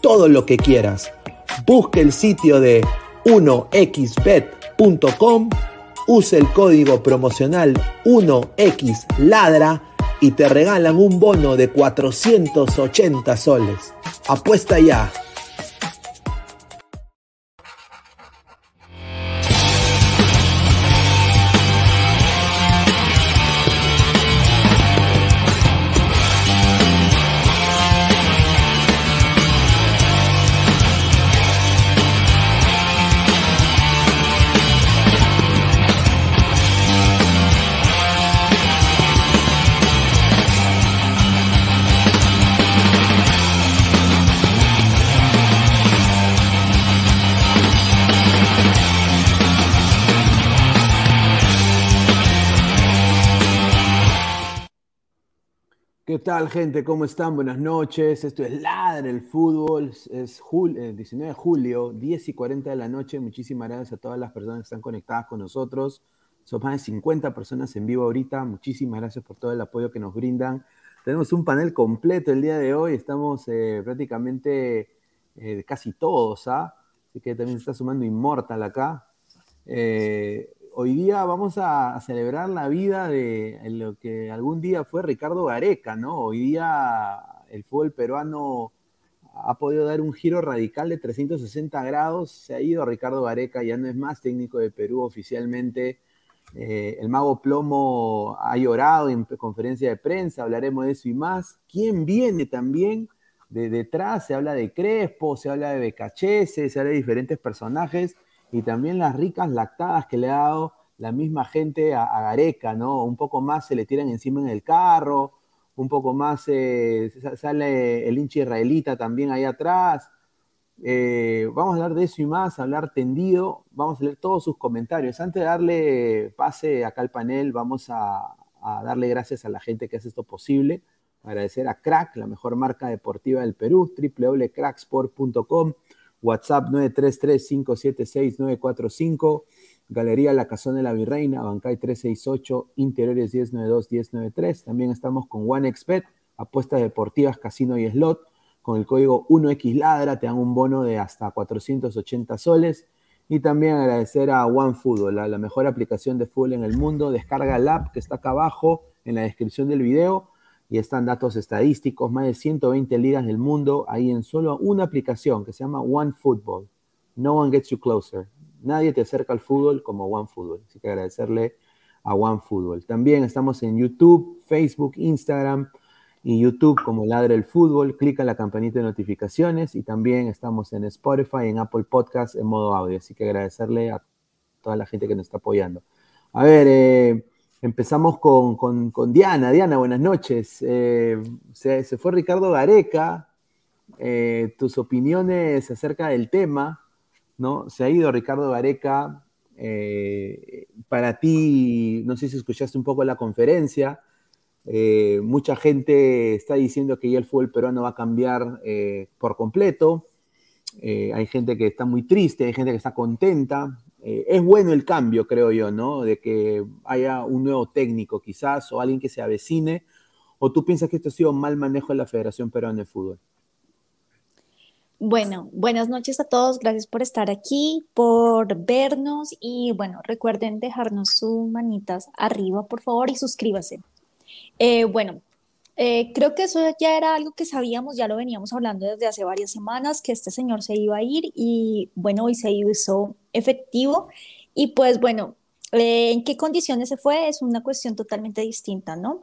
todo lo que quieras. Busque el sitio de 1xbet.com Use el código promocional 1XLADRA y te regalan un bono de 480 soles. Apuesta ya. ¿Qué tal, gente? ¿Cómo están? Buenas noches. Esto es Ladre el Fútbol. Es el 19 de julio, 10 y 40 de la noche. Muchísimas gracias a todas las personas que están conectadas con nosotros. Son más de 50 personas en vivo ahorita. Muchísimas gracias por todo el apoyo que nos brindan. Tenemos un panel completo el día de hoy. Estamos eh, prácticamente eh, casi todos, ¿ah? Así que también se está sumando Immortal acá. Eh, hoy día vamos a, celebrar la vida de lo que algún día fue Ricardo Gareca, ¿no? Hoy día el fútbol peruano ha podido dar un giro radical de 360 grados, se ha ido Ricardo Gareca, ya no es más técnico de Perú oficialmente. Eh, el mago Plomo ha llorado en conferencia de prensa, hablaremos de eso y más. ¿Quién viene también de detrás? Se habla de Crespo, se habla de Becachese, se habla de diferentes personajes y también las ricas lactadas que le ha dado la misma gente a, Gareca, ¿no? Un poco más se le tiran encima en el carro, un poco más eh, sale el hincha israelita también ahí atrás. Eh, vamos a hablar de eso y más, hablar tendido, vamos a leer todos sus comentarios. Antes de darle pase acá al panel, vamos a, a darle gracias a la gente que hace esto posible. Agradecer a Crack, la mejor marca deportiva del Perú, www.cracksport.com WhatsApp 933-576-945, Galería La Cazón de la Virreina, Bancay 368, Interiores 1092-1093. También estamos con OneXBet, apuestas deportivas, casino y slot. Con el código 1XLadra te dan un bono de hasta 480 soles. Y también agradecer a OneFootball, la, la mejor aplicación de fútbol en el mundo. Descarga el app que está acá abajo en la descripción del video y están datos estadísticos, más de 120 ligas del mundo, ahí en solo una aplicación que se llama One Football. No one gets you closer. Nadie te acerca al fútbol como One Football. Así que agradecerle a One Football. También estamos en YouTube, Facebook, Instagram y YouTube como Ladre el Fútbol. Clica en la campanita de notificaciones y también estamos en Spotify, en Apple Podcasts en modo audio. Así que agradecerle a toda la gente que nos está apoyando. A ver, eh, Empezamos con, Diana. Diana, buenas noches. Eh, se, fue Ricardo Gareca. Eh, tus opiniones acerca del tema, ¿no? Se ha ido Ricardo Gareca. Eh, para ti, no sé si escuchaste un poco la conferencia. mucha gente está diciendo que ya el fútbol peruano va a cambiar por completo. hay gente que está muy triste, hay gente que está contenta. Eh, es bueno el cambio, creo yo, ¿no? De que haya un nuevo técnico quizás o alguien que se avecine. ¿O tú piensas que esto ha sido mal manejo de la Federación Peruana de Fútbol? Bueno, buenas noches a todos. Gracias por estar aquí, por vernos y bueno, recuerden dejarnos sus manitas arriba, por favor, y suscríbase. Eh, bueno, eh, creo que eso ya era algo que sabíamos, ya lo veníamos hablando desde hace varias semanas, que este señor se iba a ir y bueno, hoy se hizo efectivo. Y pues bueno, eh, en qué condiciones se fue es una cuestión totalmente distinta, ¿no?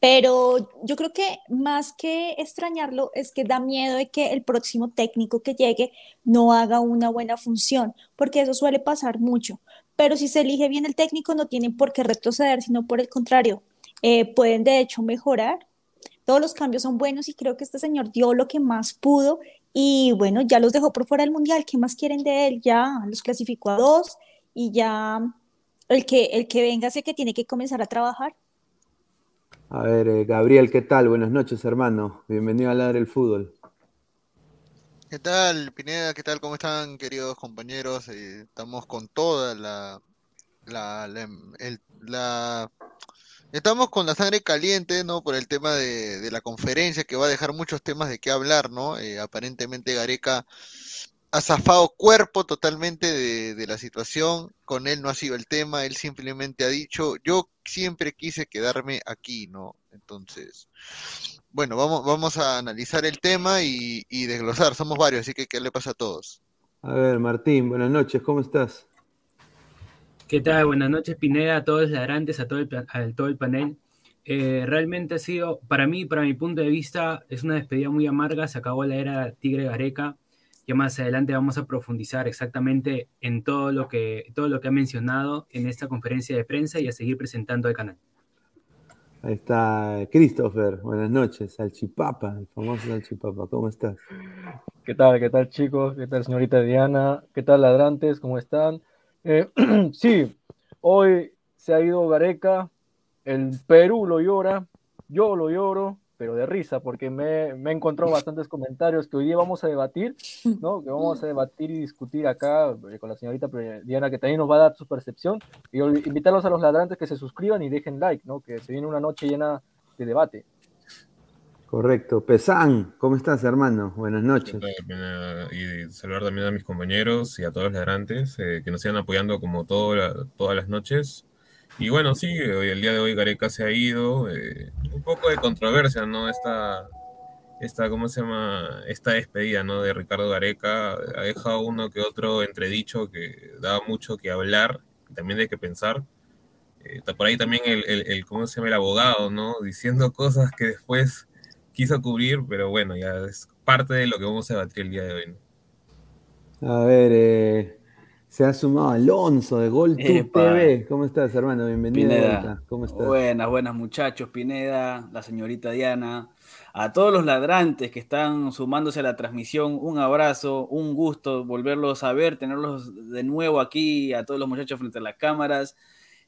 Pero yo creo que más que extrañarlo es que da miedo de que el próximo técnico que llegue no haga una buena función, porque eso suele pasar mucho. Pero si se elige bien el técnico no tienen por qué retroceder, sino por el contrario, eh, pueden de hecho mejorar. Todos los cambios son buenos y creo que este señor dio lo que más pudo y bueno, ya los dejó por fuera del mundial. ¿Qué más quieren de él? Ya los clasificó a dos y ya el que, el que venga sé que tiene que comenzar a trabajar. A ver, eh, Gabriel, ¿qué tal? Buenas noches, hermano. Bienvenido a Ladre el Fútbol. ¿Qué tal, Pineda? ¿Qué tal? ¿Cómo están, queridos compañeros? Eh, estamos con toda la, la, la Estamos con la sangre caliente, ¿no? Por el tema de, la conferencia que va a dejar muchos temas de qué hablar, ¿no? Eh, aparentemente Gareca ha zafado cuerpo totalmente de, de, la situación, con él no ha sido el tema, él simplemente ha dicho, yo siempre quise quedarme aquí, ¿no? Entonces, bueno, vamos, vamos a analizar el tema y, y desglosar, somos varios, así que ¿qué le pasa a todos? A ver, Martín, buenas noches, ¿cómo estás? ¿Qué tal? Buenas noches, Pineda, a todos los ladrantes, a todo el, a todo el panel. Eh, realmente ha sido, para mí, para mi punto de vista, es una despedida muy amarga, se acabó la era Tigre Gareca, ya más adelante vamos a profundizar exactamente en todo lo que, todo lo que ha mencionado en esta conferencia de prensa y a seguir presentando el canal. Ahí está Christopher, buenas noches, Salchipapa, el famoso Salchipapa, ¿cómo estás? ¿Qué tal, qué tal chicos? ¿Qué tal señorita Diana? ¿Qué tal ladrantes? ¿Cómo están? Eh, sí, hoy se ha ido Gareca, el Perú lo llora, yo lo lloro, pero de risa, porque me, me he encontrado bastantes comentarios que hoy día vamos a debatir, ¿no? Que vamos a debatir y discutir acá eh, con la señorita Diana, que también nos va a dar su percepción, y invitarlos a los ladrantes que se suscriban y dejen like, ¿no? Que se viene una noche llena de debate. Correcto. Pesán, ¿cómo estás, hermano? Buenas noches. Y saludar también a mis compañeros y a todos los ladrantes eh, que nos sigan apoyando como todo todas las noches. Y bueno, sí, hoy, el día de hoy Gareca se ha ido. Eh, un poco de controversia, ¿no? Esta, esta, ¿cómo se llama? Esta despedida, ¿no? De Ricardo Gareca ha dejado uno que otro entredicho que da mucho que hablar, también hay que pensar. Eh, por ahí también el, el, el, ¿cómo se llama? El abogado, ¿no? Diciendo cosas que después quiso cubrir, pero bueno, ya es parte de lo que vamos a debatir el día de hoy. ¿no? A ver, eh, se ha sumado Alonso de Gol TV. ¿Cómo estás, hermano? Bienvenido. Pineda. ¿Cómo estás? Buenas, buenas muchachos, Pineda, la señorita Diana, a todos los ladrantes que están sumándose a la transmisión, un abrazo, un gusto volverlos a ver, tenerlos de nuevo aquí, a todos los muchachos frente a las cámaras.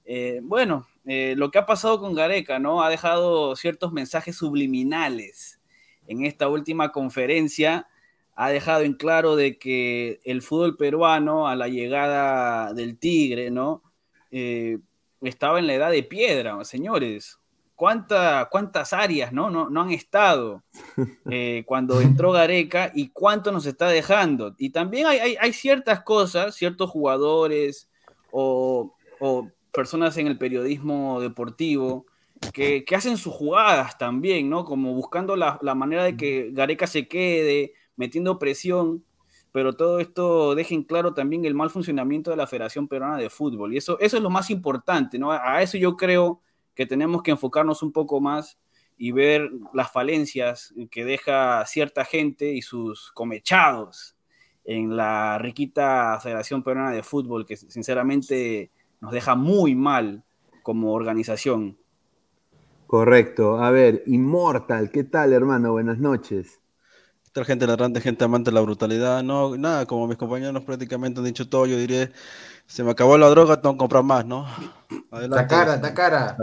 Eh, bueno, eh, lo que ha pasado con Gareca, ¿no? Ha dejado ciertos mensajes subliminales en esta última conferencia. Ha dejado en claro de que el fútbol peruano a la llegada del Tigre, ¿no? Eh, estaba en la edad de piedra, señores. ¿Cuánta, ¿Cuántas áreas ¿no? No, no han estado eh, cuando entró Gareca y cuánto nos está dejando? Y también hay, hay, hay ciertas cosas, ciertos jugadores o, o personas en el periodismo deportivo que, que, hacen sus jugadas también, ¿no? Como buscando la, la, manera de que Gareca se quede, metiendo presión, pero todo esto deja en claro también el mal funcionamiento de la Federación Peruana de Fútbol. Y eso, eso es lo más importante, ¿no? A eso yo creo que tenemos que enfocarnos un poco más y ver las falencias que deja cierta gente y sus comechados en la riquita Federación Peruana de Fútbol, que sinceramente nos deja muy mal como organización. Correcto. A ver, Immortal, ¿qué tal, hermano? Buenas noches. ¿Qué tal, gente ladrante, gente amante de la brutalidad? No, nada, como mis compañeros prácticamente han dicho todo, yo diré, se me acabó la droga, tengo que comprar más, ¿no? Adelante. Está cara, está cara.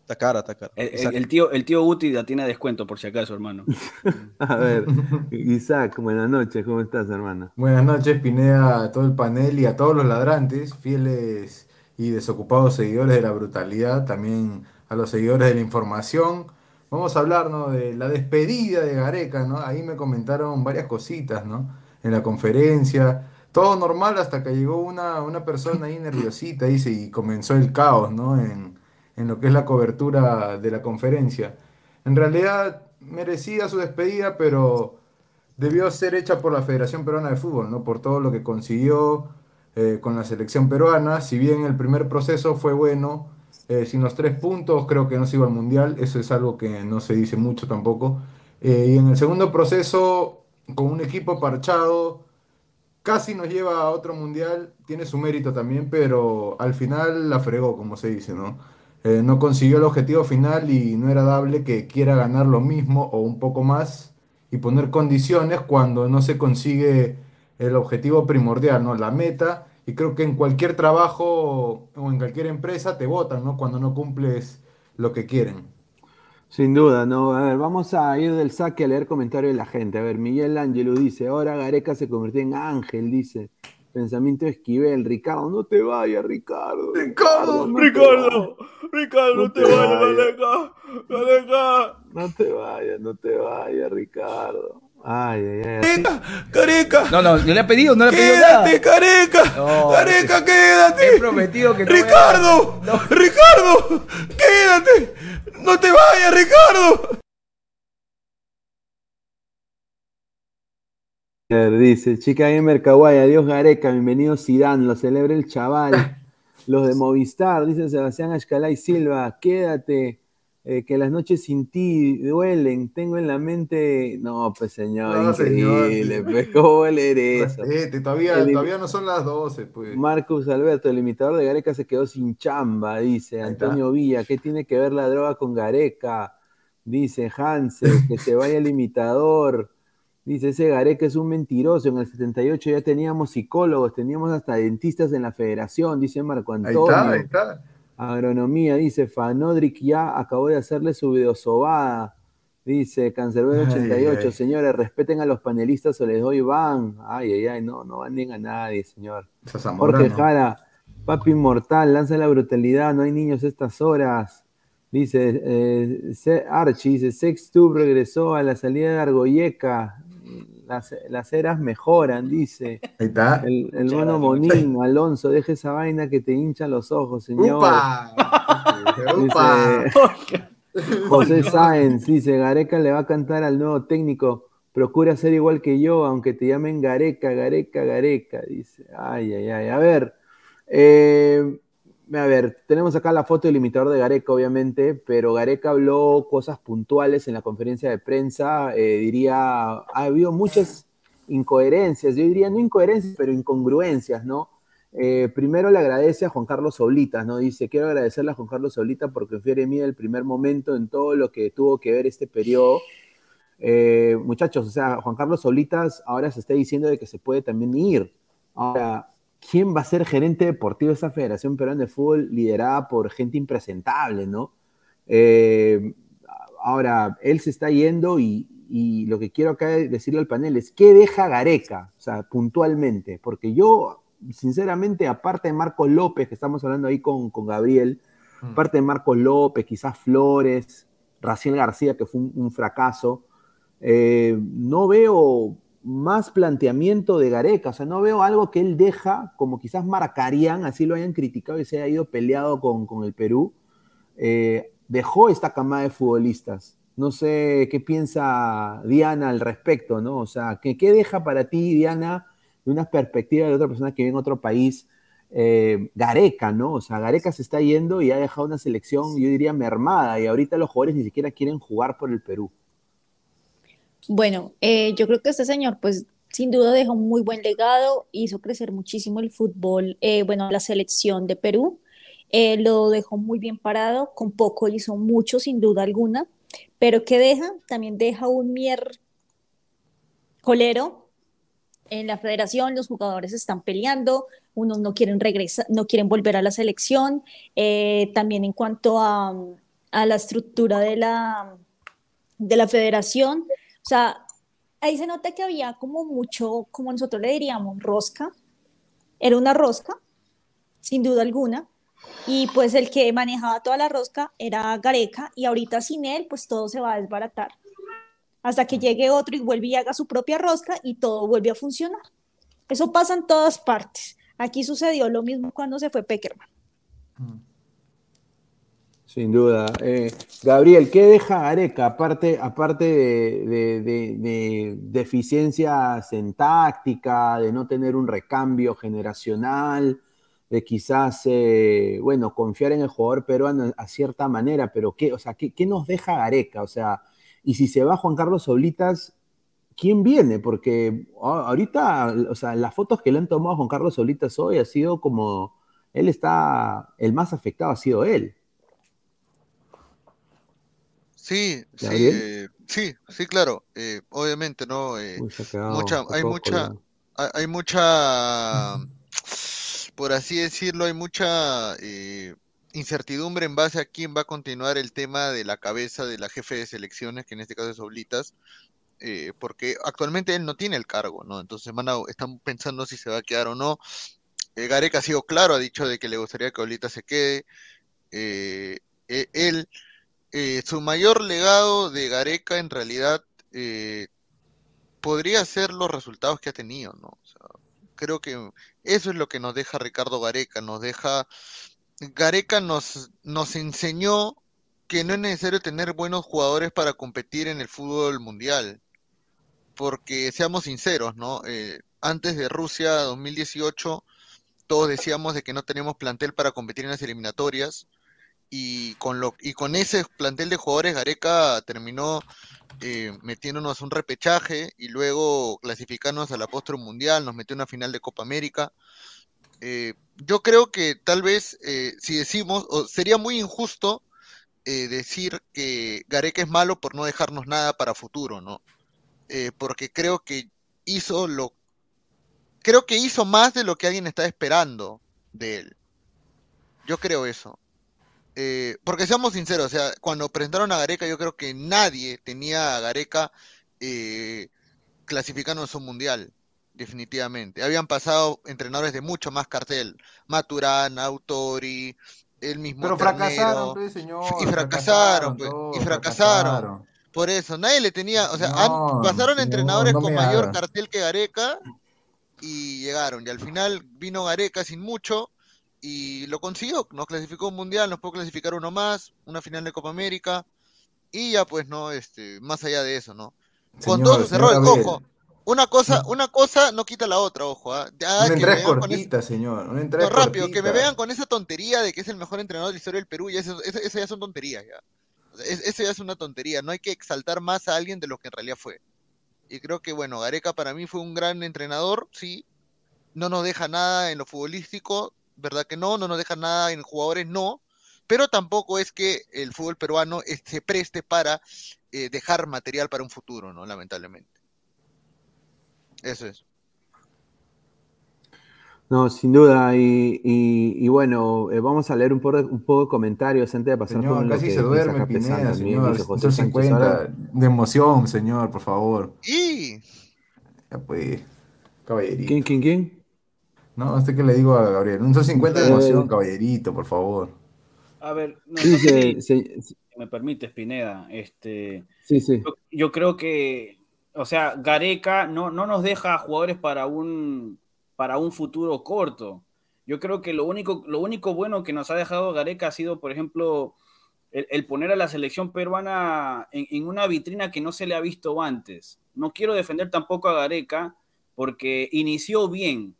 Está cara, está cara. El, el, el, tío, el tío Guti tiene descuento, por si acaso, hermano. a ver, Isaac, buenas noches, ¿cómo estás, hermano? Buenas noches, Pineda, a todo el panel y a todos los ladrantes, fieles y desocupados seguidores de la brutalidad, también a los seguidores de la información. Vamos a hablar ¿no? de la despedida de Gareca, ¿no? Ahí me comentaron varias cositas, ¿no? En la conferencia. Todo normal hasta que llegó una, una persona ahí nerviosita, dice, y comenzó el caos, ¿no? En, en lo que es la cobertura de la conferencia. En realidad merecía su despedida, pero debió ser hecha por la Federación Peruana de Fútbol, ¿no? Por todo lo que consiguió, eh, con la selección peruana. Si bien el primer proceso fue bueno, eh, sin los tres puntos creo que no se iba al Mundial, eso es algo que no se dice mucho tampoco. Eh, y en el segundo proceso, con un equipo parchado, casi nos lleva a otro Mundial, tiene su mérito también, pero al final la fregó, como se dice, ¿no? No consiguió el objetivo final y no era dable que quiera ganar lo mismo o un poco más y poner condiciones cuando no se consigue el objetivo primordial, ¿no? La meta. Y creo que en cualquier trabajo o en cualquier empresa te votan, ¿no? Cuando no cumples lo que quieren. Sin duda, ¿no? A ver, vamos a ir del saque a leer comentarios de la gente. A ver, Miguel Ángelo dice, ahora Gareca se convirtió en ángel, dice. Pensamiento Esquivel, Ricardo, no te vayas, Ricardo. Ricardo, Ricardo, Ricardo, no, te, vayas, Gareca, Gareca. No te vayas, no te vayas, Ricardo. Ay, ay, ay. Careca, careca. No, no, no le ha pedido, no le ha pedido nada. Quédate, careca. No, careca, quédate. He prometido que no Ricardo, Ricardo, quédate. No te vayas, Ricardo. Dice, chica gamer kawaii, adiós Gareca, bienvenido Zidane, lo celebra el chaval. Los de Movistar, dice Sebastián Ashkalay Silva, quédate, eh, que las noches sin ti duelen, tengo en la mente... No, pues señor, No, señor, increíble, sí. pues, ¿cómo leer eso? Respete, todavía, El- todavía no son las 12, pues. Marcus Alberto, el imitador de Gareca se quedó sin chamba, dice Antonio Villa. ¿Qué tiene que ver la droga con Gareca? Dice Hansel, que se vaya el imitador. Dice, ese Gareca es un mentiroso. En el 78 ya teníamos psicólogos, teníamos hasta dentistas en la federación, dice Marco Ahí Antonio. está, ahí está. Agronomía, dice Fanodric ya acabó de hacerle su videosobada. Dice Cancerbero Ay, 88, ay. señores, respeten a los panelistas o les doy van. Ay, ay, ay, no, no banden a nadie, señor. Jorge Jara, papi inmortal, lanza la brutalidad, no hay niños a estas horas. Dice eh, Archie, dice Sextube regresó a la salida de Argoyeca. Las, las eras mejoran, dice. Ahí está. El, el mono Monín, Alonso, deje esa vaina que te hinchan los ojos, señor. ¡Upa! ¡Upa! Dice, José Sáenz dice, Gareca le va a cantar al nuevo técnico, procura ser igual que yo, aunque te llamen Gareca, Gareca, Gareca, dice. Ay, ay, ay. A ver, eh, a ver, tenemos acá la foto del imitador de Gareca, obviamente, pero Gareca habló cosas puntuales en la conferencia de prensa, eh, diría, ha habido muchas incoherencias, yo diría no incoherencias, pero incongruencias, ¿no? Eh, primero le agradece a Juan Carlos Solitas, ¿no? Dice, quiero agradecerle a Juan Carlos Solita porque fue en mí el primer momento en todo lo que tuvo que ver este periodo. Eh, muchachos, o sea, Juan Carlos Solitas ahora se está diciendo de que se puede también ir. Ahora, ¿quién va a ser gerente deportivo de esa Federación Peruana de Fútbol liderada por gente impresentable, ¿no? Eh, ahora, él se está yendo y, y lo que quiero acá decirle al panel es, ¿qué deja Gareca? O sea, puntualmente, porque yo, sinceramente, aparte de Marcos López, que estamos hablando ahí con, con Gabriel, aparte de Marcos López, quizás Flores, Raciel García, que fue un, un fracaso, eh, no veo más planteamiento de Gareca, o sea, no veo algo que él deja, como quizás marcarían, así lo hayan criticado y se haya ido peleado con, con el Perú, eh, dejó esta camada de futbolistas. No sé qué piensa Diana al respecto, ¿no? O sea, ¿qué, qué deja para ti, Diana, de una perspectiva de otra persona que vive en otro país? eh, Gareca, ¿no? O sea, Gareca se está yendo y ha dejado una selección, yo diría, mermada, y ahorita los jugadores ni siquiera quieren jugar por el Perú. Bueno, eh, yo creo que este señor, pues sin duda dejó un muy buen legado, hizo crecer muchísimo el fútbol, eh, bueno, la selección de Perú, eh, lo dejó muy bien parado, con poco hizo mucho, sin duda alguna, pero ¿qué deja? También deja un mier colero en la federación, los jugadores están peleando, unos no quieren regresar, no quieren volver a la selección, eh, también en cuanto a, a la estructura de la, de la federación, o sea, ahí se nota que había como mucho, como nosotros le diríamos, rosca. Era una rosca, sin duda alguna. Y pues el que manejaba toda la rosca era Gareca y ahorita sin él pues todo se va a desbaratar. Hasta que llegue otro y vuelve y haga su propia rosca y todo vuelve a funcionar. Eso pasa en todas partes. Aquí sucedió lo mismo cuando se fue Peckerman. Sin duda. Eh, Gabriel, ¿qué deja Gareca? Aparte, aparte de, de- de- de deficiencias en táctica, de no tener un recambio generacional, de quizás, eh, bueno, confiar en el jugador peruano a cierta manera, pero ¿qué, o sea, ¿qué, nos deja Gareca? O sea, y si se va Juan Carlos Solitas, ¿quién viene? Porque ahorita, o sea, las fotos que le han tomado Juan Carlos Solitas hoy ha sido como, él está, el más afectado ha sido él. Sí, sí, eh, sí, sí, claro. eh, obviamente, ¿no? eh, Uy, quedado- mucha, hay mucha, hay, hay mucha, por así decirlo, hay mucha eh, incertidumbre en base a quién va a continuar el tema de la cabeza de la jefe de selecciones, que en este caso es Oblitas, eh, porque actualmente él no tiene el cargo, ¿no? Entonces van a- están pensando si se va a quedar o no. Eh, Gareca ha sido claro, ha dicho de que le gustaría que Oblitas se quede. eh, él eh, su mayor legado de Gareca en realidad eh, podría ser los resultados que ha tenido, ¿no? Creo que eso es lo que nos deja Ricardo Gareca, nos deja... Gareca nos, nos enseñó que no es necesario tener buenos jugadores para competir en el fútbol mundial. Porque seamos sinceros, ¿no? Eh, antes de Rusia 2018, todos decíamos de que no teníamos plantel para competir en las eliminatorias. Y con, lo, y con ese plantel de jugadores, Gareca terminó eh, metiéndonos un repechaje y luego clasificarnos al apóstol mundial, nos metió una final de Copa América. Eh, yo creo que tal vez eh, si decimos, o sería muy injusto eh, decir que Gareca es malo por no dejarnos nada para futuro, ¿no? Porque creo que hizo lo, creo que hizo más de lo que alguien está esperando de él. Yo creo eso. Eh, porque seamos sinceros, o sea, cuando presentaron a Gareca, yo creo que nadie tenía a Gareca eh, clasificándose a un mundial, definitivamente. Habían pasado entrenadores de mucho más cartel, Maturana, Autori, el mismo Pero Ternero, fracasaron, pues, señor. y fracasaron, pues, y fracasaron. fracasaron. Por eso, nadie le tenía, o sea, No, han- pasaron señor, entrenadores no con mayor cartel que Gareca y llegaron. Y al final vino Gareca sin mucho y lo consiguió. Nos clasificó un mundial, nos pudo clasificar uno más, una final de Copa América y ya pues no, este, más allá de eso, ¿no? Con Señor, todos sus errores, ojo. Una cosa, una cosa no quita la otra, ojo. ¿ah? Ya Una entrada con cortita, señor. Una entrada no, rápido, que me vean con esa tontería de que es el mejor entrenador de la historia del Perú, y eso, eso, eso ya son tonterías, ya. Es- eso ya es una tontería, no hay que exaltar más a alguien de lo que en realidad fue. Y creo que, bueno, Gareca para mí fue un gran entrenador, sí, no nos deja nada en lo futbolístico, ¿verdad que no? No nos deja nada en jugadores, no, pero tampoco es que el fútbol peruano eh, se preste para eh, dejar material para un futuro, ¿no? Lamentablemente. Eso es. No, sin duda. Y, y- y bueno, eh, vamos a leer un poco, un poco de comentarios antes de pasar Señor, con lo casi que se duerme acá Pineda, Pesana, señor. dice José Sánchez 150 ahora. de emoción, señor, por favor. Y Ya pues, caballerito. ¿Quién, quién, quién? No, este que le digo a Gabriel. Un 150 de Eh, emoción, caballerito, por favor. A ver, no, si me permites, Pineda. Este, sí, sí. yo, yo creo que, o sea, Gareca no, no nos deja jugadores para un, para un futuro corto. Yo creo que lo único, lo único bueno que nos ha dejado Gareca ha sido, por ejemplo, el, el poner a la selección peruana en, en una vitrina que no se le ha visto antes. No quiero defender tampoco a Gareca porque inició bien.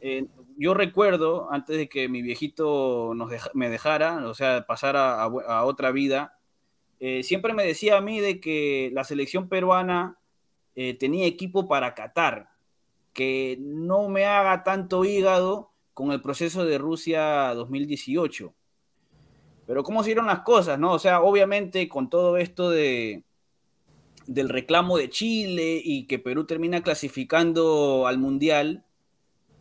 Eh, yo recuerdo, antes de que mi viejito nos me dejara, o sea, pasara a otra vida, eh, siempre me decía a mí de que la selección peruana eh, tenía equipo para Qatar, que no me haga tanto hígado con el proceso de Rusia 2018. Pero cómo se dieron las cosas, ¿no? O sea, obviamente con todo esto de, del reclamo de Chile y que Perú termina clasificando al Mundial,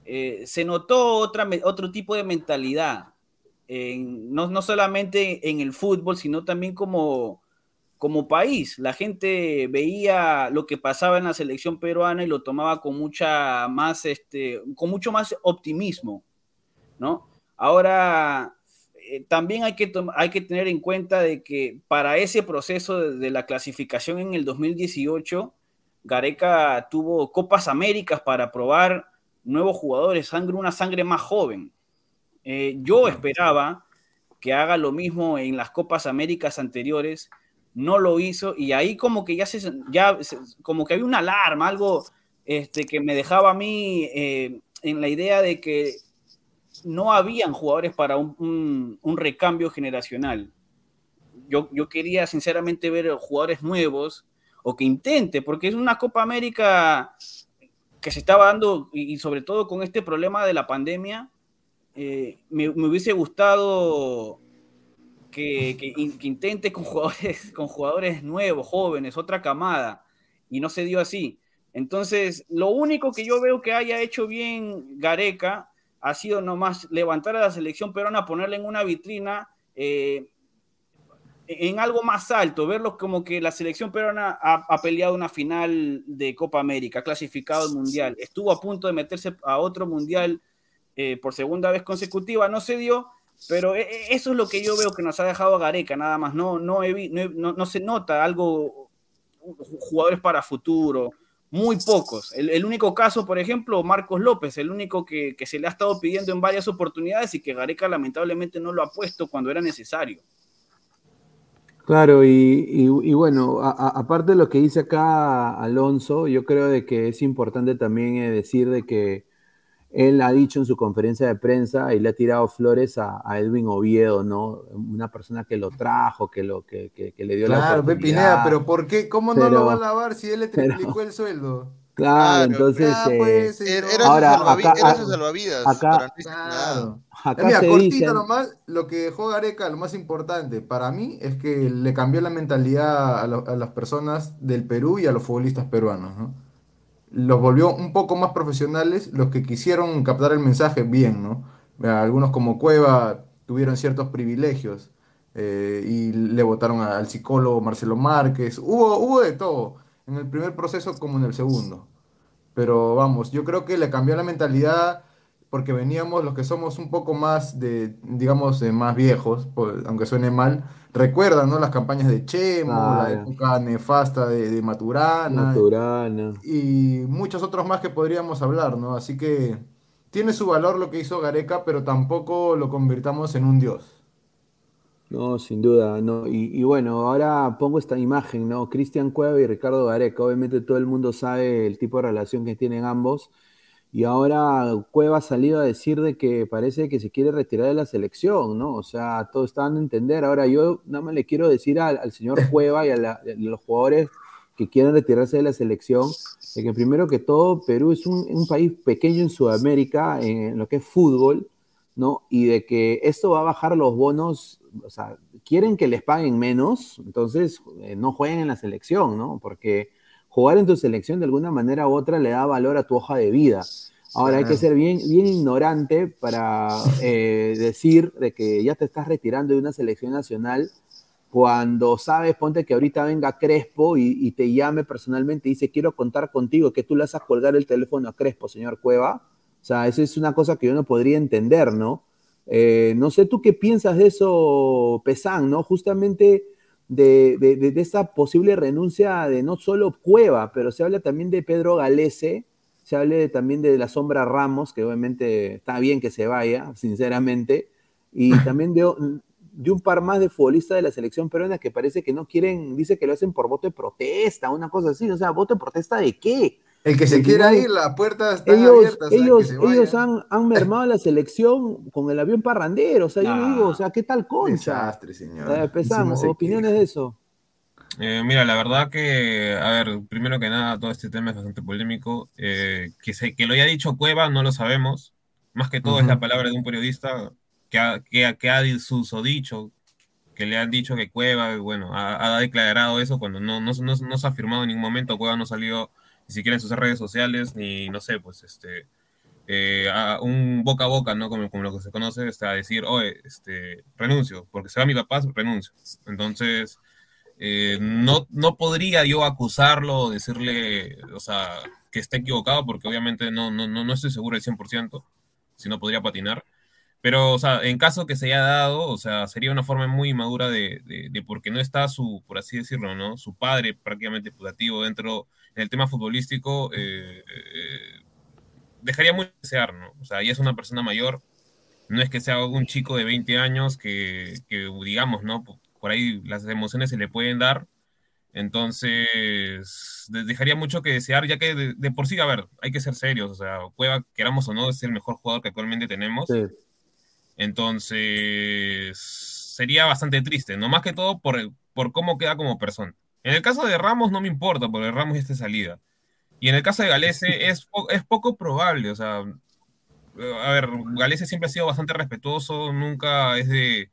eh, se notó otra, otro tipo de mentalidad, en- no, no solamente en el fútbol, sino también como, como país. La gente veía lo que pasaba en la selección peruana y lo tomaba con mucha más, este, con mucho más optimismo, ¿no? Ahora, eh, también hay que, hay que tener en cuenta de que para ese proceso de, de la clasificación en el 2018, Gareca tuvo Copas Américas para probar nuevos jugadores, sangre, una sangre más joven. Eh, yo esperaba que haga lo mismo en las Copas Américas anteriores, no lo hizo y ahí como que ya se, ya se- como que había una alarma, algo este, que me dejaba a mí eh, en la idea de que no habían jugadores para un, un- un recambio generacional. Yo, yo quería sinceramente ver jugadores nuevos o que intente, porque es una Copa América que se estaba dando y, sobre todo con este problema de la pandemia, eh, me, hubiese gustado que, que in- que intente con jugadores, con jugadores nuevos, jóvenes, otra camada, y no se dio así. Entonces, lo único que yo veo que haya hecho bien Gareca ha sido nomás levantar a la selección peruana, ponerla en una vitrina, eh, en algo más alto, verlo como que la selección peruana ha, ha peleado una final de Copa América, ha clasificado al Mundial, estuvo a punto de meterse a otro Mundial eh, por segunda vez consecutiva, no se dio, pero e- e- eso es lo que yo veo que nos ha dejado Gareca, nada más, no, no, no, no- se nota algo, ju- jugadores para futuro, muy pocos. El, el único caso, por ejemplo, Marcos López, el único que, que se le ha estado pidiendo en varias oportunidades y que Gareca lamentablemente no lo ha puesto cuando era necesario. Claro, y, y- y bueno, a- a- aparte de lo que dice acá Alonso, yo creo de que es importante también eh, decir de que él ha dicho en su conferencia de prensa y le ha tirado flores a, a Edwin Oviedo, ¿no? Una persona que lo trajo, que, lo, que, que- que le dio la Claro, Pe oportunidad. Pineda, pero ¿por qué? ¿Cómo no Pero- lo va a lavar si él le pero- triplicó el sueldo? Claro, entonces... Ah, eh, pues, Era, señor. era Ahora, su salvavi- acá- era su a- salvavidas. acá- no. Claro. acá Eh, Mira, se cortito dicen- nomás, lo que dejó Gareca, lo más importante para mí es que le cambió la mentalidad a, lo- a las personas del Perú y a los futbolistas peruanos, ¿no? Los volvió un poco más profesionales, los que quisieron captar el mensaje bien, ¿no? Algunos como Cueva tuvieron ciertos privilegios eh, y le votaron al psicólogo Marcelo Márquez, hubo, hubo de todo, en el primer proceso como en el segundo. Pero vamos, yo creo que le cambió la mentalidad porque veníamos los que somos un poco más de, digamos, de más viejos, por- aunque suene mal, recuerdan, ¿no? Las campañas de Chemo, la Claro. época nefasta de, de Maturana Maturana. y muchos otros más que podríamos hablar, ¿no? Así que tiene su valor lo que hizo Gareca, pero tampoco lo convirtamos en un dios. No, sin duda, no. Y, y bueno, ahora pongo esta imagen, ¿no? Cristian Cueva y Ricardo Gareca. Obviamente todo el mundo sabe el tipo de relación que tienen ambos. Y ahora Cueva ha salido a decir de que parece que se quiere retirar de la selección, ¿no? O sea, todos están a entender. Ahora yo nada más le quiero decir al, al señor Cueva y a, la- a los jugadores que quieren retirarse de la selección, de que primero que todo, Perú es un, un país pequeño en Sudamérica, en lo que es fútbol, ¿no? Y de que esto va a bajar los bonos, o sea, quieren que les paguen menos, entonces eh, no jueguen en la selección, ¿no? Porque jugar en tu selección de alguna manera u otra le da valor a tu hoja de vida. Ahora hay que ser bien, bien ignorante para eh, decir de que ya te estás retirando de una selección nacional cuando sabes, ponte que ahorita venga Crespo y, y te llame personalmente y dice, quiero contar contigo, que tú le a colgar el teléfono a Crespo, señor Cueva. O sea, esa es una cosa que yo no podría entender, ¿no? Eh, no sé tú qué piensas de eso, Pesán, ¿no? Justamente de, de, de- de esa posible renuncia de no solo Cueva, pero se habla también de Pedro Galese, se habla también de la sombra Ramos, que obviamente está bien que se vaya, sinceramente, y también de, de un par más de futbolistas de la selección peruana que parece que no quieren, dice que lo hacen por voto de protesta, una cosa así, o sea, ¿voto de protesta de qué? El que se quiera final, ir, las puertas están ellos, ellos, que se vaya. ellos han, han mermado la selección con el avión parrandero. O sea, yo Nah. le digo, o sea, ¿qué tal concha? Desastre, señor. Eh, Encima se opiniones de eso. Eh, mira, la verdad que, a ver, primero que nada, todo este tema es bastante polémico. Eh, que, se, que lo haya dicho Cueva no lo sabemos. Más que todo es la palabra de un periodista que ha, que, ha- que ha susodicho, que le han dicho que Cueva, bueno, ha, ha declarado eso cuando no, no, no, no se ha afirmado en ningún momento. Cueva no salió ni siquiera en sus redes sociales, ni no sé, pues este, eh, a un boca a boca, ¿no? Como, como lo que se conoce, está a decir, oye, este, renuncio, porque se va mi papá, renuncio. Entonces, eh, no, no podría yo acusarlo decirle, o sea, que esté equivocado, porque obviamente no, no, no, no estoy seguro del 100%, si no podría patinar. Pero, o sea, en caso que se haya dado, o sea, sería una forma muy inmadura de, de, de porque no está su, por así decirlo, ¿no? Su padre prácticamente putativo dentro, en el tema futbolístico, eh, eh, dejaría muy desear, ¿no? O sea, ya es una persona mayor, no es que sea un chico de 20 años que, que digamos, ¿no? Por por ahí las emociones se le pueden dar, entonces de- dejaría mucho que desear, ya que de, de por sí, a ver, hay que ser serios, o sea, Cueva, queramos o no, es el mejor jugador que actualmente tenemos. Sí. Entonces, sería bastante triste, no más que todo por, por cómo queda como persona. En el caso de Ramos no me importa, porque Ramos ya está de salida. Y en el caso de Galese es, po- es poco probable, o sea, a ver, Galese siempre ha sido bastante respetuoso, nunca es de,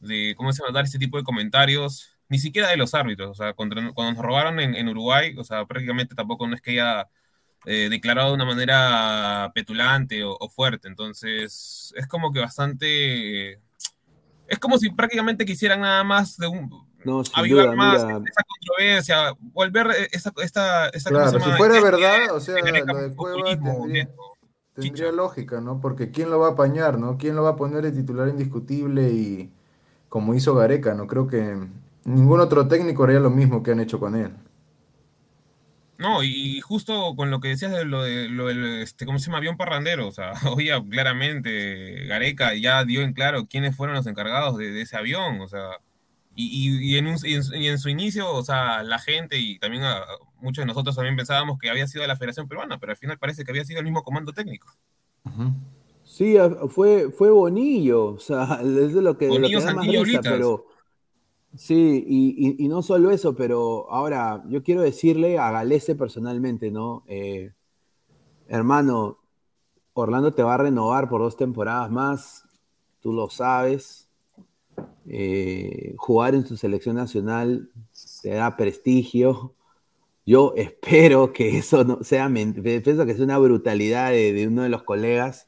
de ¿cómo se llama?, dar este tipo de comentarios, ni siquiera de los árbitros, o sea, contra- cuando nos robaron en, en Uruguay, o sea, prácticamente tampoco no es que haya eh, declarado de una manera petulante o, o fuerte, entonces es como que bastante... Es como si prácticamente quisieran nada más de un, No, sin avivar duda, más mira, esa controversia, volver esa, esta, esta ¿cómo Claro, se si fuera verdad, o sea, lo de Cueva tendría, lógica, ¿no? Porque ¿quién lo va a apañar, no? ¿Quién lo va a poner de titular indiscutible y como hizo Gareca? No creo que ningún otro técnico haría lo mismo que han hecho con él. No, y justo con lo que decías de lo de lo del, este, ¿cómo se llama? Avión parrandero, o sea, oía claramente, Gareca ya dio en claro quiénes fueron los encargados de, de ese avión, o sea, y, y- y en un- y en, su- y en su inicio, o sea, la gente y también a- muchos de nosotros también pensábamos que había sido la Federación Peruana, pero al final parece que había sido el mismo comando técnico. Sí, fue, fue Bonillo, o sea, es de lo que, de lo que Bonillo, da más risa, pero sí, y, y- y no solo eso, pero ahora yo quiero decirle a Galese personalmente, ¿no? Eh, hermano, Orlando te va a renovar por dos temporadas más, tú lo sabes. Eh, jugar en su selección nacional te da prestigio. Yo espero que eso no sea mentira, pienso que es una brutalidad de, de uno de los colegas,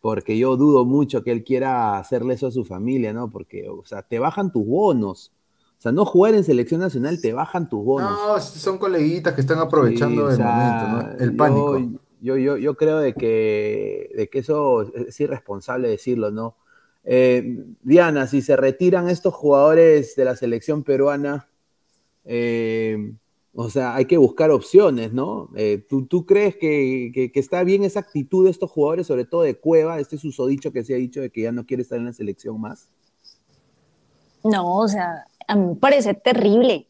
porque yo dudo mucho que él quiera hacerle eso a su familia, ¿no? Porque, o sea, te bajan tus bonos. O sea, no jugar en selección nacional te bajan tus bonos. No, son coleguitas que están aprovechando Sí, o el momento, ¿no? El yo- pánico. Yo, yo, yo creo de que, de que eso es irresponsable decirlo, ¿no? Eh, Diana, si se retiran estos jugadores de la selección peruana, eh, o sea, hay que buscar opciones, ¿no? Eh, ¿tú, tú crees que, que- que está bien esa actitud de estos jugadores, sobre todo de Cueva, este susodicho que se ha dicho de que ya no quiere estar en la selección más? No, o sea, a mí me parece terrible.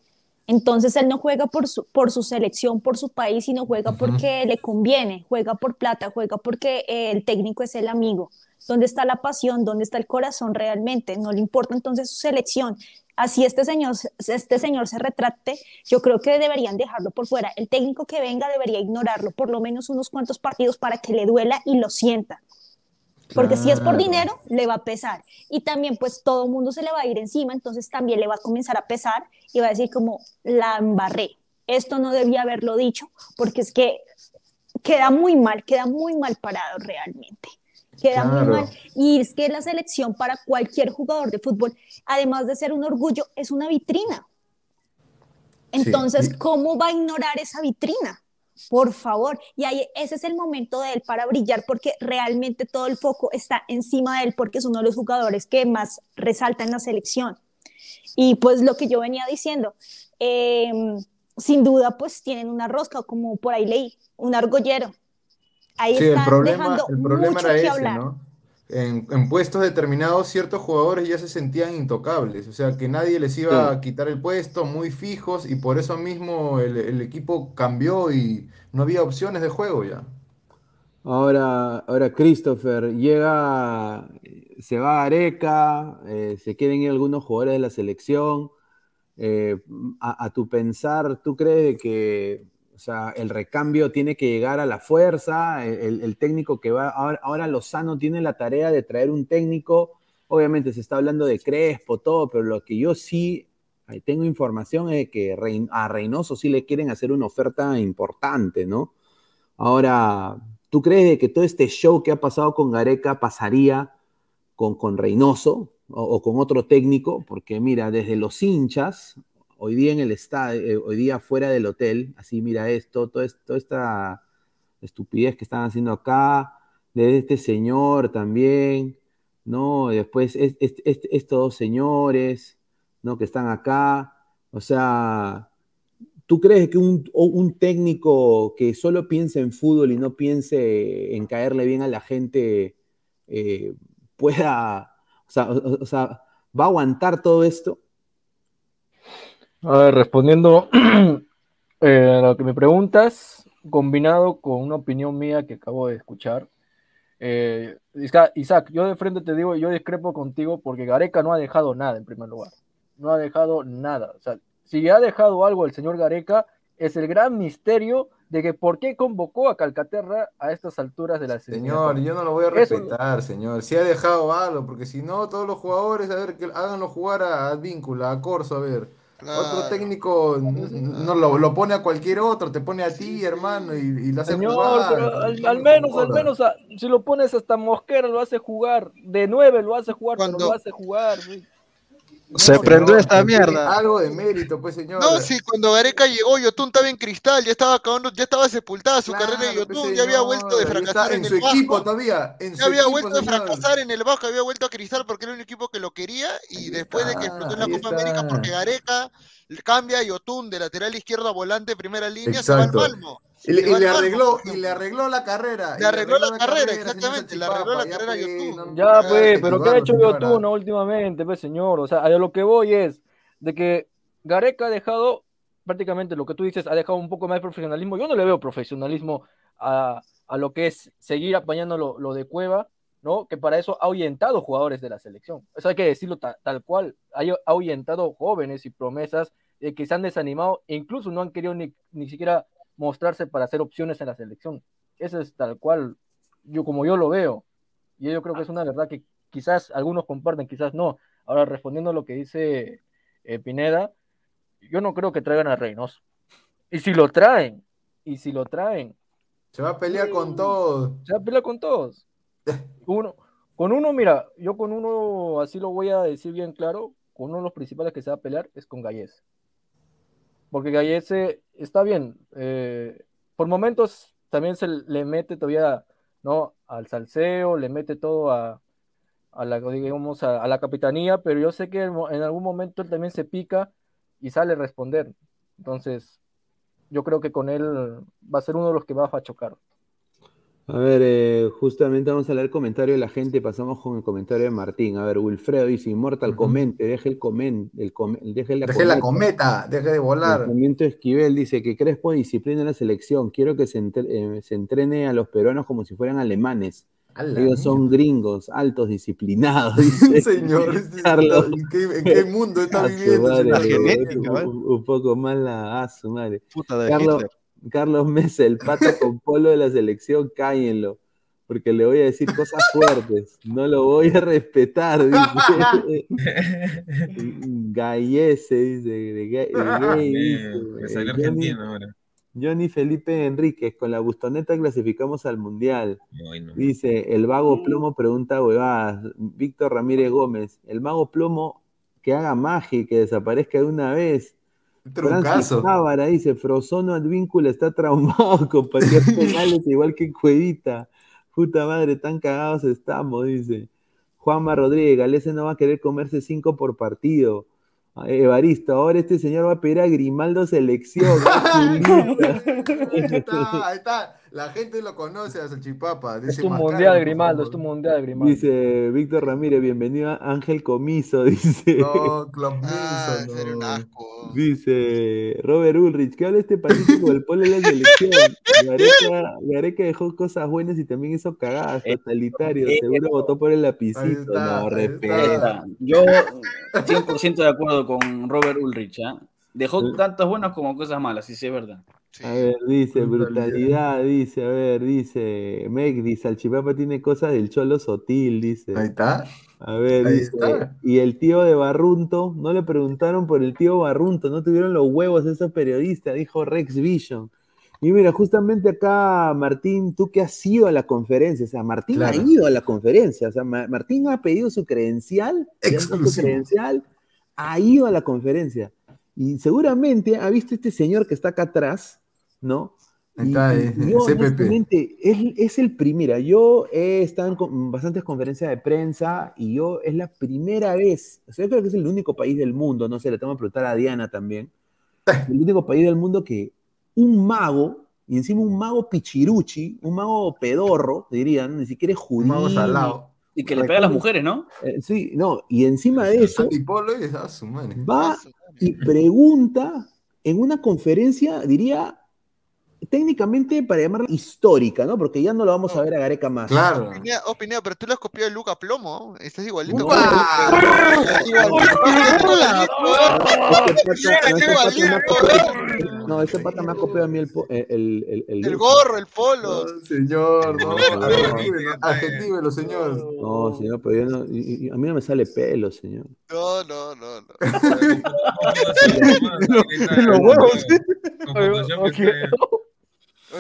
Entonces él no juega por su, por su selección, por su país, sino juega porque le conviene, juega por plata, juega porque el técnico es el amigo. ¿Dónde está la pasión? ¿Dónde está el corazón realmente? No le importa entonces su selección. Así este señor, este señor se retrate, yo creo que deberían dejarlo por fuera. El técnico que venga debería ignorarlo por lo menos unos cuantos partidos para que le duela y lo sienta. Porque si es por dinero, le va a pesar. Y también pues todo el mundo se le va a ir encima, entonces también le va a comenzar a pesar y va a decir como, la embarré. Esto no debía haberlo dicho, porque es que queda muy mal, queda muy mal parado realmente. Queda muy mal. Y es que la selección para cualquier jugador de fútbol, además de ser un orgullo, es una vitrina. Entonces, ¿cómo va a ignorar esa vitrina? Por favor. Y ahí ese es el momento de él para brillar porque realmente todo el foco está encima de él porque es uno de los jugadores que más resalta en la selección. Y pues lo que yo venía diciendo, eh, sin duda pues tienen una rosca, como por ahí leí, un argollero. Ahí Sí, el problema, dejando el problema mucho era que ese, hablar. ¿no? En, en puestos determinados, ciertos jugadores ya se sentían intocables, o sea, que nadie les iba Sí. a quitar el puesto, muy fijos, y por eso mismo el, el equipo cambió y no había opciones de juego ya. Ahora, ahora Christopher, llega, se va a Areca, eh, se quieren ir algunos jugadores de la selección. eh, a, a tu pensar, ¿tú crees que o sea, el recambio tiene que llegar a la fuerza? El, técnico que va, ahora, Lozano tiene la tarea de traer un técnico, obviamente se está hablando de Crespo, todo, pero lo que yo sí tengo información es que a Reynoso sí le quieren hacer una oferta importante, ¿no? Ahora, ¿tú crees que todo este show que ha pasado con Gareca pasaría con, con Reynoso o, o con otro técnico? Porque mira, desde los hinchas, hoy día en el estadio, eh, hoy día fuera del hotel, así mira esto, toda esta estupidez que están haciendo acá, de este señor también, ¿no? Y después es- es- es- estos dos señores, ¿no? Que están acá, o sea, ¿Tú crees que un, técnico que solo piense en fútbol y no piense en caerle bien a la gente eh, pueda, o sea, va a aguantar todo esto? A ver, respondiendo eh, a lo que me preguntas, combinado con una opinión mía que acabo de escuchar. eh, Isaac, yo de frente te digo, yo discrepo contigo porque Gareca no ha dejado nada en primer lugar. No ha dejado nada. O sea, si ha dejado algo el señor Gareca, es el gran misterio de que por qué convocó a Calcaterra a estas alturas de la Señor, yo no lo voy a Eso- respetar, señor. Si ha dejado algo, porque si no, todos los jugadores, a ver, que háganlo jugar a Advíncula, a Corso, a ver. Otro técnico no lo, lo pone a cualquier otro, te pone a ti, hermano, y, y lo hace Señor, jugar. pero al, al menos, al menos, a- si lo pones hasta Mosquera, lo hace jugar. De nueve lo hace jugar, pero lo hace jugar. güey. Se prendió esta mierda. Algo de mérito, pues, señor. No, sí, cuando Gareca llegó, Yotun estaba en cristal, ya estaba acabando, ya estaba sepultada su carrera de pues, Yotun, ya había vuelto de fracasar en, en su el equipo Vasco. todavía, en ya su había equipo, vuelto de señor. fracasar en el Vasco, había vuelto a cristal porque era un equipo que lo quería y después de que explotó en la Copa América porque Gareca cambia a Yotun de lateral izquierdo a volante primera línea, se va Exacto. al Malmo. Y le, y arregló, y le arregló la carrera. Le arregló la carrera, exactamente, le arregló la carrera a pues, Ya, pues, pero ¿qué ha hecho señora. Yotun últimamente, pues, señor? O sea, a lo que voy es de que Gareca ha dejado prácticamente lo que tú dices, ha dejado un poco más de profesionalismo. Yo no le veo profesionalismo a, a lo que es seguir apañando lo, lo de Cueva, ¿no? Que para eso ha ahuyentado jugadores de la selección. Eso hay que decirlo ta- tal cual. Ha, ha ahuyentado jóvenes y promesas eh, que se han desanimado e incluso no han querido ni, ni siquiera mostrarse para hacer opciones en la selección. Eso es tal cual, yo como yo lo veo. Y yo creo que es una verdad que quizás algunos comparten, quizás no. Ahora, respondiendo a lo que dice eh, Pineda, yo no creo que traigan a Reynoso. Y si lo traen, y si lo traen, Se va a pelear con todos. se va a pelear con todos. Uno, con uno, mira, yo con uno, así lo voy a decir bien claro, con uno de los principales que se va a pelear es con Gallese. Porque Gallese está bien. eh, por momentos también se le mete todavía, ¿no? Al salseo, le mete todo a, la, digamos, a, la capitanía, pero yo sé que en algún momento él también se pica y sale a responder. Entonces, yo creo que con él va a ser uno de los que va a chocar. A ver, eh, justamente vamos a leer comentario de la gente. Pasamos con el comentario de Martín. A ver, Wilfredo dice: Inmortal, Ujú. comente, deje el comen, el come- deje la Deje la cometa. cometa, deje de volar. Lanzamiento Esquivel dice que Crespo disciplina la selección. Quiero que se, entre- eh, se entrene a los peruanos como si fueran alemanes. Ellos son gringos, altos, disciplinados. Dice Señor, este- Carlos. ¿en qué, en qué mundo está A su viviendo? madre, señor? genética, un, poco más la a su madre. Puta de Carlos, Hitler. Carlos Mesa, el pata con polo de la selección, cállenlo. Porque le voy a decir cosas fuertes. No lo voy a respetar. Dice. Gallese, dice. de gay- de gay, dice. Me salió Johnny, argentino ahora. Johnny Felipe Enríquez, con la bustoneta clasificamos al mundial. Ay, no. Dice, el vago plomo pregunta huevadas. Víctor Ramírez Gómez, el mago plomo que haga magia y que desaparezca de una vez. Francis Trucazo. Tábara dice, Frozono Advíncula está traumado con patear penales igual que Cuevita. Puta madre, tan cagados estamos, dice. Juanma Rodríguez, Galese no va a querer comerse cinco por partido. Ah, Evaristo, ahora este señor va a pedir a Grimaldo selección. ¡Ah! Ahí está, ahí está. La gente lo conoce a Salchipapa. Es Dice tu más mundial, Grimaldo, es tu mundial, Grimaldo. Dice Víctor Ramírez, bienvenido a Ángel Comiso, dice. No, Ah, serio, un asco. Dice Robert Ulrich, ¿qué habla este patito con el polo de la selección? Gareca, Gareca dejó cosas buenas y también hizo cagadas, totalitario. Seguro votó por el lapicito. está, No, está. Yo 100% de acuerdo con Robert Ulrich. ¿ah? Dejó tantas buenas como cosas malas, sí, sí, es verdad. Sí. A ver, dice, Brutalidad. dice, a ver, dice, Meg, dice, Salchipapa tiene cosas del cholo sotil, dice. Ahí está. A ver, Ahí dice, está. y el tío de Barrunto, no le preguntaron por el tío Barrunto, no tuvieron los huevos esos periodistas, dijo Rex Vision. Y mira, justamente acá, Martín, tú que has ido a la conferencia, o sea, Martín Claro. ha ido a la conferencia, o sea, Ma- Martín ha pedido su credencial, su credencial, ha ido a la conferencia. Y seguramente ha visto este señor que está acá atrás, ¿no? Está, y eh, yo, honestamente, es, es el primero. Yo he estado en con- bastantes conferencias de prensa y yo es la primera vez, o sea, yo creo que es el único país del mundo, no sé, le tengo que preguntar a Diana también, el único país del mundo que un mago, y encima un mago pichiruchi, un mago pedorro, dirían, ni siquiera es Un judío. mago salado. Y que le pega a las mujeres, ¿no? Eh, sí, no, y encima de eso, Antipolo y a su madre. va y pregunta en una conferencia, diría, técnicamente para llamarla histórica, ¿no? Porque ya no lo vamos a ver a Gareca más. Claro. Oh, Pineda, pero tú lo has copiado de Luca Plomo. Estás igualito. Este igualito. No, ese pata me ha copiado a mí el, el, el, el- gorro, el polo. No, señor, no. No, Adjetívelo, adjetívelo, señor. No, señor, pero yo no, y- y- a mí no me sale pelo, señor. No, no, no, no. Los huevos,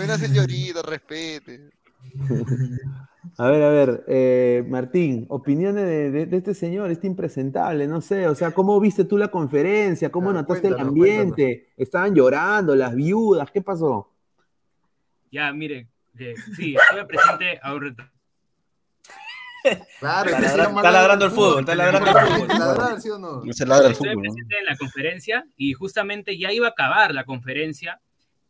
Una señorita, respete. A ver, a ver, eh, Martín, opiniones de, de- de este señor, este impresentable, no sé, o sea, ¿cómo viste tú la conferencia? ¿Cómo Ah, notaste el cuéntanos, ambiente? ¿Estaban llorando las viudas? ¿Qué pasó? Ya, mire, que sí, estuve presente a un reto. Claro, Está ladrando el fútbol, está ladrando el fútbol. que ladrar, ¿sí o no? Se ladra el Estuve presente en la conferencia y justamente ya iba a acabar la conferencia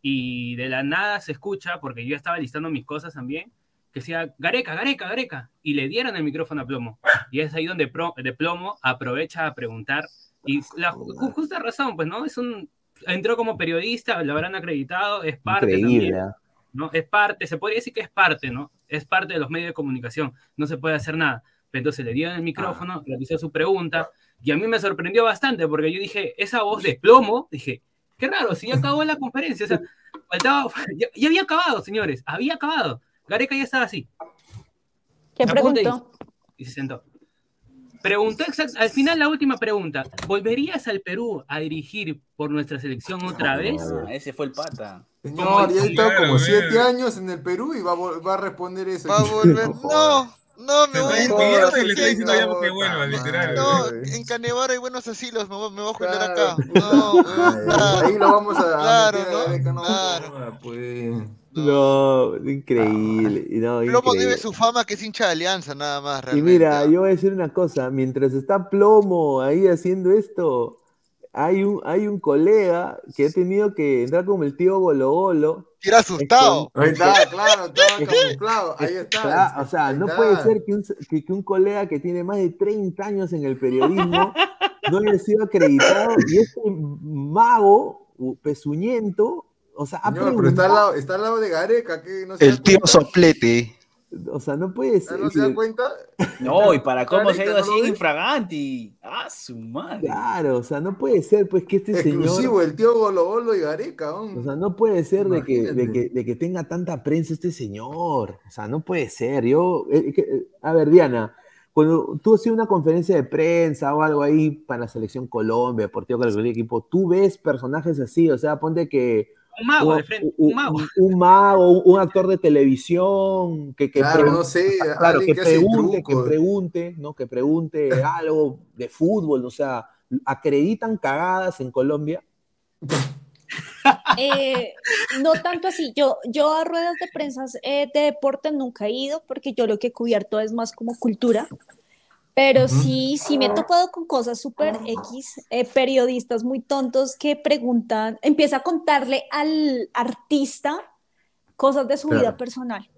y de la nada se escucha, porque yo estaba listando mis cosas también, que decía, Gareca, Gareca, Gareca, y le dieron el micrófono a Plomo. Y es ahí donde Pro- de Plomo aprovecha a preguntar, y la ju- ju- justa razón, pues, ¿no? Es un, entró como periodista, lo habrán acreditado, es parte Increíble. también, ¿ah? ¿no? Es parte, se podría decir que es parte, ¿no? Es parte de los medios de comunicación, no se puede hacer nada. Pero entonces le dieron el micrófono, realizó su pregunta, y a mí me sorprendió bastante, porque yo dije, esa voz de plomo, dije, qué raro, si ya acabó la conferencia, o sea, faltaba, ya, ya había acabado, señores, había acabado. Gareca ya estaba así, ¿Qué preguntó? y se sentó. Preguntó exact- al final la última pregunta, ¿volverías al Perú a dirigir por nuestra selección otra vez? Ah, ese fue el pata. Señor, ya ha estado Claro, como siete años en el Perú y va a, vol- va a responder eso. Va a volver. No, no, me voy a ir. y le está diciendo no, que literal. En Canevaro hay buenos asilos, me voy, me voy a Claro, acá. No. Ahí lo vamos a Claro, meter a ¿no? Claro. joda, pues. No, increíble. No, Plomo increíble. debe su fama que es hincha de alianza, nada más, Y realmente. mira, ¿ah? yo voy a decir una cosa, mientras está Plomo ahí haciendo esto, hay un, hay un colega que ha tenido que entrar como el tío Golo Golo. Era asustado. Ahí está, claro, estaba camuflado. Ahí está. O sea, no está. puede ser que un, que, que un colega que tiene más de 30 años en el periodismo no haya sido acreditado y este mago pezuñento, o sea, ha Señor, pero está al, lado, está al lado de Gareca, que no El tío soplete. O sea, no puede ser. ¿No se da cuenta? No, y para cómo se ha ido ¿no así ves? infraganti. Ah, su madre. Claro, o sea, no puede ser pues que este Exclusivo, señor, el tío Golo Golo y Gareca. o ¿no? sea, no puede ser de que, de, que, de que tenga tanta prensa este señor, o sea, no puede ser. Yo, eh, que- eh, a ver, Diana, cuando tú haces una conferencia de prensa o algo ahí para la selección Colombia, Deportivo cualquier equipo, tú ves personajes así, o sea, ponte que Un mago un, de frente, un- un mago. un- un mago, un, actor de televisión, que, que Claro, pregun- no sé, claro, alguien que pregunte, que pregunte, ¿no? Que pregunte algo de fútbol, o sea, acreditan cagadas en Colombia. Eh, no tanto así. Yo, yo a ruedas de prensa eh, de deporte nunca he ido porque yo lo que he cubierto es más como cultura. Pero sí, sí me he topado con cosas súper X, eh, periodistas muy tontos que preguntan, empieza a contarle al artista cosas de su Claro. vida personal.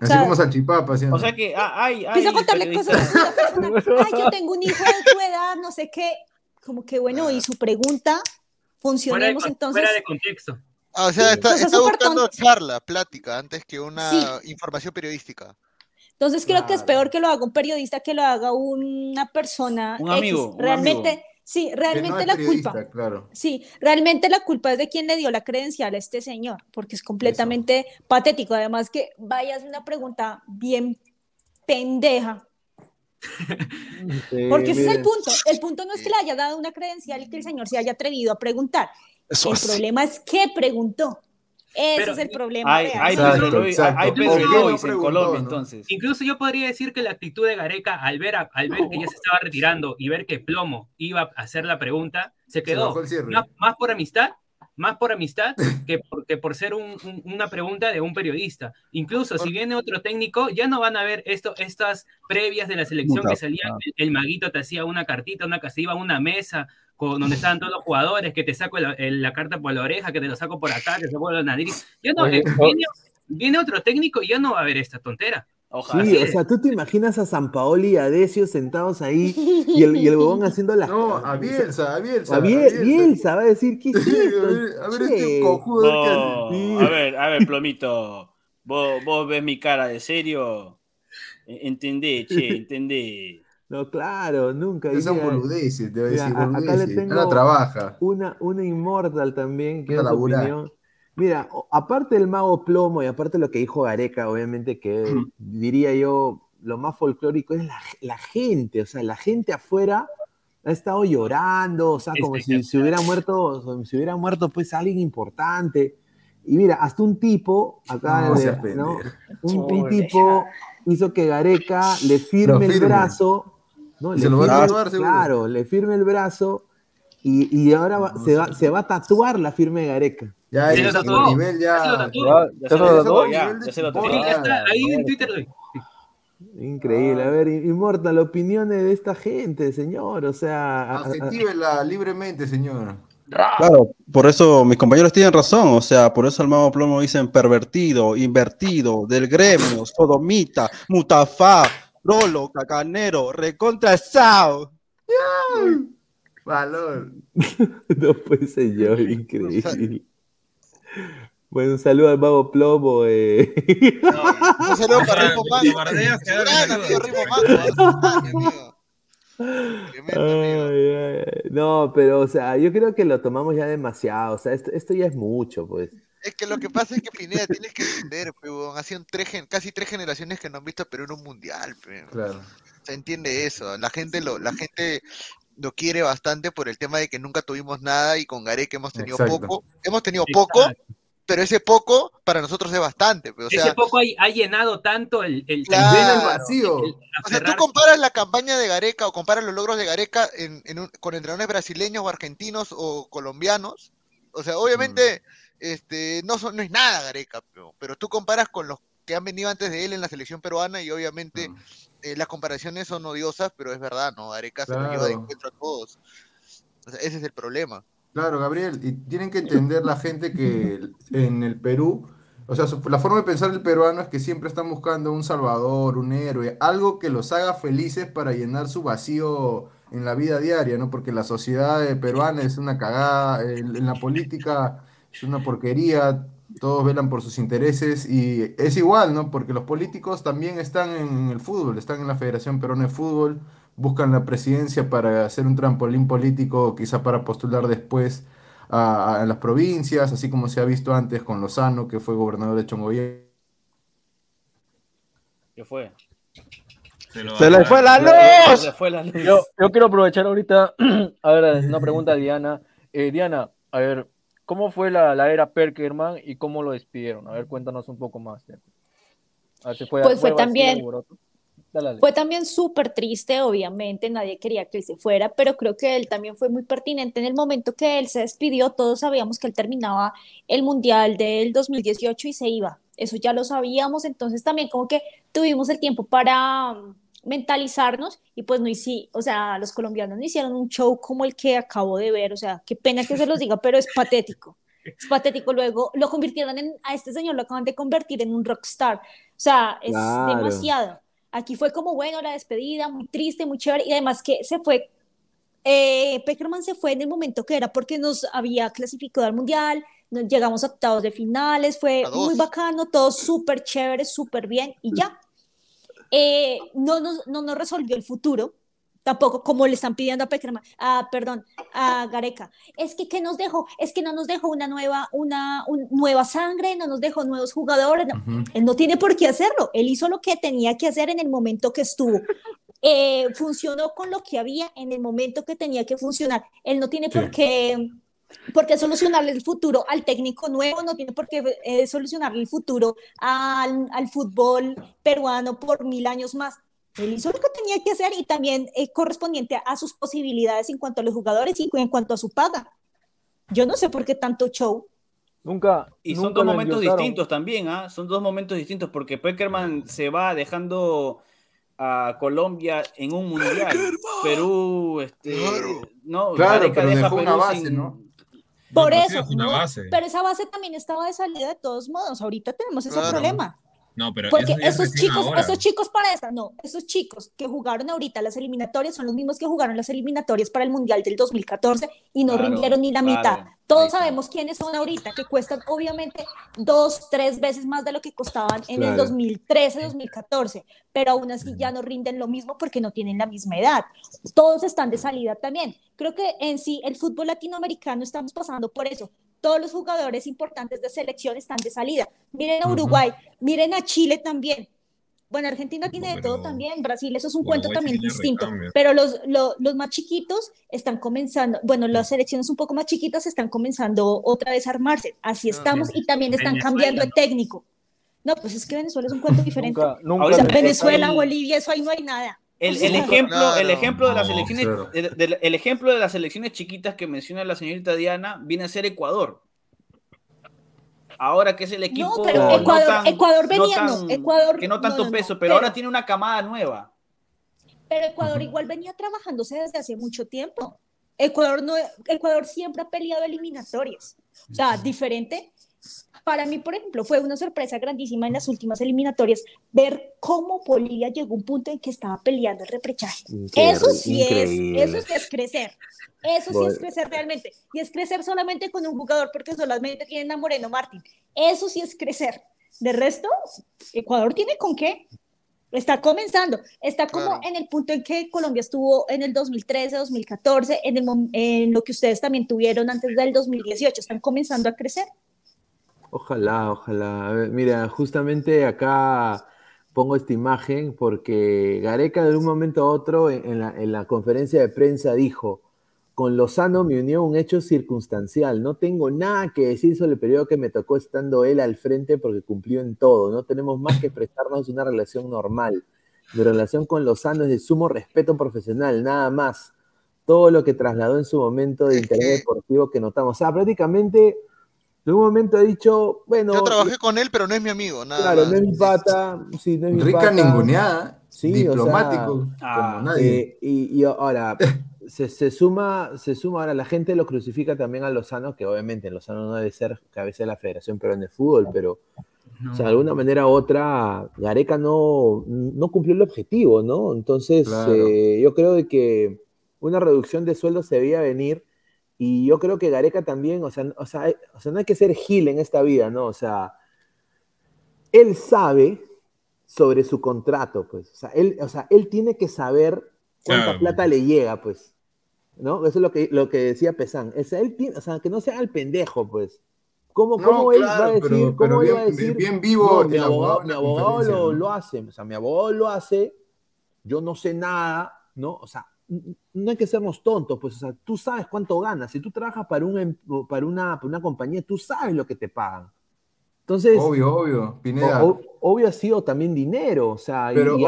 Así sea, como salchipapa. ¿sí o sea que ah, hay, hay Empieza a contarle cosas de su vida personal. Ay, yo tengo un hijo de tu edad, no sé qué. Como que bueno, y su pregunta, Fuera de, funcionemos entonces. fuera de contexto. Ah, o sea, está, buscando charla, plática, antes que una Sí. información periodística. Entonces creo que es peor que lo haga un periodista que lo haga una persona Un X. amigo, un Realmente, amigo. sí, no realmente es la periodista, culpa. Claro. Sí, realmente la culpa es de quien le dio la credencial a este señor, porque es completamente patético. Además que vayas una pregunta bien pendeja, Sí, porque ese es el punto. El punto no es que le haya dado una credencial y que el señor se haya atrevido a preguntar. Eso El problema es que preguntó. Ese Pero es el problema Hay, hay Exacto, exacto. hay Pedro ¿Por qué no Luis en Colombia, no? entonces. Incluso yo podría decir que la actitud de Gareca, al ver, a- al ver que ya se estaba retirando y ver que Plomo iba a hacer la pregunta, se quedó. más, más por amistad, más por amistad que por, que por ser un- un- una pregunta de un periodista. Incluso si viene otro técnico, ya no van a ver esto, estas previas de la selección Puta, que salían, el, el maguito te hacía una cartita, una se iba a una mesa con, donde estaban todos los jugadores, que te saco la, el- la carta por la oreja, que te lo saco por acá, que te saco la nariz. Ya no, Oye, eh, viene, viene otro técnico y ya no va a haber esta tontera. Ojalá. Sí, o sea, tú te imaginas a San Paoli y a Decio sentados ahí y el, y el huevón haciendo las No, a Bielsa, a Bielsa. A Biel- Bielsa va a decir, ¿qué es Sí, esto? a ver, a ver este cojudo. No, Sí. a ver, a ver, Plomito. ¿Vos, vos ves mi cara de serio? E- Entendé, che, entendé. No, claro, nunca. Esas boludeces, te voy a Mira, decir, a- acá le tengo- trabaja. Una, una Immortal también, que es su laburar. opinión. Mira, aparte del mago plomo y aparte de lo que dijo Gareca, obviamente que diría yo, lo más folclórico es la, la gente, o sea, la gente afuera ha estado llorando, o sea, como si se hubiera muerto, como si hubiera muerto pues alguien importante. Y mira, hasta un tipo, acá, No de- seas ¿no? pendejo. un, tipo hizo que Gareca le firme el firme. brazo, ¿no? Le se lo va a firme- tatuar, seguro. Claro, le firme el brazo y, y ahora va- se, va, se va a tatuar la firme de Gareca. Ya, Se lo el tatuó. nivel Se lo ya. tatuó. Ya, ¿Ya se lo tatuó, ya, ya se lo tatuó. está, ahí en Twitter. Increíble. A ver, Inmortal, opiniones de esta gente, señor. O sea. a- a- Adjetívela libremente, señor. Claro, por eso mis compañeros tienen razón, o sea, por eso al mago plomo dicen pervertido, invertido, del gremio, sodomita, mutafá, rolo, cacanero, recontra sao. Valor. no pues señor, increíble. Bueno, un saludo al mago plomo. Eh. Un saludo para Rimo. No, pero, o sea, yo creo que lo tomamos ya demasiado. O sea, esto, esto ya es mucho, pues. Es que lo que pasa es que Pineda tienes que entender, pe, huevón, ha sido tres gen- casi tres generaciones que no han visto a Perú en un mundial. Claro. Se entiende eso. La gente lo, la gente lo quiere bastante por el tema de que nunca tuvimos nada y con Gareca hemos tenido Exacto. poco. Hemos tenido poco, Exacto. pero ese poco para nosotros es bastante. O sea, Ese poco ha, ha llenado tanto el, el, Claro. Llena el vacío. el- O sea, tú comparas la campaña de Gareca o comparas los logros de Gareca en, en un- con entrenadores brasileños o argentinos o colombianos. O sea, obviamente este, no, son, no es nada Gareca, pero, pero tú comparas con los que han venido antes de él en la selección peruana y obviamente Mm. eh, las comparaciones son odiosas, pero es verdad, ¿no? Gareca se lo lleva de encuentro a todos. O sea, ese es el problema. Claro, Gabriel, y tienen que entender la gente que en el Perú, o sea, su- la forma de pensar del peruano es que siempre están buscando un salvador, un héroe, algo que los haga felices para llenar su vacío en la vida diaria, ¿no? Porque la sociedad peruana es una cagada, en la política es una porquería, todos velan por sus intereses y es igual, ¿no? Porque los políticos también están en el fútbol, están en la Federación Peruana de Fútbol, buscan la presidencia para hacer un trampolín político, quizá para postular después a, a las provincias, así como se ha visto antes con Lozano, que fue gobernador de Chongoyé. ¿Qué fue? Se, lo ¡Se le fue la Se luz! le fue la luz. Yo, yo quiero aprovechar ahorita, a ver, una pregunta a Diana. Eh, Diana, a ver, ¿cómo fue la, la era Perkerman y cómo lo despidieron? A ver, cuéntanos un poco más. A ver fue, Pues fue también- alboroto. Dale, dale. Fue también súper triste, obviamente, nadie quería que él se fuera, pero creo que él también fue muy pertinente en el momento que él se despidió, todos sabíamos que él terminaba el Mundial del 2018 y se iba, eso ya lo sabíamos, entonces también como que tuvimos el tiempo para mentalizarnos y pues no hicimos, o sea, los colombianos no hicieron un show como el que acabo de ver, o sea, qué pena que se los diga, pero es patético. Es patético. Luego lo convirtieron en, a este señor lo acaban de convertir en un rockstar. O sea, es Claro. demasiado. Aquí fue como, bueno, la despedida, muy triste, muy chévere, y además que se fue, eh, Peckerman se fue en el momento que era porque nos había clasificado al Mundial, nos llegamos a octavos de finales, fue muy bacano, todo súper chévere, súper bien, y ya. Eh, no, nos, no nos resolvió el futuro, tampoco como le están pidiendo a Peckerman, a, perdón, a Gareca. Es que, ¿qué nos dejó? Es que no nos dejó una nueva, una, un- nueva sangre, no nos dejó nuevos jugadores. no. Ujú. Él no tiene por qué hacerlo. Él hizo lo que tenía que hacer en el momento que estuvo. Eh, funcionó con lo que había en el momento que tenía que funcionar. Él no tiene por Sí. qué, por qué solucionarle el futuro al técnico nuevo, no tiene por qué eh, solucionarle el futuro al, al fútbol peruano por mil años más. Él hizo lo que tenía que hacer y también eh, correspondiente a sus posibilidades en cuanto a los jugadores y en cuanto a su paga. Yo no sé por qué tanto show. Nunca. Y son nunca dos lo momentos distintos también, ¿ah? Son dos momentos distintos porque Peckerman se va dejando a Colombia en un mundial. Perú, este, Claro. no, Claro, pero deja dejó a una Perú base, sin- ¿no? Por eso, es una no, base. pero esa base también estaba de salida de todos modos. Ahorita tenemos ese Claro. problema. No, pero Porque esos chicos, ahora. esos chicos para esta, no, esos chicos que jugaron ahorita las eliminatorias son los mismos que jugaron las eliminatorias para el Mundial del 2014 y no Claro, rindieron ni la claro, mitad. ahí Todos está. sabemos quiénes son ahorita, que cuestan obviamente dos, tres veces más de lo que costaban en el Claro. 2013, 2014, pero aún así ya no rinden lo mismo porque no tienen la misma edad. Todos están de salida también. Creo que en sí el fútbol latinoamericano estamos pasando por eso. Todos los jugadores importantes de selección están de salida. Miren a. Uruguay, miren a Chile también. Bueno, Argentina tiene de todo también, Brasil, eso es un Uruguay cuento también distinto, recambio. pero los, lo- los más chiquitos están comenzando, bueno, las selecciones un poco más chiquitas están comenzando otra vez a armarse, así Ah, estamos y también están Venezuela, cambiando de ¿no? técnico. No, pues es que Venezuela es un cuento diferente. Nunca, nunca O sea, Venezuela, el- Bolivia, eso ahí no hay nada. El, el ejemplo, el ejemplo de las No, claro. de- el ejemplo de las selecciones chiquitas que menciona la señorita Diana viene a ser Ecuador. ahora que es el equipo No, pero no Ecuador, tan- Ecuador no venía, no, tan- Ecuador. que no tanto no, no, peso, no, pero, ahora tiene una camada nueva. Pero Ecuador igual venía trabajándose desde hace mucho tiempo. Ecuador, no, Ecuador siempre ha peleado eliminatorias. O sea, diferente. Para mí, por ejemplo, fue una sorpresa grandísima en las últimas eliminatorias ver cómo Bolivia llegó a un punto en que estaba peleando el repechaje. Increíble, Eso sí increíble. es, eso sí es crecer. Eso sí es crecer realmente. Y es crecer solamente con un jugador porque solamente tienen a Moreno Martín. Eso sí es crecer. De resto, Ecuador tiene con qué. Está comenzando. Está como Claro. en el punto en que Colombia estuvo en el 2013, 2014, en, el, en lo que ustedes también tuvieron antes del 2018. Están comenzando a crecer. Ojalá, ojalá. Ver, mira, justamente acá pongo esta imagen porque Gareca de un momento a otro en, en la, en la conferencia de prensa dijo, con Lozano me unió un hecho circunstancial, no tengo nada que decir sobre el periodo que me tocó estando él al frente porque cumplió en todo, no tenemos más que prestarnos una relación normal. Mi relación con Lozano es de sumo respeto profesional, nada más. Todo lo que trasladó en su momento de interés deportivo que notamos. O sea, prácticamente en un momento he dicho, bueno, Yo trabajé con él, pero no es mi amigo, nada claro, más. no es mi pata, sí, no es mi Rica pata. ninguneada, Sí, o sea, diplomático, ah, como nadie. Eh, y, y ahora, se, se suma, se suma, ahora la gente lo crucifica también a Lozano, que obviamente Lozano no debe ser cabeza de la Federación Peruana de Fútbol, pero No. o sea, de alguna manera u otra, Gareca no, no cumplió el objetivo, ¿no? Entonces, Claro. eh, yo creo de que una reducción de sueldo se debía venir, y yo creo que Gareca también, o sea, o sea, o sea, no hay que ser gil en esta vida, ¿no? O sea, él sabe sobre su contrato, pues. O sea, él, o sea, él tiene que saber cuánta Claro. plata le llega, pues. ¿No? Eso es lo que, lo que decía Pesán. O sea, él tiene, o sea, que no sea el pendejo, pues. ¿Cómo, No, cómo él claro, va a decir, pero- cómo pero él va a bien- decir, bien vivo "No, mi abogado, mi abogado lo, ¿no? lo hace, o sea, mi abogado lo hace, yo no sé nada, ¿no? O sea, no hay que sernos tontos, pues, o sea, tú sabes cuánto ganas. Si tú trabajas para, un, em- para, una, para una compañía, tú sabes lo que te pagan. Entonces, Obvio, obvio, Pineda. o- obvio ha sido también dinero, o sea, Pero y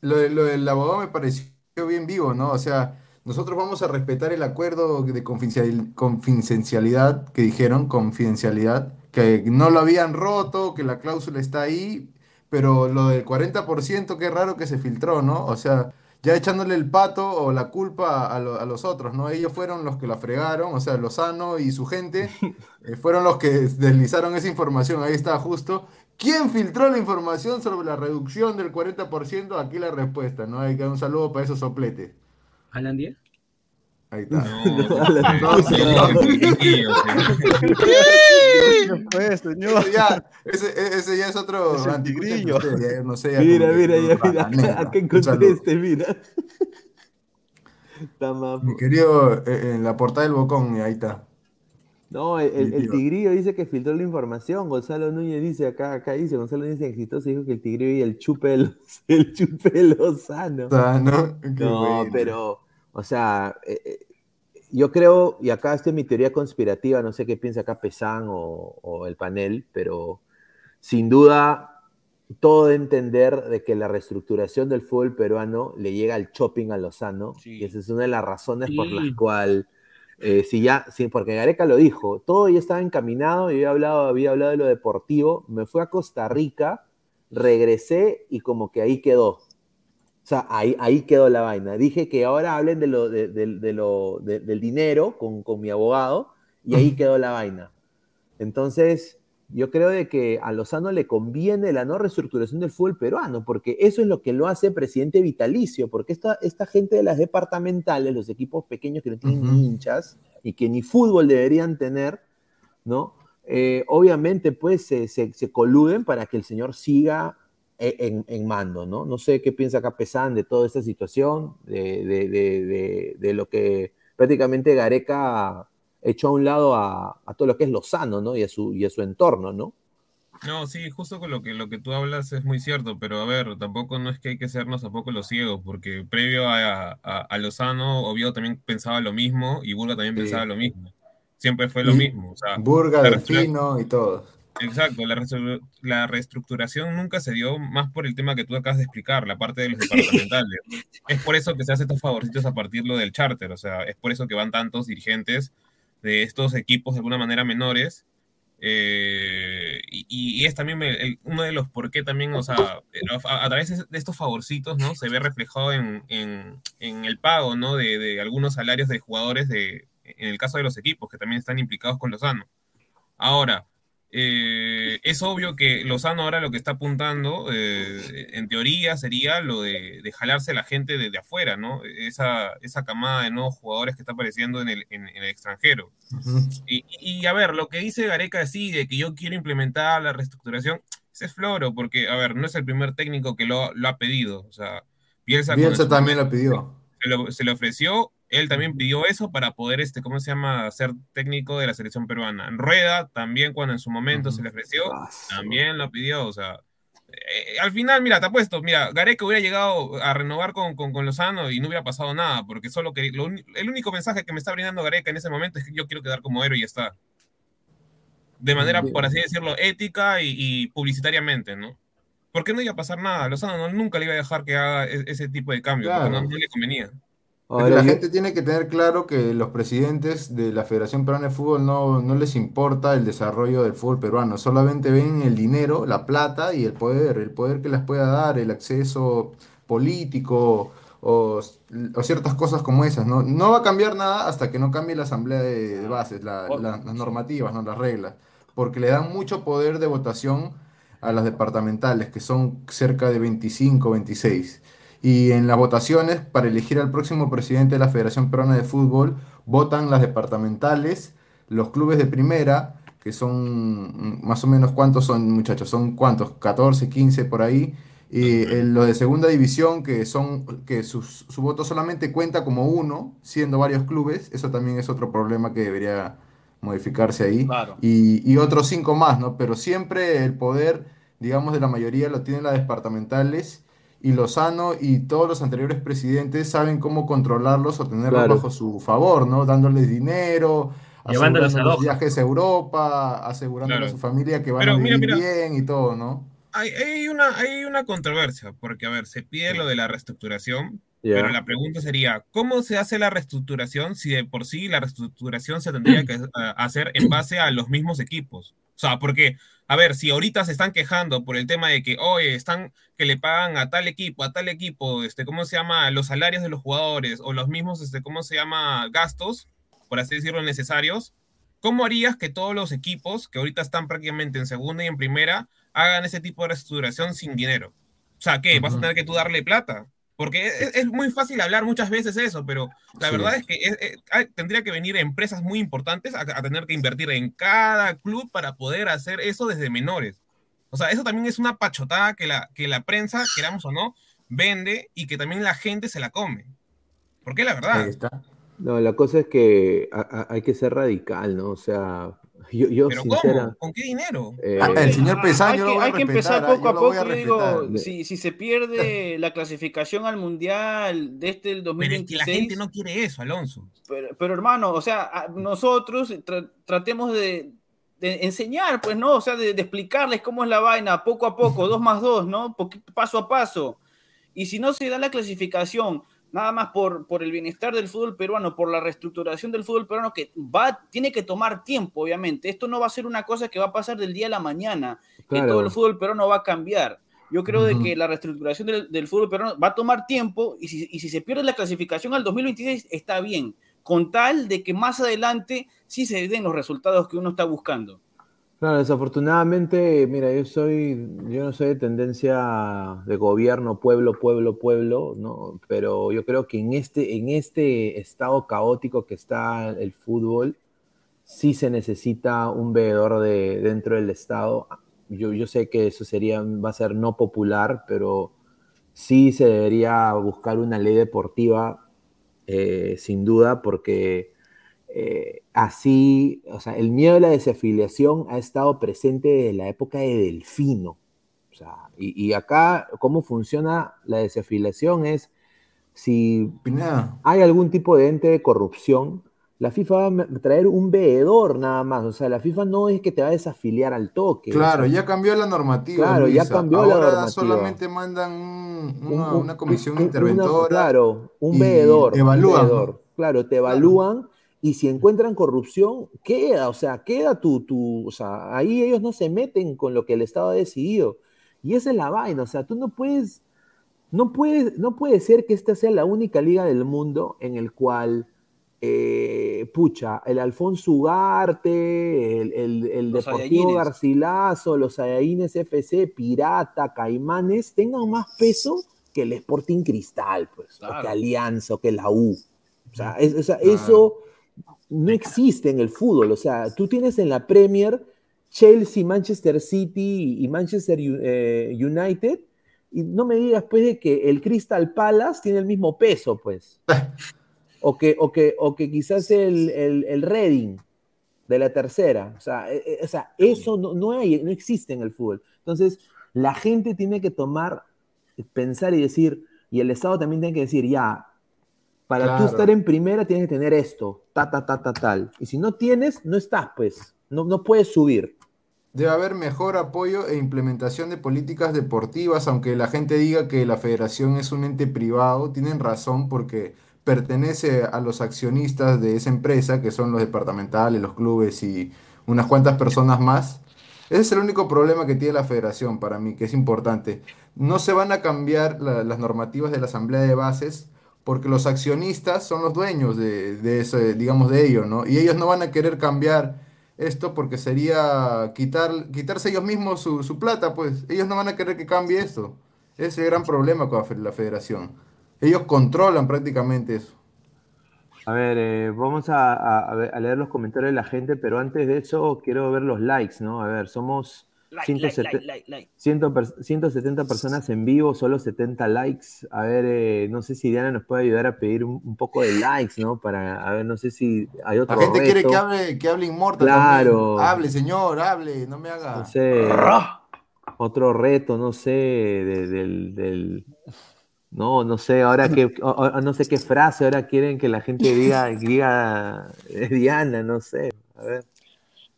lo, lo del abogado me pareció bien vivo, ¿no? O sea, nosotros vamos a respetar el acuerdo de confidencial- confidencialidad que dijeron, confidencialidad, que no lo habían roto, que la cláusula está ahí, pero lo del 40%, qué raro que se filtró, ¿no? O sea, ya echándole el pato o la culpa a, lo- a los otros, ¿no? Ellos fueron los que la fregaron, o sea, Lozano y su gente eh, fueron los que deslizaron esa información, ahí está justo. ¿Quién filtró la información sobre la reducción del 40%? Aquí la respuesta, ¿no? Hay que dar un saludo para esos sopletes. ¿Alan Díaz? Ahí está. No, señor. Pues. Ese ya, es otro Es el anticucho que tigrillo. usted, ya no sé, Mira, mira, ya, mira, negra. acá, encontré este, mira. Mi querido, eh, en la portada del Bocón, ahí está. No, el, el- tigrillo dice que filtró la información. Gonzalo Núñez dice acá, acá dice, Gonzalo Núñez exitoso dijo que el tigrillo y el chupe el chupe Lozano. O sea, ¿no? Qué No, bueno. pero, o sea, eh, eh, yo creo, y acá está mi teoría conspirativa, no sé qué piensa acá Pesán o, o el panel, pero sin duda todo de entender de que la reestructuración del fútbol peruano le llega al shopping a Lozano, Sí. y esa es una de las razones por las cuales, eh, si ya, sí, porque Gareca lo dijo, todo ya estaba encaminado, y había hablado, había hablado de lo deportivo, me fui a Costa Rica, regresé y como que ahí quedó. O sea, ahí, ahí quedó la vaina. Dije que ahora hablen de lo, de, de- de lo, de- del dinero con, con mi abogado y ahí quedó la vaina. Entonces, yo creo de que a Lozano le conviene la no reestructuración del fútbol peruano, porque eso es lo que lo hace presidente vitalicio, porque esta, esta gente de las departamentales, los equipos pequeños que no tienen ni hinchas y que ni fútbol deberían tener, ¿no? Eh, obviamente, pues se, se- se coluden para que el señor siga en, en mando, ¿no? No sé qué piensa acá Pesán de toda esta situación, de, de- de- lo que prácticamente Gareca echó a un lado a, a todo lo que es Lozano, ¿no? Y a su, y a su entorno, ¿no? No, sí, justo con lo que, lo que tú hablas es muy cierto, pero a ver, tampoco no es que hay que sernos tampoco los ciegos, porque previo a, a, a Lozano, Oviedo también pensaba lo mismo y Burga también Sí. pensaba lo mismo. Siempre fue lo Y mismo. O sea, Burga, Delfino y todos. Exacto, la, la reestructuración nunca se dio más por el tema que tú acabas de explicar, la parte de los departamentales. es por eso que se hacen estos favorcitos a partir lo del charter, o sea, es por eso que van tantos dirigentes de estos equipos de alguna manera menores Eh, y, y es también el- el- uno de los por qué también, o sea, a, a través de estos favorcitos, ¿no? Se ve reflejado en, en- en el pago, ¿no? De, de algunos salarios de jugadores de, en el caso de los equipos que también están implicados con Lozano. Ahora, eh, es obvio que Lozano ahora lo que está apuntando, eh, en teoría, sería lo de, de jalarse a la gente de, de afuera, ¿no? Esa, esa camada de nuevos jugadores que está apareciendo en el, en- en el extranjero. Y, y, a ver, lo que dice Gareca sí, de que yo quiero implementar la reestructuración, ese es floro, porque, a ver, no es el primer técnico que lo, lo ha pedido. O sea, Bielsa, Bielsa también lo pidió. Se, lo, se le ofreció, él también pidió eso para poder, este, ¿cómo se llama?, ser técnico de la selección peruana. Rueda también, cuando en su momento se le ofreció, también lo pidió, o sea. eh, al final, mira, te apuesto, mira, Gareca hubiera llegado a renovar con, con, con Lozano y no hubiera pasado nada, porque solo que lo el único mensaje que me está brindando Gareca en ese momento es que yo quiero quedar como héroe y ya está. De manera, por así decirlo, ética y, y publicitariamente, ¿no? Porque no iba a pasar nada. Lozano no- nunca le iba a dejar que haga e- ese tipo de cambio, porque Claro. no, no le convenía. Ahora, la yo- gente tiene que tener claro que los presidentes de la Federación Peruana de Fútbol no, no les importa el desarrollo del fútbol peruano, solamente ven el dinero, la plata y el poder, el poder que les pueda dar, el acceso político o, o ciertas cosas como esas, ¿no? No va a cambiar nada hasta que no cambie la asamblea de, de bases, la- la- las normativas, ¿no? Las reglas, porque le dan mucho poder de votación a las departamentales, que son cerca de 25, 26. Y en las votaciones para elegir al próximo presidente de la Federación Peruana de Fútbol, votan las departamentales, los clubes de primera, que son mm, más o menos cuántos son, muchachos, son cuántos, 14, 15 por ahí, y eh, los de segunda división, que son, que sus- su voto solamente cuenta como uno, siendo varios clubes, eso también es otro problema que debería modificarse ahí. Claro. Y, y otros cinco más, ¿no? Pero siempre el poder, digamos, de la mayoría lo tienen las departamentales y Lozano y todos los anteriores presidentes saben cómo controlarlos o tenerlos Claro. bajo su favor, ¿no? Dándoles dinero, Llevándolos a Doha. viajes a Europa, asegurándole Claro. a su familia que van Pero a vivir mira. bien y todo, ¿no? Hay, hay una, hay una controversia, porque, a ver, se pide lo de la reestructuración, Pero la pregunta sería, ¿cómo se hace la reestructuración si de por sí la reestructuración se tendría que eh, hacer en base a los mismos equipos? O sea, porque, a ver, si ahorita se están quejando por el tema de que, oye, están que le pagan a tal equipo, a tal equipo, este, ¿cómo se llama? Los salarios de los jugadores o los mismos, este, ¿cómo se llama? Gastos, por así decirlo, necesarios. ¿Cómo harías que todos los equipos que ahorita están prácticamente en segunda y en primera hagan ese tipo de reestructuración sin dinero? O sea, ¿qué? ¿Vas a tener que tú darle plata? Porque es, es muy fácil hablar muchas veces eso, pero la Sí. verdad es que es- es- hay- tendría que venir empresas muy importantes a, a tener que invertir en cada club para poder hacer eso desde menores. O sea, eso también es una pachotada que la, que la prensa, queramos o no, vende y que también la gente se la come. Porque la verdad. Ahí está. No, la cosa es que a- a- hay que ser radical, ¿no? O sea, yo, yo Pero sincera. ¿cómo? ¿Con qué dinero? eh, Ah, el señor Ah, Pesán, hay yo que, lo voy a hay que empezar poco a poco. a digo, si, si se pierde la clasificación al Mundial de este el Pero es que la 2026, gente no quiere eso, Alonso. pero, pero, hermano, o sea, nosotros tra- tratemos de, de enseñar, pues, ¿no? O sea, de, de explicarles cómo es la vaina, poco a poco, dos más dos, ¿no? Paso a paso. Y si no se da la clasificación, nada más por, por el bienestar del fútbol peruano, por la reestructuración del fútbol peruano, que va, tiene que tomar tiempo, obviamente. Esto no va a ser una cosa que va a pasar del día a la mañana, que todo el fútbol peruano va a cambiar. Yo creo de que la reestructuración del, del fútbol peruano va a tomar tiempo y si, y si se pierde la clasificación al 2026 está bien, con tal de que más adelante sí se den los resultados que uno está buscando. Desafortunadamente, mira, yo soy, yo no soy de tendencia de gobierno, pueblo, pueblo, pueblo, ¿no? Pero yo creo que en este, en este estado caótico que está el fútbol, sí se necesita un veedor de, dentro del Estado. Yo, yo sé que eso sería, va a ser no popular, pero sí se debería buscar una ley deportiva, eh, sin duda, porque eh, así, o sea, el miedo a la desafiliación ha estado presente desde la época de Delfino. O sea, y, y acá, ¿cómo funciona la desafiliación? Es si hay algún tipo de ente de corrupción, la FIFA va a traer un veedor nada más. O sea, la FIFA no es que te va a desafiliar al toque. o Claro, sea, ya cambió la normativa. Claro, ya cambió la Ahora normativa. solamente mandan un- un- una, un- una comisión una- interventora. claro, un y veedor. evalúan. Claro, te evalúan Y si encuentran corrupción, queda, o sea, queda tu, tu, o sea, ahí ellos no se meten con lo que el Estado ha decidido. Y esa es la vaina, o sea, tú no puedes, no puedes, no puede ser que esta sea la única liga del mundo en el cual, eh, pucha, el Alfonso Ugarte, el, el- Deportivo. Garcilaso, los Saiyajines FC, Pirata, Caimanes, tengan más peso que el Sporting Cristal, pues, o que Alianza, o que la U. O sea, es- o sea, Claro. eso no existe en el fútbol. O sea, tú tienes en la Premier Chelsea, Manchester City y Manchester eh, United, y no me digas pues de que el Crystal Palace tiene el mismo peso, pues. O que, o que, o que quizás el, el, el Reading de la tercera. O sea, eh, eh, o sea eso no, no, hay, no existe en el fútbol. Entonces, la gente tiene que tomar, pensar y decir, y el Estado también tiene que decir, ya, para Claro. tú estar en primera tienes que tener esto, ta, ta, ta, ta, tal. Y si no tienes, no estás, pues. No, no puedes subir. Debe haber mejor apoyo e implementación de políticas deportivas, aunque la gente diga que la federación es un ente privado, tienen razón porque pertenece a los accionistas de esa empresa, que son los departamentales, los clubes y unas cuantas personas más. Ese es el único problema que tiene la federación para mí, que es importante. No se van a cambiar la- las normativas de la asamblea de bases porque los accionistas son los dueños de, de digamos, de ello, ¿no? Y ellos no van a querer cambiar esto porque sería quitar, quitarse ellos mismos su, plata, pues ellos no van a querer que cambie esto. Ese es el gran problema con la fe- la federación. Ellos controlan prácticamente eso. A ver, eh, vamos a, a leer los comentarios de la gente, pero antes de eso quiero ver los likes, ¿no? A ver, somos Like, like, 170 like, like, like. 100 per- 170 personas en vivo, solo 70 likes. A ver, eh, no sé si Diana nos puede ayudar a pedir un, un poco de likes, ¿no? Para, a ver, no sé si hay La otro gente quiere que hable, que hable Inmortal Claro. también. Hable, señor, hable, no me haga. No sé, otro reto, no sé, de- del, del- no, no sé, ahora que, o- o- no sé qué frase ahora quieren que la gente diga, diga eh, Diana, no sé, a ver.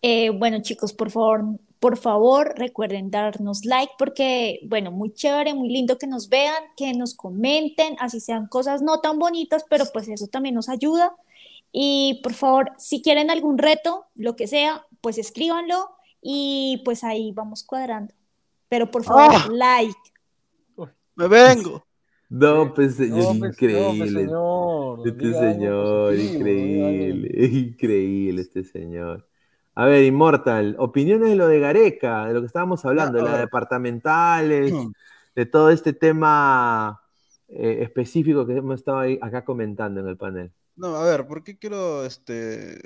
Eh, bueno, chicos, por favor, por favor, recuerden darnos like porque, bueno, muy chévere, muy lindo que nos vean, que nos comenten, así sean cosas no tan bonitas, pero pues eso también nos ayuda. Y por favor, si quieren algún reto, lo que sea, pues escríbanlo y pues ahí vamos cuadrando. Pero por favor, ¡Ah! like. Me vengo. No, pues señor, No, pues, no, pues, increíble. señor, Este señor, positivo, increíble, increíble este señor. A ver, Immortal, opiniones de lo de Gareca, de lo que estábamos hablando, de a las departamentales, Hmm. de todo este tema eh, específico que hemos estado ahí, acá comentando en el panel. No, a ver, ¿por qué quiero este,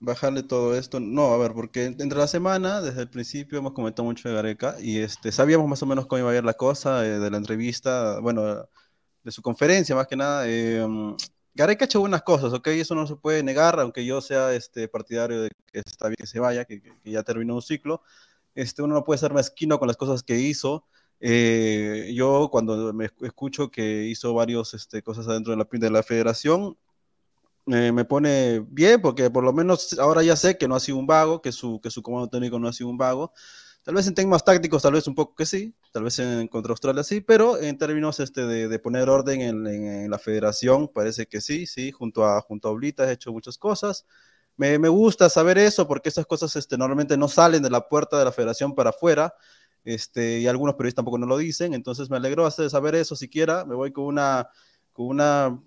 bajarle todo esto? No, a ver, porque entre la semana, desde el principio, hemos comentado mucho de Gareca y este, sabíamos más o menos cómo iba a ir la cosa eh, de la entrevista, bueno, de su conferencia más que nada. eh, mm, Gareca ha hecho buenas cosas, ¿ok? Eso no se puede negar, aunque yo sea este, partidario de que está bien que se vaya, que, que- ya terminó un ciclo. Este, uno no puede ser mezquino con las cosas que hizo. Eh, yo cuando me escu- escucho que hizo varios este, cosas adentro de la, de la federación, eh, me pone bien porque por lo menos ahora ya sé que no ha sido un vago, que su, que su comando técnico no ha sido un vago. Tal vez en temas tácticos, tal vez un poco que sí, tal vez en contra Australia sí, pero en términos este, de, de poner orden en, en- la federación, parece que sí, sí, junto a, junto a Oblita ha hecho muchas cosas. Me, me gusta saber eso porque esas cosas este, normalmente no salen de la puerta de la federación para afuera. Este, y algunos periodistas tampoco no lo dicen, entonces me alegró hacer saber eso siquiera, me voy con una, una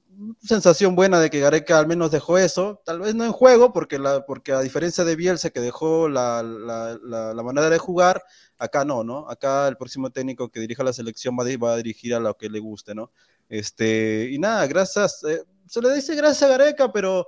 sensación buena de que Gareca al menos dejó eso, tal vez no en juego, porque, la, porque a diferencia de Bielsa que dejó la, la, la, manera de jugar, acá no, ¿no? Acá el próximo técnico que dirija la selección va, va a dirigir a lo que le guste, ¿no? Este, y nada, gracias, eh, se le dice gracias a Gareca, pero,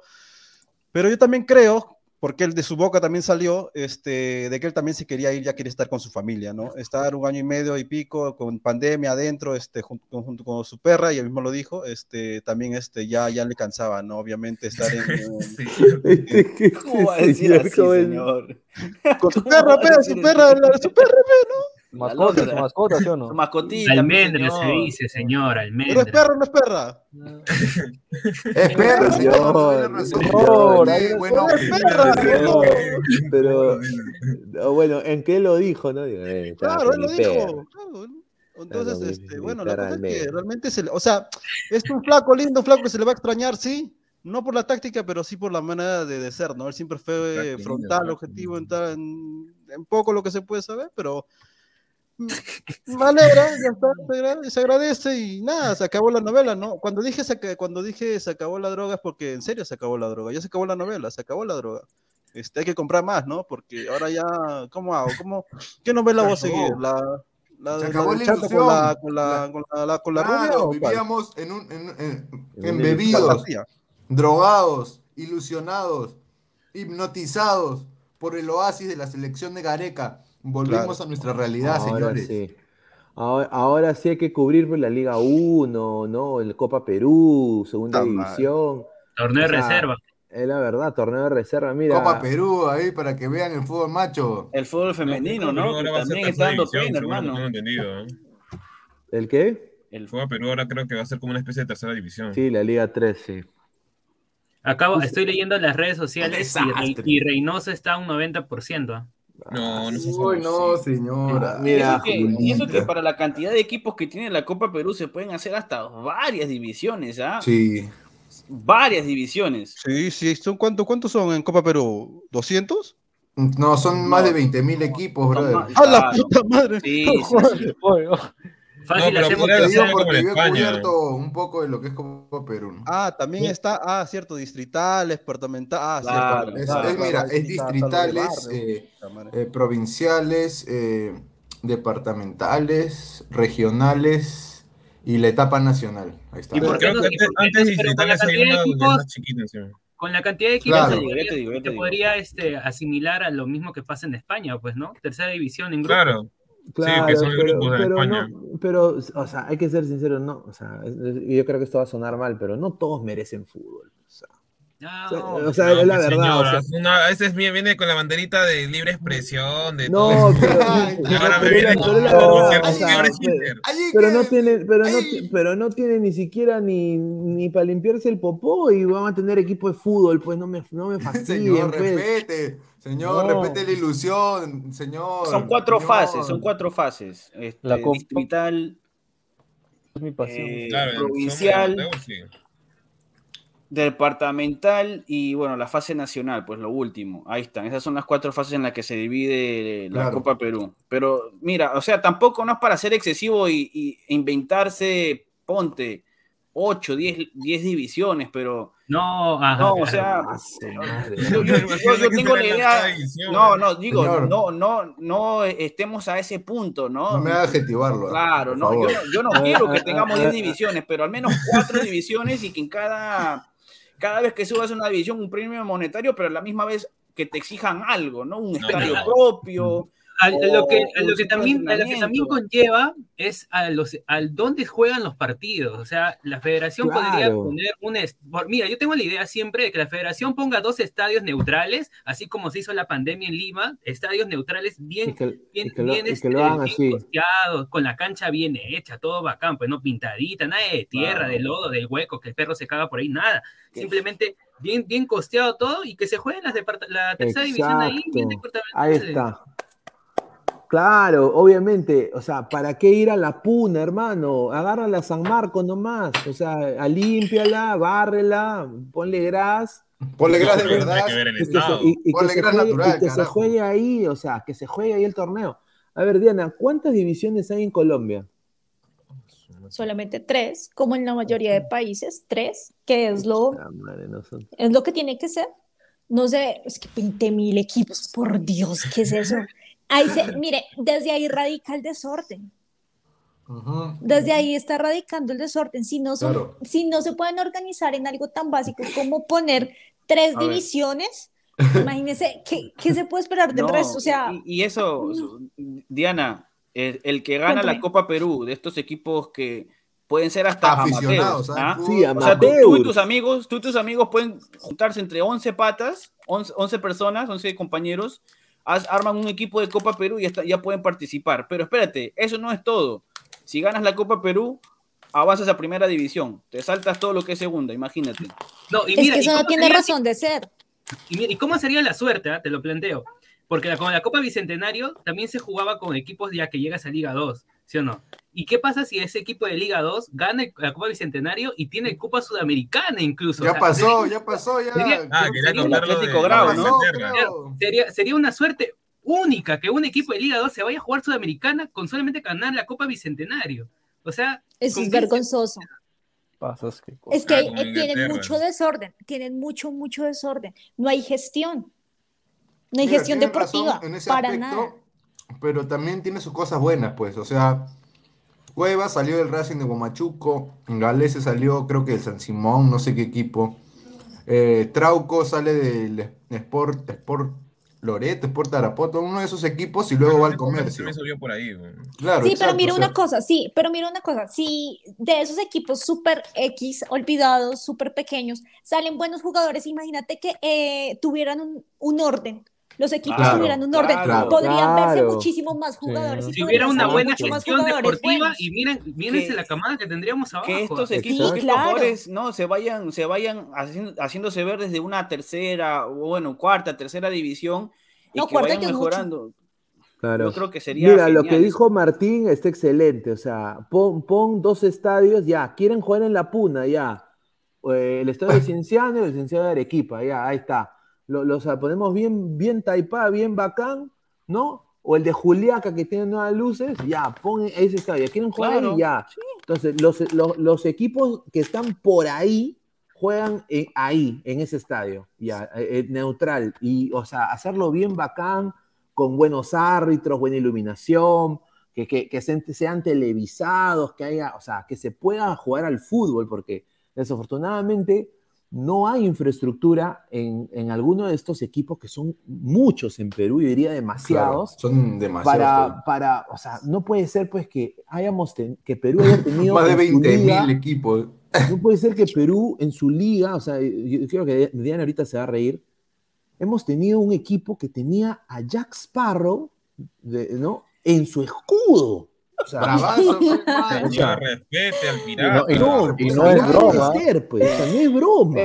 pero yo también creo, porque él de su boca también salió, este, de que él también se quería ir, ya quiere estar con su familia, ¿no? Estar un año y medio y pico con pandemia adentro, este, junto, con- junto con su perra, y él mismo lo dijo, este, también este, ya, ya le cansaba, ¿no? Obviamente estar en, en- ¿Cómo va a decir Señor, así, señor? con su perra, pe, su perra, su perra, pe, ¿no? Mascota, su mascota, ¿sí o no? Su mascotita, Almendra pues, se señor. dice, señor, Pero es almendra. perra, no es perra. Es perro, señor, no Señor, es señor. Pero, no, bueno, ¿en qué lo dijo, no? Eh, Claro, él lo dijo. claro. Entonces, mi- este, bueno, la cosa es que Almendra. realmente se le, o sea, es un flaco lindo, un flaco que se le va a extrañar, sí, no por la táctica, pero sí por la manera de, de ser, ¿no? Él siempre fue frontal, objetivo en, tal- en, en poco lo que se puede saber, pero me alegra, ya está, se agrade- se agradece y nada, se acabó la novela, ¿no? Cuando dije, se, cuando dije se acabó la droga es porque en serio se acabó la droga, ya se acabó la novela, se acabó la droga. Este, hay que comprar más, ¿no? Porque ahora ya, ¿cómo hago? ¿Cómo, ¿Qué novela voy a seguir? ¿La, la, Se acabó la con la, con la, con la, con la Claro, rubia o cuál? vivíamos en un, en, en- En embebidos, drogados, ilusionados, hipnotizados por el oasis de la selección de Gareca. Volvimos a nuestra realidad, Ahora señores. sí. Ahora, ahora sí hay que cubrir pues, la Liga 1, ¿no? El Copa Perú, Segunda. División. Torneo de O sea, reserva. Es la verdad, torneo de reserva, mira. Copa Perú, ahí para que vean el fútbol macho. El fútbol femenino, ¿no? ahora Que va a ser también está dando pena, hermano. ¿eh? ¿El qué? El fútbol Perú ahora creo que va a ser como una especie de tercera división. Sí, la Liga 3, sí. Acabo, estoy leyendo las redes sociales y, Rey- y Reynoso está a un 90%. No, no Uy, no, señora. Mira, y eso, que, eso que para la cantidad de equipos que tiene la Copa Perú se pueden hacer hasta varias divisiones, ¿ah? Sí. Varias divisiones. Sí, sí, son, ¿cuánto, ¿cuántos son en Copa Perú? ¿200? No, son más de 20 mil equipos, brother. más- ¡A la puta madre! Sí, No sí, jodas. sí. Fácil, pero hacemos podría ser como porque en yo he España. cubierto un poco de lo que es Copa Perú. ¿no? Ah, también está, ah, cierto, distritales, departamentales. Ah, Claro, cierto. Es, claro, es, claro, mira, es sí distritales, barrio, eh, eh, provinciales, eh, departamentales, regionales y la etapa nacional. Ahí está. ¿Y por qué no- antes, antes no? Pero con la distritales hay cantidad de una equipos- más chiquita encima. Con la cantidad de equipos Claro. se podría, te digo, ya te se digo. podría, este, asimilar a lo mismo que pasa en España, pues, ¿no? Tercera división en grupo. Claro. Claro, que son pero, grupos de pero España. no, pero, o sea, hay que ser sincero, no, o sea, yo creo que esto va a sonar mal, pero no todos merecen fútbol. O sea, No, o sea, es la verdad, o sea, señora, una- ese es, viene con la banderita de libre expresión, de no, todo. pero, pero- ahora me viene con no tiene, pero no, pero no tiene ni siquiera ni, ni para limpiarse el popó y van a tener equipo de fútbol, pues no me, no me fastidien, Señor, pues. respete. Señor, No. respete la ilusión. Señor. Son cuatro señor. fases, son cuatro fases. Este, La Copa- distrital, es mi pasión. eh, Claro, provincial, departamental y bueno, la fase nacional, pues lo último. Ahí están. Esas son las cuatro fases en las que se divide la Claro. Copa Perú. Pero mira, o sea, tampoco no es para ser excesivo y, y inventarse, ponte, 8, 10, 10 divisiones, pero no, ajá, no, o sea, Ah, yo, yo- yo- yo tengo la idea. No, no, digo, Señor. no, no, no estemos a ese punto, ¿no? No me haga adjetivarlo. Claro, no, yo, no- yo no quiero que tengamos 10 divisiones, pero al menos 4 divisiones y que en cada, cada vez que subas una división un premio monetario, pero a la misma vez que te exijan algo, ¿no? Un No, estadio no. propio. A, a lo que, a lo que también, a lo que también conlleva es a los, al dónde juegan los partidos. O sea, la federación podría Claro. poner un... por- Mira, yo tengo la idea siempre de que la federación ponga dos estadios neutrales, así como se hizo la pandemia en Lima, estadios neutrales bien, que, bien, y que lo, bien, que este, lo hagan bien así. costeados, con la cancha bien hecha, todo bacán, pues no pintadita, nada de tierra, Claro. de lodo, de hueco, que el perro se caga por ahí, nada. Simplemente bien, bien costeado todo y que se jueguen las la tercera división ahí, bien Exacto. Ahí está. Claro, obviamente, o sea, ¿para qué ir a la puna, hermano? Agárrala a San Marcos nomás, o sea, alímpiala, bárrela, ponle gras, Ponle gras de verdad. Hay que ver el y que, se, estado. y- y que Ponle se gras juegue, natural, y que se juegue ahí, o sea, que se juegue ahí el torneo. A ver, Diana, ¿cuántas divisiones hay en Colombia? Solamente tres, como en la mayoría de países, tres, que es lo, madre, no son- es lo que tiene que ser. No sé, es que 20 mil equipos, por Dios, ¿qué es eso? Ahí se, mire, desde ahí radica el desorden. Ujú. Desde ahí está radicando el desorden. Si no, son, Claro. si no se pueden organizar en algo tan básico como poner tres A ver. divisiones, imagínese, ¿qué, qué se puede esperar del No, resto? O sea, y, y eso, Diana, el, el que gana la Cuéntame. Copa Perú, de estos equipos que pueden ser hasta Aficionados, ¿ah? ¿ah? Sí, O sea, tú, tú y tus amigos, tú y tus amigos pueden juntarse entre 11 patas, 11, 11 personas, 11 compañeros, arman un equipo de Copa Perú y ya pueden participar. Pero espérate, eso no es todo. Si ganas la Copa Perú, avanzas a primera división. Te saltas todo lo que es segunda, imagínate. No, y es mira, que ¿y eso no cómo tiene sería- razón de ser. Y, mira, ¿y cómo sería la suerte? ah? Te lo planteo. Porque la- con la Copa Bicentenario también se jugaba con equipos ya que llegas a Liga 2. ¿Sí o no? ¿Y qué pasa si ese equipo de Liga 2 gana la Copa Bicentenario y tiene Copa Sudamericana incluso? Ya O sea, pasó, sería- ya pasó, ya. sería- Ah, Sería- de Atlético Grau, Ya ¿no? pasó, sería, sería una suerte única que un equipo de Liga 2 se vaya a jugar Sudamericana con solamente ganar la Copa Bicentenario. O sea, Eso ¿con es vergonzoso. Pasas que cosa. Es que Ah, eh, tienen mucho desorden, tienen mucho, mucho desorden. No hay gestión. No hay Mira, gestión razón deportiva en ese para aspecto, nada. Pero también tiene sus cosas buenas, pues. O sea, Cueva salió del Racing de Guamachuco, Galese salió, creo que del San Simón, no sé qué equipo. Eh, Trauco sale del Sport, Sport Loreto, Sport Tarapoto, uno de esos equipos y luego va al comercio. Salió por ahí. Claro, Sí, pero mira o sea, una cosa, sí, pero mira una cosa, si de esos equipos super X, olvidados, súper pequeños, salen buenos jugadores, imagínate que eh, tuvieran un, un orden, los equipos Claro, tuvieran un orden, claro. podrían verse Claro. muchísimo más jugadores. y si hubiera una buena gestión deportiva buenos. y miren, mírense Que- la camada que tendríamos abajo. que estos Sí, equipos, que estos claro. jugadores no se vayan, se vayan haciendo- haciéndose ver desde una tercera, o bueno, cuarta, tercera división y No, que cuarta vayan mucho. mejorando. Claro. Yo creo que sería Mira, lo que dijo Martín está excelente. O sea, pon, pon dos estadios, ya. Quieren jugar en la Puna, ya. Eh, el estadio de Cienciano y el Cienciano de Arequipa, ya, ahí está. Lo, los ponemos bien, bien taipá, bien bacán, ¿no? O el de Juliaca que tiene nuevas luces, ya, pon ese estadio. ¿Quieren jugar Claro, ahí? Ya. Entonces, los, los, los equipos que están por ahí juegan en- ahí, en ese estadio, ya, eh, eh, neutral. Y, o sea, hacerlo bien bacán, con buenos árbitros, buena iluminación, que, que, que sean, sean televisados, que haya, o sea, que se pueda jugar al fútbol, porque desafortunadamente no hay infraestructura en, en alguno de estos equipos que son muchos en Perú, yo diría claro, demasiados. son demasiados. Para, para, o sea, no puede ser pues que hayamos ten- que Perú haya tenido Más de en su 20 liga- mil equipos. no puede ser que Perú en su liga, o sea, yo creo que Diana ahorita se va a reír, hemos tenido un equipo que tenía a Jack Sparrow, de- ¿no? En su escudo. O sea, Bravazo. O sea, respete al Y no, pirata. y no- y no es broma. pues, o sea, no es broma.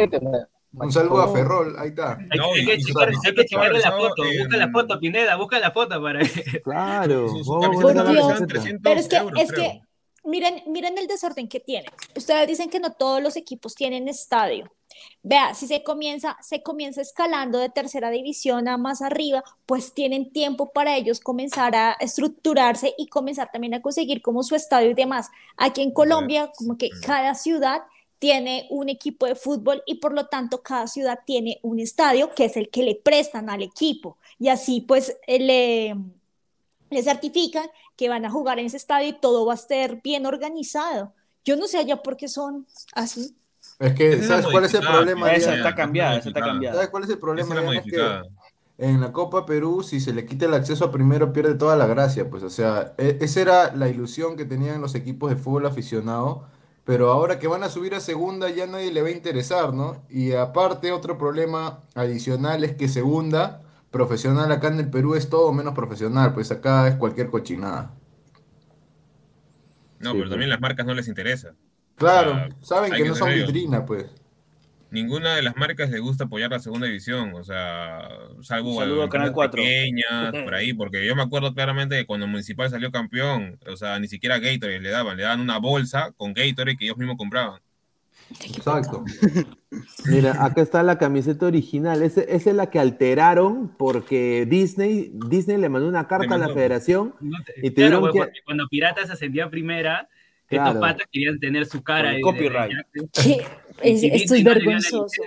Un saludo a. Ferrol, ahí está. Hay, No, hay que checar- hay que checarle la foto, en- busca la foto, Pineda, busca la foto para Claro. Su, su vamos a camiseta ver la Por Dios. estaban camiseta. 300 Pero es que, euros, es creo. que miren, miren el desorden que tienen. Ustedes dicen que no todos los equipos tienen estadio. Vea, si se comienza, se comienza escalando de tercera división a más arriba, pues tienen tiempo para ellos comenzar a estructurarse y comenzar también a conseguir como su estadio y demás. Aquí en Colombia, como que cada ciudad tiene un equipo de fútbol y por lo tanto cada ciudad tiene un estadio que es el que le prestan al equipo. Y así pues eh, le, le certifican que van a jugar en ese estadio y todo va a estar bien organizado. Yo no sé allá por qué son así. Es que, ¿sabes cuál es el problema? Esa está cambiada, esa está cambiada. ¿Sabes cuál es el problema? Es que en la Copa Perú, si se le quita el acceso a primero, pierde toda la gracia. Pues, o sea, e- esa era la ilusión que tenían los equipos de fútbol aficionado. Pero ahora que van a subir a segunda, ya nadie le va a interesar, ¿no? Y aparte, otro problema adicional es que segunda, profesional acá en el Perú es todo menos profesional. Pues acá es cualquier cochinada. No, Sí, pero pues. también las marcas no les interesa. Claro, O sea, saben que que no son ellos. vitrina, pues. Ninguna de las marcas le gusta apoyar la segunda división, o sea, salvo a Canal 4. pequeñas, por ahí, porque yo me acuerdo claramente que cuando Municipal salió campeón, o sea, ni siquiera Gatorade le daban, le daban una bolsa con Gatorade que ellos mismos compraban. Exacto. Mira, acá está la camiseta original. Esa es la que alteraron porque Disney, Disney le mandó una carta a la federación No te- y tuvieron que... cuando Piratas ascendía a primera, Claro. estos patas querían tener su cara el copyright. esto es vergonzoso.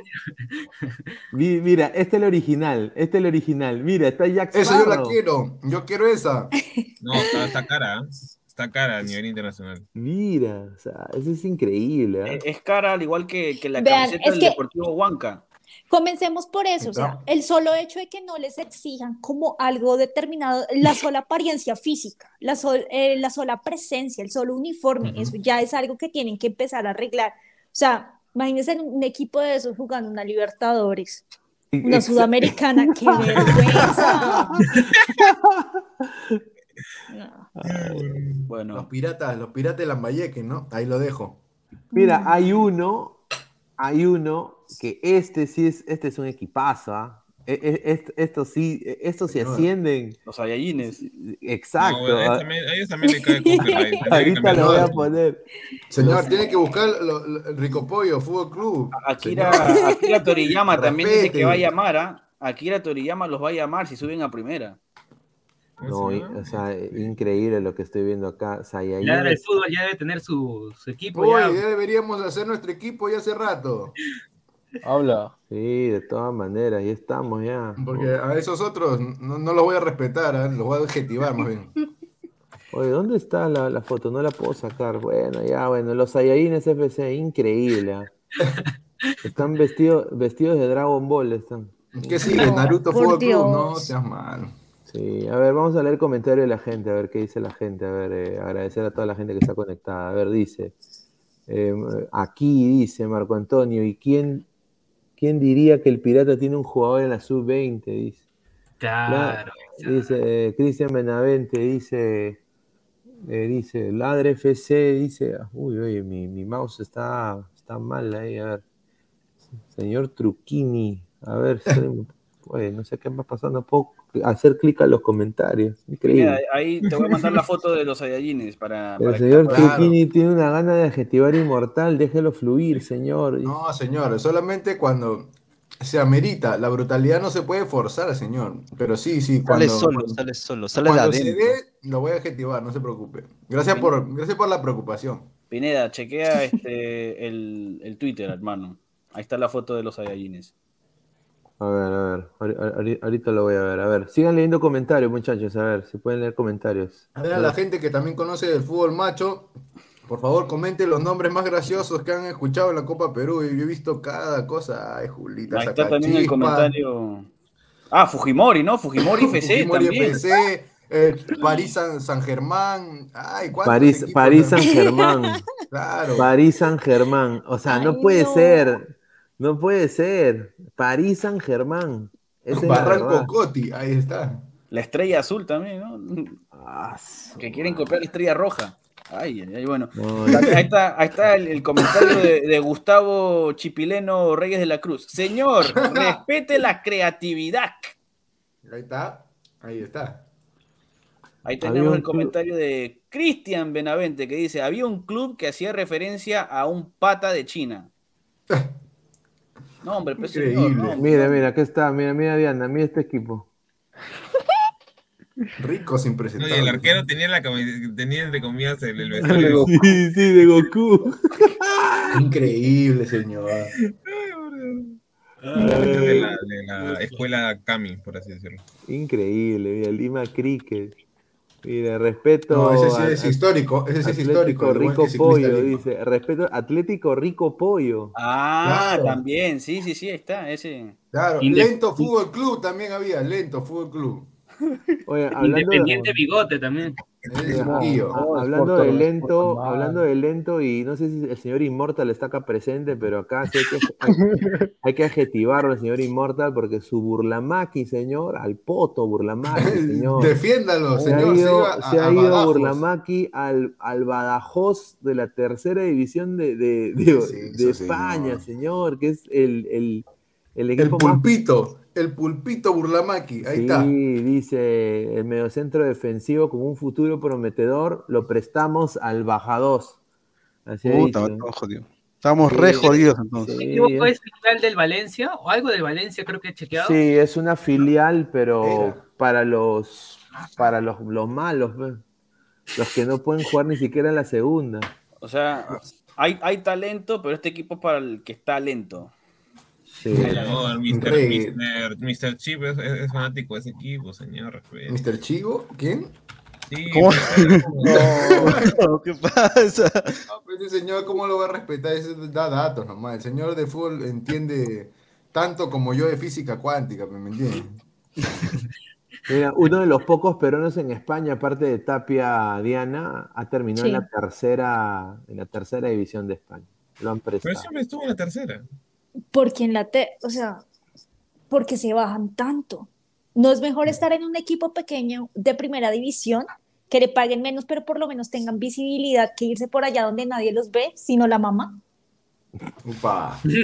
Mi- Mira, este es el original, este es el original. Mira, está Jack Esa yo la Sparrow. quiero. Yo quiero esa. No, está, está cara, ¿eh? está cara a nivel internacional. Mira, o sea, eso es increíble. Eh, Es cara al igual que, que la Vean, camiseta del que- Deportivo Huanca. Comencemos por eso, o sea, el solo hecho de que no les exijan como algo determinado, la sola apariencia física, la, sol- eh, la sola presencia, el solo uniforme, eso ya es algo que tienen que empezar a arreglar. O sea, imagínense un equipo de esos jugando una Libertadores, una Ex- Sudamericana, qué vergüenza. No. Los Bueno, piratas, los piratas de Lambayeque, ¿no? Ahí lo dejo. Mira, hay uno, hay uno que este sí es, este es un equipazo, ¿ah? e- e- est- Estos sí, e- estos se Señor. ascienden. Los Saiyajines. Exacto. No, a, ellos ah, también, a ellos también le cae copyright. Ahorita lo voy a poner. Señor, tiene que buscar lo- lo- el Rico Pollo, Fútbol Club. Akira. Akira Toriyama también dice que va a llamar, ¿ah? Akira Toriyama los va a llamar si suben a primera. No, o sea, increíble lo que estoy viendo acá. Ya el fútbol ya debe tener su, su equipo. Uy, ya. ya deberíamos hacer nuestro equipo ya hace rato. Habla. Sí, de todas maneras, ya estamos ya. Porque a esos otros no, no los voy a respetar, ¿eh? los voy a adjetivar más bien. Oye, ¿dónde está la, la foto? No la puedo sacar. Bueno, ya, bueno, los Saiyajines FC, increíble. ah. Están vestidos, vestidos de Dragon Ball, están. ¿Qué sigue? Naruto Fútbol Club, no seas malo. Sí, a ver, vamos a leer comentarios de la gente, a ver qué dice la gente, a ver, eh, agradecer a toda la gente que está conectada. A ver, dice, eh, aquí dice Marco Antonio, ¿y quién, quién diría que el Pirata tiene un jugador en la sub-20? Dice. Claro. Dice eh, Cristian Benavente, dice, eh, dice, Ladre FC, dice, uy, oye, mi, mi mouse está, está mal ahí, a ver. Señor Truquini, a ver, oye, no sé qué va pasando, puedo hacer clic a los comentarios, increíble. Mira, ahí te voy a mandar la foto de los Saiyajines para, El para señor Claro. Tiene una gana de adjetivar inmortal, déjelo fluir, señor. No, señor, solamente cuando se amerita. La brutalidad no se puede forzar, señor. Pero sí, sí, Sale cuando, solo, cuando- sale solo, sale cuando se dé, lo voy a adjetivar, no se preocupe. Gracias por, gracias por la preocupación. Pineda, chequea este, el, el Twitter, hermano. Ahí está la foto de los Saiyajines. A ver, a ver, ahori- ahori- ahorita lo voy a ver, a ver. Sigan leyendo comentarios, muchachos, a ver, si pueden leer comentarios. A ver, a la gente que también conoce del fútbol macho, por favor, comente los nombres más graciosos que han escuchado en la Copa Perú. Yo he visto cada cosa. Ay, Julita, Ahí está también el comentario. Ah, Fujimori, ¿no? Fujimori FC Fujimori también. FC, eh, París San, San Germán. Ay, ¿cuántos París, París San? Germán. Claro. París San Germán. O sea, no puede no. ser. No puede ser. París San Germán. Esa es la Barranco. Coti, ahí está. La estrella azul también, ¿no? Ah, Que quieren copiar la estrella roja. Ay, ay, ay, bueno. No, Ahí está, ahí está el, el comentario de, de Gustavo Chipileno Reyes de la Cruz. Señor, respete la creatividad. Ahí está. Ahí está. Ahí tenemos el club- comentario de Cristian Benavente que dice, había un club que hacía referencia a un pata de China. No, hombre, pues señor, Increíble. no, Mira, mira, aquí está. Mira, mira, Diana, mira este equipo. Ricos No, y impresentables. el arquero tenía, la tenía entre comillas el, el vestuario. Sí, sí, de Goku. Increíble, señor. de, la, de la escuela Kami, por así decirlo. Increíble, mira, Lima Cricket. Mira, respeto. No, ese sí es a- histórico. Ese sí es Atlético histórico. igual Rico Pollo, Lima. dice. Respeto, Atlético Rico Pollo. Ah, Claro. también, sí, sí, sí, está, ese. Claro, Lento Fútbol Club también había. Lento Fútbol Club. Oye, hablando de, Independiente Bigote también. No, hablando de lento, hablando de lento, y no sé si el señor Inmortal está acá presente, pero acá sí hay que, hay, hay que adjetivarlo al señor Inmortal porque su burlamaki, señor, al poto burlamaki, señor. Defiéndalo, Se ha señor. ido, iba a- se ha ido Badajoz. Burlamaki al, al Badajoz de la tercera división de, de, España, señor? señor, que es el, el, el El equipo más pulpito. El pulpito Burlamaki. Ahí Sí, está. dice el mediocentro defensivo con un futuro prometedor, lo prestamos al Bajados. Así Puta, estamos jodidos. Estamos Sí. re jodidos entonces. ¿Me Sí, es- ¿Es filial del Valencia? ¿O algo del Valencia creo que he chequeado? Sí, es una filial, pero Era. para los para los, los malos, pues. los que no pueden jugar ni siquiera en la segunda. O sea, hay, hay talento, pero este equipo es para el que está lento. Sí. El Mr. Mr. Mr. Chip es, fanático de ese equipo, señor. Mr. Chivo, ¿quién? Sí, ¿Cómo? pues, No, ¿Qué pasa? No, pues ese señor, ¿cómo lo va a respetar? Ese da datos nomás. El señor de fútbol entiende tanto como yo de física cuántica, ¿me entiendes? Mira, uno de los pocos peruanos en España, aparte de Tapia Diana, ha terminado en la tercera, en la tercera división de España. Lo han Pero prestado. siempre estuvo en la tercera. Porque en la te, o sea, porque se bajan tanto. ¿No es mejor estar en un equipo pequeño de primera división que le paguen menos, pero por lo menos tengan visibilidad que irse por allá donde nadie los ve, sino la mamá? Madre.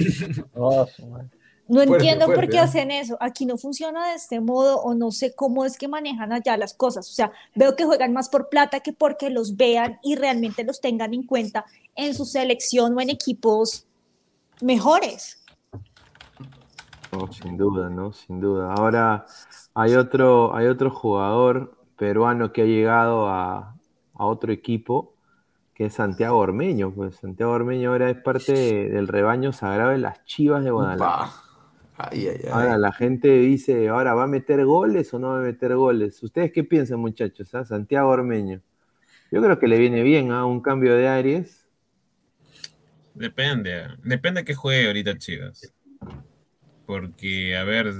No Fuerte, entiendo por qué ¿eh? hacen eso. Aquí no funciona de este modo o no sé cómo es que manejan allá las cosas. O sea, veo que juegan más por plata que porque los vean y realmente los tengan en cuenta en su selección o en equipos mejores. No, sin duda, ¿no? Sin duda. Ahora hay otro, hay otro jugador peruano que ha llegado a, a otro equipo, que es Santiago Ormeño. Pues Santiago Ormeño ahora es parte del rebaño sagrado de las Chivas de Guadalajara. Ay, ay, ay. Ahora la gente dice, ahora va a meter goles o no va a meter goles. ¿Ustedes qué piensan, muchachos? ah? Santiago Ormeño. Yo creo que le viene bien a un cambio de Aries. Depende, depende que juegue ahorita Chivas. Porque, a ver,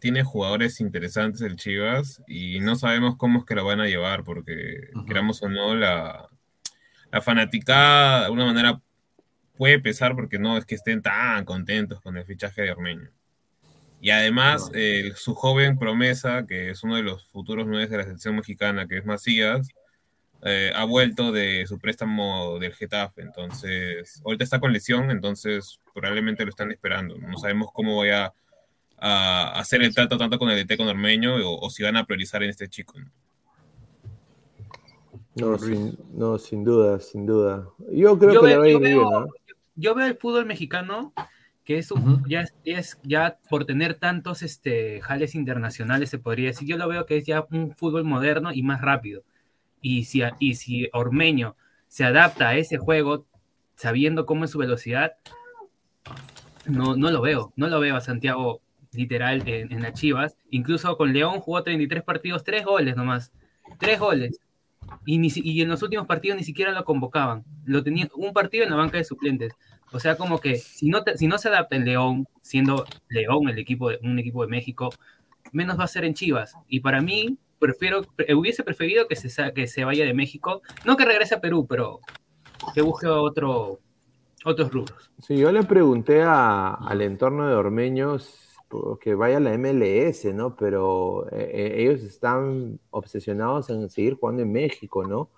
tiene jugadores interesantes el Chivas y no sabemos cómo es que lo van a llevar, porque queramos o no, la, la fanaticada de alguna manera puede pesar porque no es que estén tan contentos con el fichaje de Ormeño. Y además, eh, su joven promesa, que es uno de los futuros nueve de la selección mexicana, que es Macías, eh, ha vuelto de su préstamo del Getafe. Entonces, ahorita está con lesión, entonces probablemente lo están esperando. No sabemos cómo vaya a hacer el trato tanto con el DT con Ormeño o, o si van a priorizar en este chico. ¿no? No, sin, no, sin duda, sin duda. Yo creo Yo que le veo- va a ir yo bien, veo- ¿no? yo veo el fútbol mexicano que es, un- ya, es- es ya por tener tantos este, jales internacionales, se podría decir, yo lo veo que es ya un fútbol moderno y más rápido. Y si, y si Ormeño se adapta a ese juego sabiendo cómo es su velocidad, no, no lo veo, no lo veo a Santiago literal en, en las Chivas. Incluso con León jugó 33 partidos, 3 goles nomás, 3 goles. Y, ni y en los últimos partidos ni siquiera lo convocaban. Lo tenía un partido en la banca de suplentes. O sea, como que si no, si no se adapta en León, siendo León el equipo de, un equipo de México, menos va a ser en Chivas. Y para mí, prefiero, pre- hubiese preferido que se, que se vaya de México. No que regrese a Perú, pero que busque otro, otros rubros. Sí, yo le pregunté a- al entorno de Ormeños que vaya a la MLS, ¿no? Pero eh, eh, ellos están obsesionados en seguir jugando en México, ¿no?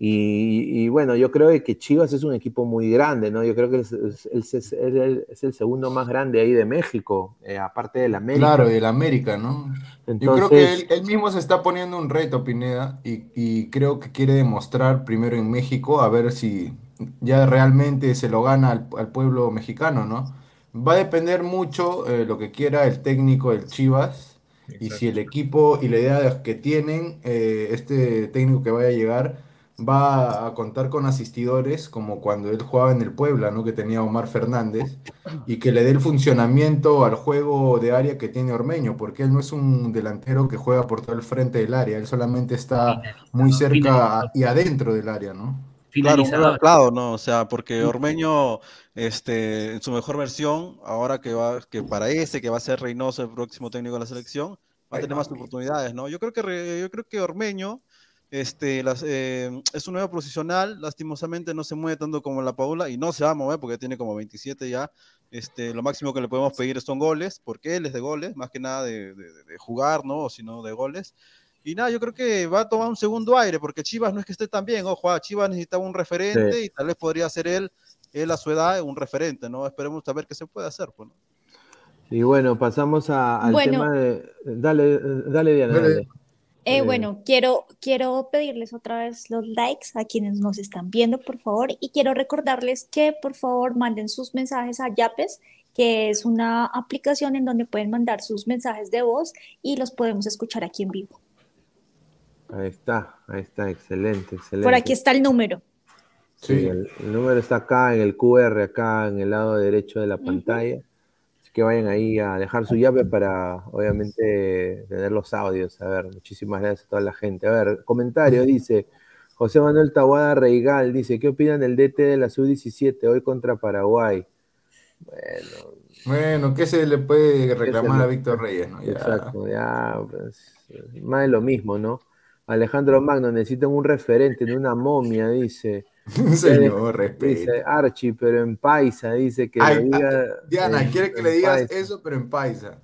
Y, y bueno, yo creo que Chivas es un equipo muy grande, ¿no? Yo creo que es, es- es- es el, es el segundo más grande ahí de México, eh, aparte del América. Claro, del América, ¿no? Yo creo Entonces- que él, él mismo se está poniendo un reto, Pineda, y, y creo que quiere demostrar primero en México a ver si ya realmente se lo gana al, al pueblo mexicano, ¿no? Va a depender mucho eh, lo que quiera el técnico del Chivas y si el equipo y la idea que tienen, eh, este técnico que vaya a llegar va a contar con asistidores como cuando él jugaba en el Puebla, ¿no? Que tenía Omar Fernández y que le dé el funcionamiento al juego de área que tiene Ormeño, porque él no es un delantero que juega por todo el frente del área, él solamente está muy cerca y adentro del área, ¿no? Claro, claro, ¿no? O sea, porque Ormeño, este, en su mejor versión, ahora que va, que parece que va a ser Reynoso el próximo técnico de la selección, va a tener más oportunidades, ¿no? Yo creo que Re- yo creo que Ormeño, este, las, eh, es un nuevo profesional, lastimosamente no se mueve tanto como la Paula y no se va a mover porque tiene como 27 ya. Este, lo máximo que le podemos pedir son goles, porque él es de goles, más que nada de, de- de- de jugar, ¿no? Sino de goles. Y nada, yo creo que va a tomar un segundo aire, porque Chivas no es que esté tan bien, ojo, ah, Chivas necesitaba un referente Sí. y tal vez podría ser él, él a su edad, un referente, ¿no? Esperemos a ver qué se puede hacer, pues, ¿no? Y bueno, pasamos a- al Bueno. tema de... Dale, dale Diana, Dale. dale. Eh, Eh, bueno, quiero, quiero pedirles otra vez los likes a quienes nos están viendo, por favor, y quiero recordarles que por favor manden sus mensajes a Yapes, que es una aplicación en donde pueden mandar sus mensajes de voz y los podemos escuchar aquí en vivo. Ahí está, ahí está, excelente, excelente. Por aquí está el número. Sí, el, el número está acá en el QR, acá en el lado derecho de la pantalla. Así que vayan ahí a dejar su llave para, obviamente, tener los audios. A ver, muchísimas gracias a toda la gente. A ver, comentario, dice José Manuel Tahuada Reigal, dice, ¿qué opinan del DT de la Sub-17 hoy contra Paraguay? Bueno, Bueno, ¿qué se le puede reclamar le- a Víctor Reyes, no? Ya. Exacto, ya, pues, más de lo mismo, ¿no? Alejandro Magno, necesitan un referente, no una momia, dice. Señor, respeto. Dice Archie, pero en paisa, dice que Ay, diga. ah, Diana, en- quiere que le digas paisa. eso, pero en paisa.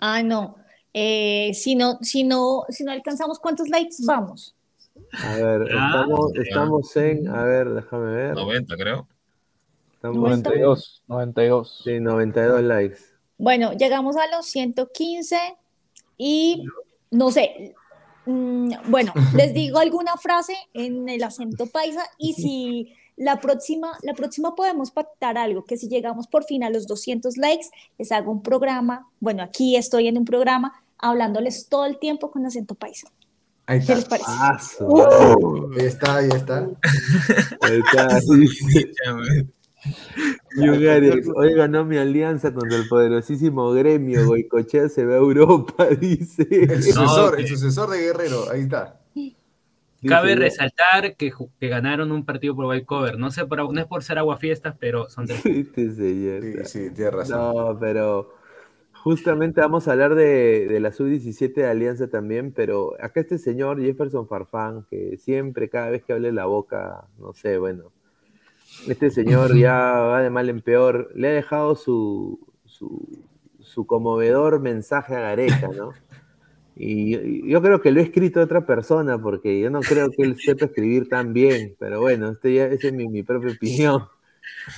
Ah, no. Eh, si no, si no, si no alcanzamos, ¿cuántos likes vamos? A ver, Ah, estamos, ya. estamos en, a ver, déjame ver. 90, creo. Estamos 92, 92. Sí, 92 likes. Bueno, llegamos a los 115 y no sé, bueno, les digo alguna frase en el acento paisa y si la próxima, la próxima podemos pactar algo, que si llegamos por fin a los 200 likes, les hago un programa, bueno, aquí estoy en un programa hablándoles todo el tiempo con acento paisa. Ahí ¿Qué está. les parece? Ah, Uh. Ahí está, ahí está. Ahí está, Arias, hoy ganó mi alianza contra el poderosísimo gremio. Goicochea se ve a Europa, dice. El sucesor, el sucesor de Guerrero, ahí está. Cabe Dice, resaltar que, ganaron un partido por white cover. No sé, por, no es por ser aguafiestas, pero son tres. Sí, sí, tienes razón. No, pero justamente vamos a hablar de, de la sub-17 de Alianza también, pero acá este señor Jefferson Farfán, que siempre, cada vez que hable la boca, no sé, bueno, este señor ya va de mal en peor, le ha dejado su, su, su conmovedor mensaje a Gareca, ¿no? Y yo creo que lo he escrito otra persona, porque yo no creo que él sepa escribir tan bien, pero bueno, este ya, esa es mi, mi propia opinión.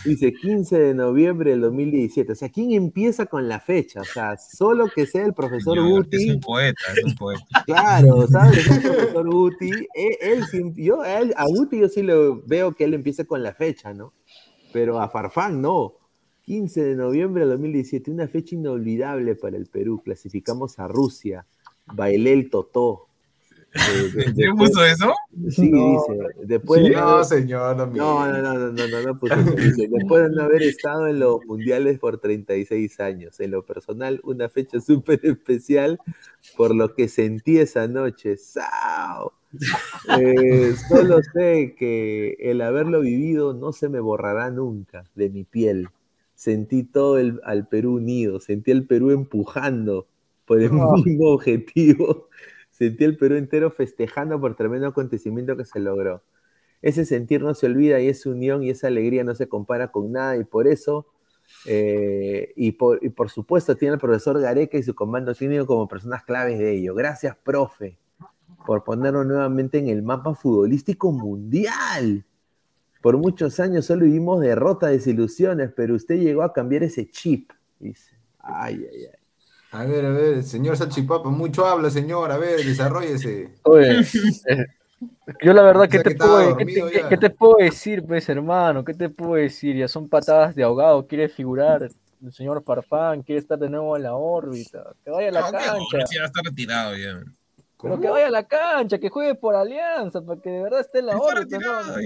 Dice 15 de noviembre del 2017. O sea, ¿quién empieza con la fecha? O sea, solo que sea el profesor Es Guti. un poeta, es un poeta. Claro, ¿sabes? El profesor Guti. Él, él sí- yo, él- a Guti yo sí lo veo que él empieza con la fecha, ¿no? Pero a Farfán no. 15 de noviembre del 2017, una fecha inolvidable para el Perú. Clasificamos a Rusia. Bailé el totó. Eh, ¿Quién puso eso? Sí, dice. Después No, señor, no, no, no, no, no, puso eso. Dice, después de no haber estado en los mundiales por 36 años, en lo personal, una fecha súper especial por lo que sentí esa noche. ¡Sao! Eh, solo sé que el haberlo vivido no se me borrará nunca de mi piel. Sentí todo el, al Perú unido, sentí al Perú empujando por el ah. mismo objetivo Sentí el Perú entero festejando por tremendo acontecimiento que se logró. Ese sentir no se olvida y esa unión y esa alegría no se compara con nada y por eso, eh, y, por, y por supuesto, tiene al profesor Gareca y su comando técnico como personas claves de ello. Gracias, profe, por ponerlo nuevamente en el mapa futbolístico mundial. Por muchos años solo vivimos derrotas, desilusiones, pero usted llegó a cambiar ese chip. Dice, ay, ay, ay. A ver, a ver, señor Salchipapa, mucho habla, señor. A ver, desarrollese. Oye, eh, yo la verdad, ¿qué O sea, te, puedo, qué, te, qué- te puedo decir, pues, hermano? ¿Qué te puedo decir? Ya son patadas de ahogado, quiere figurar el señor Farfán, quiere estar de nuevo en la órbita, que vaya a la No, que cancha, ya está retirado ya. Pero que vaya a la cancha, que juegue por Alianza, para que de verdad esté en la Está órbita,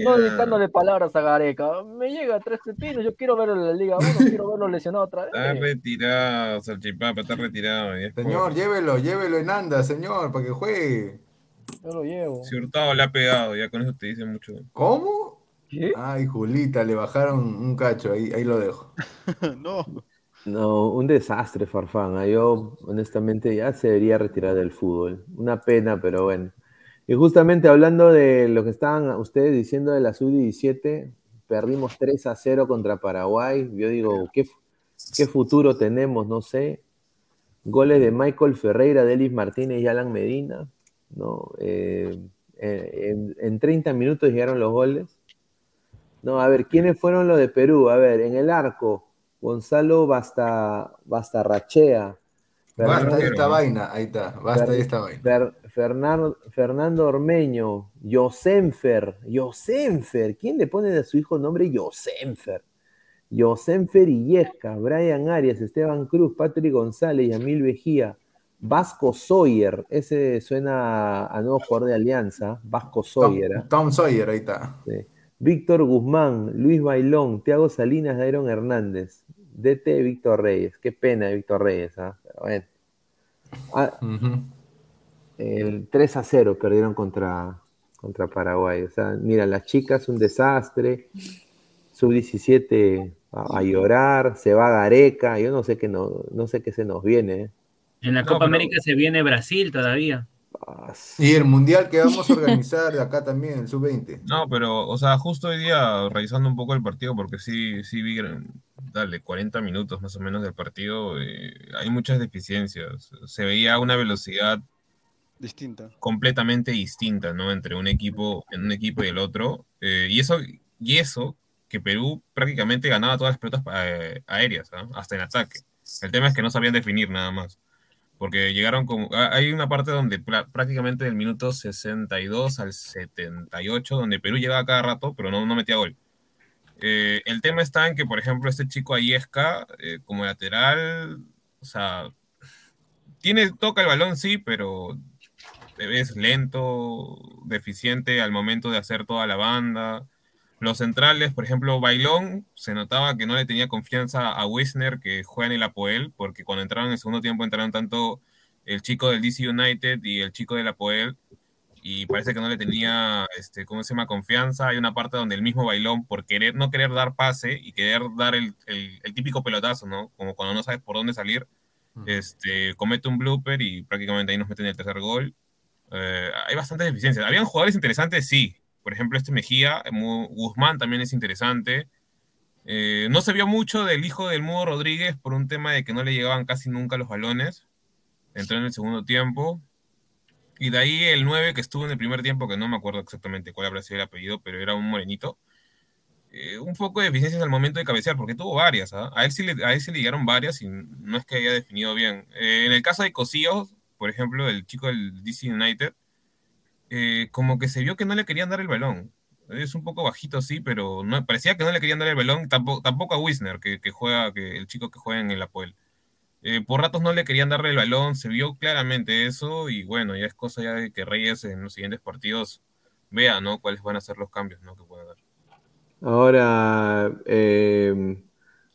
no, dedicándole palabras a Gareca. Me llega a tres pepinos, yo quiero verlo en la Liga 1, quiero verlo lesionado otra Está vez. retirado, Salchipapa, está retirado. por- Señor, llévelo, llévelo en anda, señor, para que juegue. Yo lo llevo. Si Hurtado le ha pegado, ya con eso te dice mucho. ¿Cómo? ¿Qué? Ay, Julita, le bajaron un cacho, ahí, ahí lo dejo. no. No, un desastre, Farfán. Ah, Yo, honestamente, ya se debería retirar del fútbol. Una pena, pero bueno. Y justamente hablando de lo que estaban ustedes diciendo de la sub-17, perdimos 3 a 0 contra Paraguay. Yo digo, ¿qué, futuro tenemos? No sé. Goles de Michael Ferreira, Delis Martínez y Alan Medina. ¿no? Eh, en, en 30 minutos llegaron los goles. No, a ver, ¿quiénes fueron los de Perú? A ver, en el arco, Gonzalo Basta, Bastarrachea. Basta Fernando- esta vaina, ahí está, basta de esta vaina. Fer- Fernan- Fernando Ormeño, Yosenfer, Yosenfer, ¿quién le pone a su hijo nombre Yosenfer? Yosenfer Illesca, Brian Arias, Esteban Cruz, Patrick González, Yamil Vejía, Vasco Sawyer, ese suena a nuevo jugador de Alianza, Vasco Sawyer. ¿ah? Tom Sawyer, ahí está. Sí. Víctor Guzmán, Luis Bailón, Tiago Salinas, Dairon Hernández, DT Víctor Reyes. Qué pena de Víctor Reyes, ¿ah? Pero bueno. Ah, el 3 a 0 perdieron contra, contra Paraguay. O sea, mira, las chicas un desastre. Sub-17 a, a llorar, se va Gareca. Yo no sé qué, no, no sé qué se nos viene. ¿eh? En la No, Copa pero- América se viene Brasil todavía. Y el mundial que vamos a organizar acá también, el sub-20. No, pero, o sea, justo hoy día revisando un poco el partido, porque sí, sí vi, dale, 40 minutos más o menos del partido, eh, hay muchas deficiencias. Se veía una velocidad Distinta. completamente distinta, ¿no? Entre un equipo, en un equipo y el otro. Eh, y eso, y eso que Perú prácticamente ganaba todas las pelotas eh, aéreas, hasta en ataque. El tema es que no sabían definir nada más. Porque llegaron ah, Hay una parte donde prácticamente del minuto 62 al 78, donde Perú llegaba cada rato, pero no, no metía gol. Eh, el tema está en que, por ejemplo, este chico Ayesca, eh, como lateral, o sea, tiene, toca el balón, sí, pero es lento, deficiente al momento de hacer toda la banda. Los centrales, por ejemplo, Bailón, se notaba que no le tenía confianza a Wisner, que juega en el Apoel, porque cuando entraron en el segundo tiempo entraron tanto el chico del DC United y el chico del Apoel, y parece que no le tenía, este, ¿cómo se llama?, confianza. Hay una parte donde el mismo Bailón, por querer, no querer dar pase y querer dar el, el- el típico pelotazo, ¿no? Como cuando no sabes por dónde salir, este, comete un blooper y prácticamente ahí nos meten el tercer gol. Eh, hay bastantes deficiencias. Habían jugadores interesantes, sí. Por ejemplo, este Mejía, Guzmán también es interesante. Eh, no se vio mucho del hijo del Mudo Rodríguez por un tema de que no le llegaban casi nunca los balones. Entró en el segundo tiempo. Y de ahí el 9 que estuvo en el primer tiempo, que no me acuerdo exactamente cuál habrá sido el apellido, pero era un morenito. Eh, un poco de deficiencias al momento de cabecear, porque tuvo varias. ¿ah? A, él sí le, a él sí le llegaron varias y no es que haya definido bien. Eh, en el caso de Cosío, por ejemplo, el chico del DC United, eh, como que se vio que no le querían dar el balón. Es un poco bajito, sí, pero no, parecía que no le querían dar el balón, tampoco, tampoco a Wisner, que, que juega, que el chico que juega en el Apoel. Eh, por ratos no le querían darle el balón, se vio claramente eso, y bueno, ya es cosa ya de que Reyes en los siguientes partidos vea, ¿no? Cuáles van a ser los cambios, ¿no? Que pueda dar. Ahora, eh,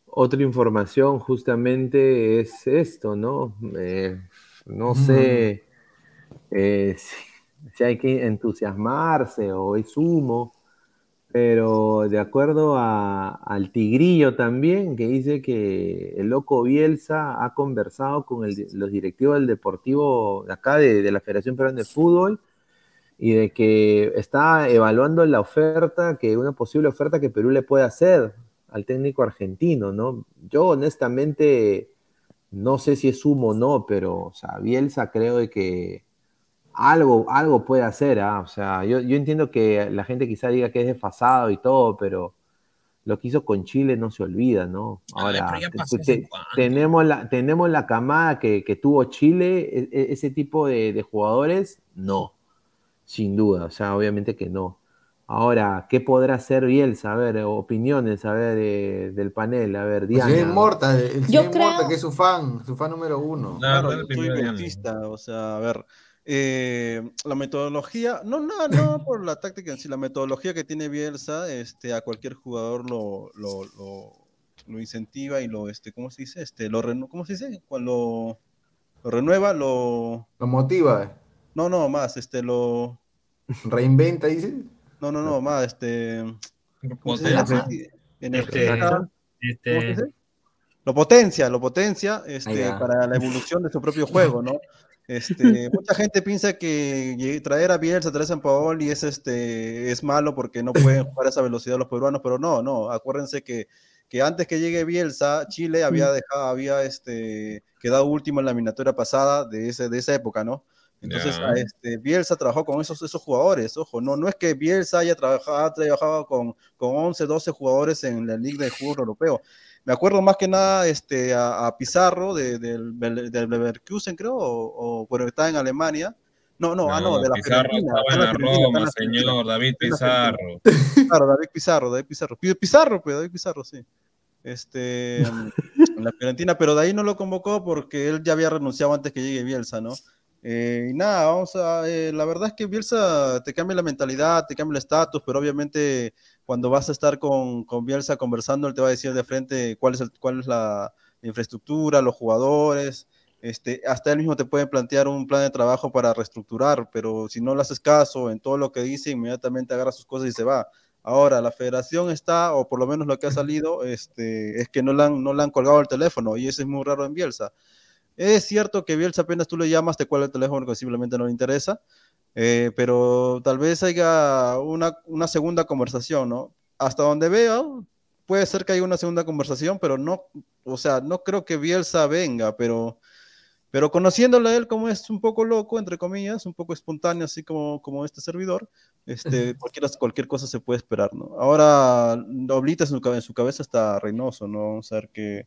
otra información justamente es esto, ¿no? Eh, no sé eh, si, si hay que entusiasmarse o es humo, pero de acuerdo a- al Tigrillo también, que dice que el loco Bielsa ha conversado con los directivos del Deportivo de acá, de, de la Federación Peruana de Fútbol, y de que está evaluando la oferta, que una posible oferta que Perú le puede hacer al técnico argentino, ¿no? Yo honestamente no sé si es humo o no, pero, Bielsa creo de que algo, algo puede hacer, ¿ah? O sea, yo, yo entiendo que la gente quizá diga que es desfasado y todo, pero lo que hizo con Chile no se olvida, ¿no? Ahora, te- tenemos, la, tenemos la camada que, que tuvo Chile, e- e- ese tipo de, de jugadores, no, sin duda, o sea, obviamente que no. Ahora, ¿qué podrá hacer Bielsa? A ver, opiniones, a ver, de- del panel, a ver, El Diana. Morta, el Yo Morta, creo- que es su fan, su fan número uno. Claro, dale yo soy o sea, a ver, eh, la metodología, no, no, no por la táctica en sí, la metodología que tiene Bielsa, este, a cualquier jugador lo, lo, lo, lo incentiva y lo, este, ¿cómo se dice? Este, lo renu- ¿cómo se dice? Cuando lo renueva, lo, Lo motiva, no, no, más, este, lo, reinventa, dice. no, no, no, más, este, Este, ¿cómo se este? Lo potencia, lo potencia este, para la evolución de su propio juego, ¿no? Este, mucha gente piensa que traer a Bielsa, traer a San Paoli es, este, es malo porque no pueden jugar a esa velocidad los peruanos, pero no, no, acuérdense que, que antes que llegue Bielsa, Chile había dejado, había este, quedado último en la eliminatoria pasada de, ese, de esa época, ¿no? Entonces, Ya. a este, Bielsa trabajó con esos, esos jugadores, ojo, no, no es que Bielsa haya trabajado, trabajado con, con 11, 12 jugadores en la Liga de Fútbol Europeo. Me acuerdo más que nada este, a, a Pizarro de- del, del, Leverkusen, creo, o, o bueno, está en Alemania. No, no, ah, no, de la Pizarro Fiorentina, estaba en la Roma, la señor David Pizarro. Claro, David Pizarro, David Pizarro. Pi- Pizarro, pues, David Pizarro, sí. Este, en la Fiorentina, pero de ahí no lo convocó porque él ya había renunciado antes que llegue Bielsa, ¿no? Eh, y nada, vamos a, eh, la verdad es que Bielsa te cambia la mentalidad, te cambia el estatus, pero obviamente cuando vas a estar con, con Bielsa conversando, él te va a decir de frente cuál es, el, cuál es la infraestructura, los jugadores, este, hasta él mismo te puede plantear un plan de trabajo para reestructurar, pero si no le haces caso en todo lo que dice, inmediatamente agarra sus cosas y se va. Ahora, la federación está, o por lo menos lo que ha salido, este, es que no le, han, no le han colgado el teléfono, y eso es muy raro en Bielsa. Es cierto que Bielsa apenas tú le llamas, te cuelga el teléfono que simplemente no le interesa, eh, pero tal vez haya una, una segunda conversación, ¿no? Hasta donde veo, puede ser que haya una segunda conversación, pero no, o sea, no creo que Bielsa venga, pero, Pero conociéndolo a él como es un poco loco, entre comillas, un poco espontáneo, así como, como este servidor, este, cualquier, cualquier cosa se puede esperar, ¿no? Ahora, Oblita en su, en su cabeza está Reynoso, ¿no? Vamos a ver qué,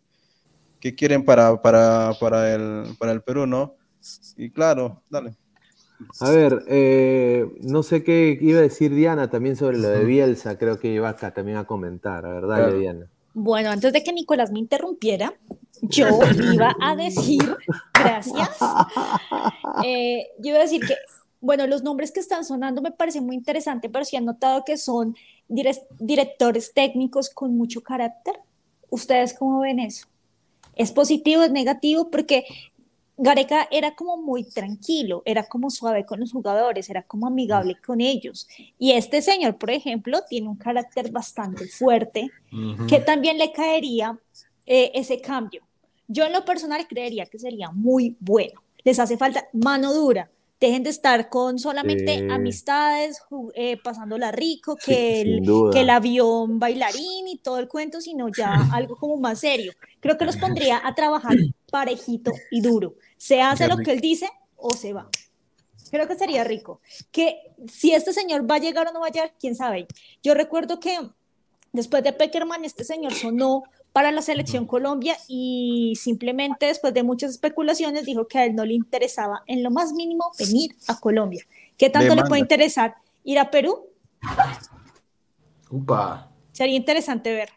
qué quieren para, para, para, el, para el Perú, ¿no? Y claro, dale. A ver, eh, no sé qué iba a decir Diana también sobre lo de Bielsa, creo que iba acá también a comentar, a ver, dale Claro. Diana. Bueno, antes de que Nicolás me interrumpiera, yo iba a decir, gracias, eh, yo iba a decir que, bueno, los nombres que están sonando me parecen muy interesantes, pero sí han notado que son dire- directores técnicos con mucho carácter. ¿Ustedes cómo ven eso? ¿Es positivo, es negativo? Porque Gareca era como muy tranquilo, era como suave con los jugadores, era como amigable con ellos. Y este señor, por ejemplo, tiene un carácter bastante fuerte, que también le caería eh, ese cambio. Yo en lo personal creería que sería muy bueno. Les hace falta mano dura. Dejen de estar con solamente Sí. amistades, eh, pasándola rico, Sí, que, sin el, que el avión bailarín y todo el cuento, sino ya algo como más serio. Creo que los pondría a trabajar parejito y duro. Se hace lo que él dice o se va. Creo que sería rico. Que si este señor va a llegar o no va a llegar, quién sabe. Yo recuerdo que después de Peckerman, este señor sonó para la selección Colombia y simplemente después de muchas especulaciones dijo que a él no le interesaba en lo más mínimo venir a Colombia. ¿Qué tanto le puede Demanda. interesar ir a Perú? Upa. Sería interesante ver.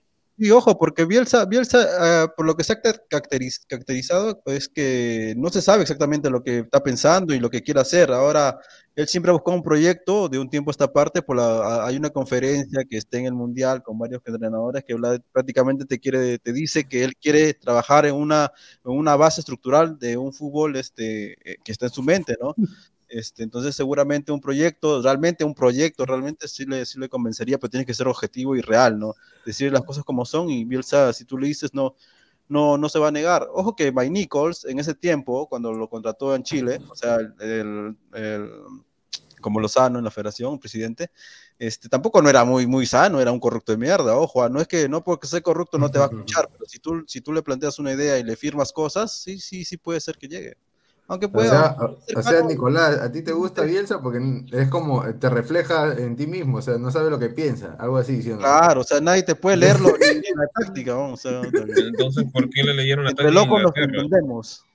Y ojo, porque Bielsa, Bielsa ah, por lo que se ha car- caracteriz- caracterizado, es que no se sabe exactamente lo que está pensando y lo que quiere hacer. Ahora, él siempre ha buscado un proyecto de un tiempo a esta parte. Por la, a- hay una conferencia que está en el Mundial con varios entrenadores que habla prácticamente te, quiere, te dice que él quiere trabajar en una, en una base estructural de un fútbol este, eh, que está en su mente, ¿no? Este, entonces seguramente un proyecto, realmente un proyecto, realmente sí le, sí le convencería, pero tiene que ser objetivo y real, ¿no? Decir las cosas como son y Bielsa, si tú le dices, no, no, no se va a negar. Ojo que Mike Nichols, en ese tiempo, cuando lo contrató en Chile, o sea, el, el- como Lozano en la federación, presidente, este, tampoco no era muy, muy sano, era un corrupto de mierda, ojo, ah, no es que no porque sea corrupto no te va a escuchar, pero si tú, si tú le planteas una idea y le firmas cosas, sí, sí, sí puede ser que llegue. Aunque O pueda. sea, ser o- o sea. Nicolás, ¿a ti te gusta Bielsa? Porque es como, te refleja en ti mismo, o sea, no sabe lo que piensa, algo así, ¿sí o no? Claro, o sea, nadie te puede leerlo ni en la táctica, vamos, o sea, Entonces, ¿por qué le leyeron la entre táctica en locos nos entendemos.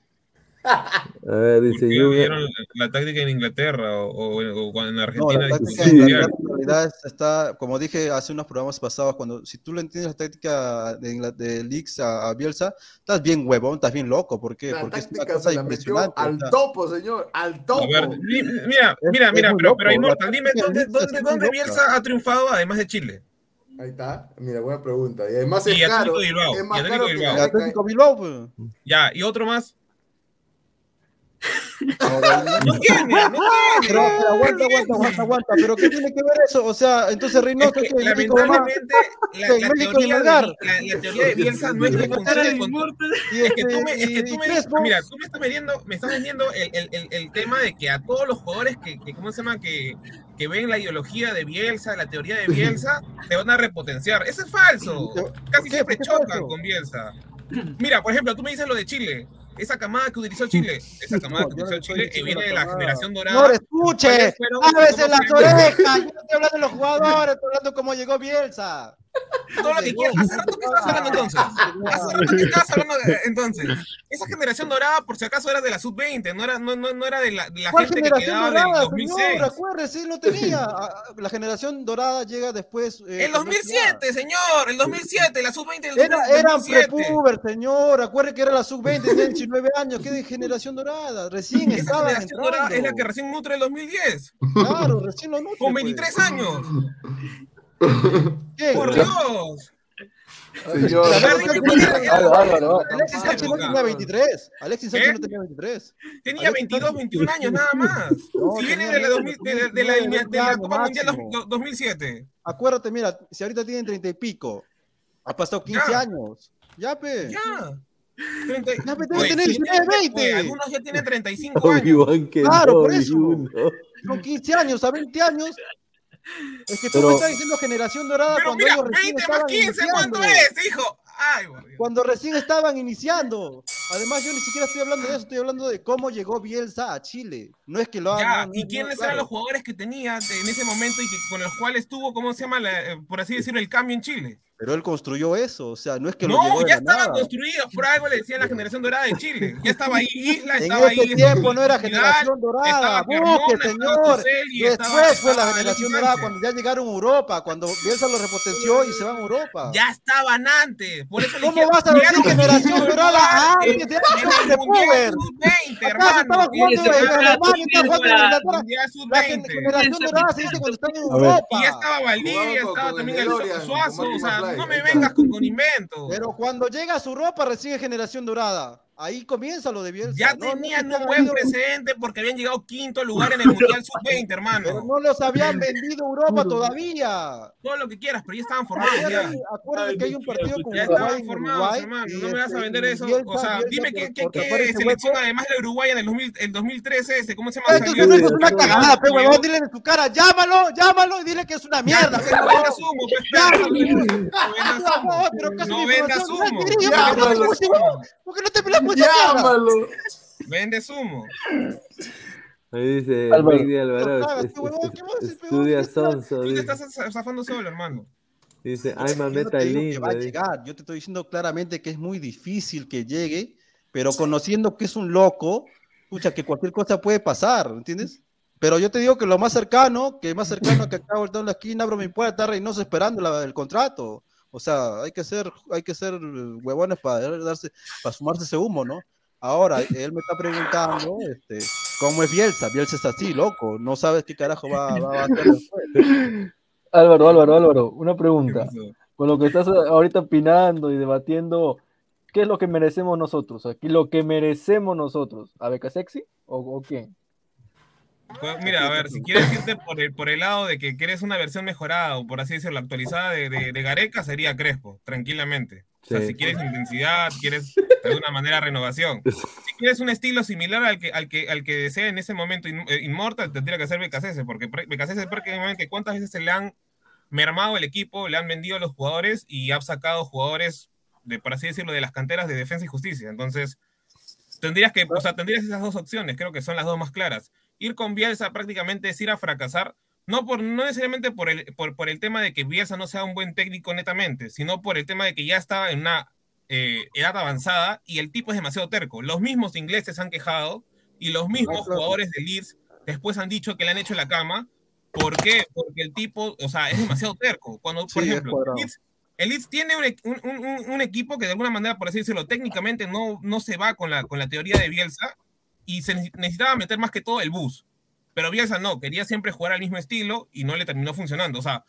A ver, ¿Por dice yo. le leyeron la táctica en Inglaterra o, o- o cuando en No, Argentina la táctica en? Inglaterra en realidad está, como dije hace unos programas pasados, cuando si tú le entiendes la táctica de, de Leeds a, a Bielsa, estás bien huevón, estás bien loco, ¿por qué? La Porque es una cosa la impresionante. o al sea, topo, señor, al topo. Ver, mira, Es- mira, es mira, pero, loco, pero la dime dónde, dónde, es dónde. Bielsa ha triunfado además de Chile. Ahí está, mira, buena pregunta. Y además es Y Atlético caro, Bilbao, es y más Atlético caro que Bilbao. el Gareca. Atlético Bilbao, pues. Ya, y otro más. No, tiene, Pero, aguanta, aguanta, aguanta, aguanta. Pero ¿qué tiene que ver eso? O sea, entonces Es Reynoso que, es que México de más. lamentablemente la, ¿Qué, la México y teoría de, la, la teoría de Bielsa no es que funcione con Y Es que tú este, me, es que tú me, mira, tú me estás vendiendo, me estás vendiendo el, el, el, el tema de que a todos los jugadores que, que ¿cómo se llama? Que, que ven la ideología de Bielsa, la teoría de Bielsa, te van a repotenciar. Eso es falso. Casi siempre ¿Por qué chocan con Bielsa. Mira, por ejemplo, tú me dices lo de Chile. Esa camada que utilizó Chile, esa camada que utilizó Chile, que viene de la generación dorada. No, escuche, ábrese ¿Cómo las orejas. Yo no estoy hablando de los jugadores, estoy hablando de cómo llegó Bielsa. Todo lo que quieras. Hace rato que estabas hablando entonces. Hace rato que estabas hablando entonces. Esa generación dorada, por si acaso, era de la sub-20, no era, no, no, no era de la, de la ¿Cuál gente que generación quedaba del dorada, 2006. señor? Acuérdese, no tenía. Ah, La generación dorada llega después. eh, El cuando él 2007, señor, el 2007, la sub-20 del Era, eran 2007. prepuber, señor. Acuérdate que era la sub-20, tenía 19 años. ¿Qué de generación dorada? Recién Esa estaban generación dorada es la que recién nutre el 2010, Claro, recién lo nutre, con pues. 23 años. ¿Qué? Por Dios. Señor, Pero Alberto, Alexis ¿qué Sánchez- no tenía 23. Alexis Sánchez no tenía 23. Tenía Alexis 22, Sánchez- 21 años nada más. No, Si viene de la, menos, 2000 de la, de la, 19, de la 20 Copa Mundial máximo. dos- 2007. Acuérdate, mira, si ahorita tienen 30 y pico, ha pasado 15 Ya. años. Ya, pe. Ya. 30 y- Ya, pe, debe Oye, tener sí, 19, oye, 20. algunos ya tienen 35 años. Claro, por eso. Con 15 años a 20 años. Es que tú Pero- me estás diciendo generación dorada Pero cuando mira, ellos recién 20 más estaban 15, ¿cuánto iniciando. es, hijo? Ay. Cuando recién estaban iniciando. Además, yo ni siquiera estoy hablando de eso, estoy hablando de cómo llegó Bielsa a Chile. No es que lo Ya, hagan. ¿y quiénes eran los jugadores que tenía en ese momento y que, con los cuales tuvo, ¿cómo se llama, la- eh, por así decirlo, el cambio en Chile? Pero él construyó eso, o sea, no es que lo llegó No, de ya la estaba nada. construido, por algo le decían la generación dorada de Chile. Ya estaba ahí, Isla En estaba ese ahí. tiempo no era generación dorada, busque, señor. Después estaba- fue la generación dorada cuando ya llegaron a Europa, cuando Bielsa lo repotenció y se van a Europa. Ya estaban antes. Por eso ¿Cómo vas a decir generación dorada antes en- de en antes de? Sub-20, Acá estaba jugando Y en Alemania, estaba jugando en Inglaterra. La gen- Sub-20. generación dorada se dice cuando están en. Europa. Y ya estaba Valdivia, estaba también el Suazo, o sea, no me vengas con, con inventos. Pero cuando llega a su Europa recibe generación dorada. Ahí comienza lo de Bielsa. Ya No, no tenían un buen precedente porque habían llegado quinto lugar en el Mundial Sub-20, Pero hermano. no los habían vendido a Europa todavía. Todo lo que quieras, pero ya estaban formados ya. Acuérdate, acuérdate que hay un partido con Ya Uruguay estaban formados, Uruguay. hermano. No me vas a este, vender eso. Bielsa- O sea, Bielsa dime qué, qué, selección, además de Uruguay en el, 2000, el 2013, ese, ¿cómo se llama? Esto Salió- es una- es una cagada, pe huevón, dile en su cara, llámalo, llámalo y dile que es una mierda. No vendas humo, pues. No vendas humo. No, pero ¿acaso No no? ¿Por qué no te no peleas? Llámalo. Vendes humo. Ahí dice Álvaro. Magdi Alvarado. No cagas, es- tío, huevón, es- ¿qué vas a decir, Estudia? Sonso. Tú te estás zafando solo, hermano. dice va a dice. llegar, yo te estoy diciendo claramente que es muy difícil que llegue, pero conociendo que es un loco, pucha, que cualquier cosa puede pasar, ¿entiendes? Pero yo te digo que lo más cercano, que más cercano que acá volteando en la esquina, abro mi puerta, está Reynoso esperando la- el contrato. O sea, hay que ser, hay que ser huevones para darse, para sumarse ese humo, ¿no? Ahora, él me está preguntando, este, ¿cómo es Bielsa? Bielsa es así, loco, no sabes qué carajo va, va a hacer después. Álvaro, Álvaro, Álvaro, una ¿Qué pregunta. Con lo que estás ahorita opinando y debatiendo, ¿qué es lo que merecemos nosotros? Aquí lo que merecemos nosotros, ¿a Beca Sexy o, o quién? Pues mira, a ver, si quieres irte por el, por el lado de que quieres una versión mejorada o por así decirlo, actualizada de, de, de Gareca, sería Crespo, tranquilamente. O sea, si quieres intensidad, quieres de alguna manera renovación. Si quieres un estilo similar al que, al que, al que desea en ese momento In- eh, Inmortal, tendría que ser Becasese, porque Becasese prácticamente cuántas veces se le han mermado el equipo, le han vendido a los jugadores y ha sacado jugadores, de, por así decirlo, de las canteras de defensa y justicia. Entonces, tendrías que, o sea, tendrías esas dos opciones, creo que son las dos más claras. Ir con Bielsa prácticamente es ir a fracasar, no, por, no necesariamente por el, por, por el tema de que Bielsa no sea un buen técnico netamente, sino por el tema de que ya está en una eh, edad avanzada y el tipo es demasiado terco. Los mismos ingleses han quejado y los mismos jugadores de Leeds después han dicho que le han hecho la cama. ¿Por qué? Porque el tipo, o sea, es demasiado terco. Cuando, por Sí, ejemplo. Leeds el Leeds tiene un, un- un- un equipo que de alguna manera, por así decirlo, técnicamente no, no se va con la, con la teoría de Bielsa y se nece- necesitaba meter más que todo el bus. Pero Bielsa no, quería siempre jugar al mismo estilo y no le terminó funcionando. O sea,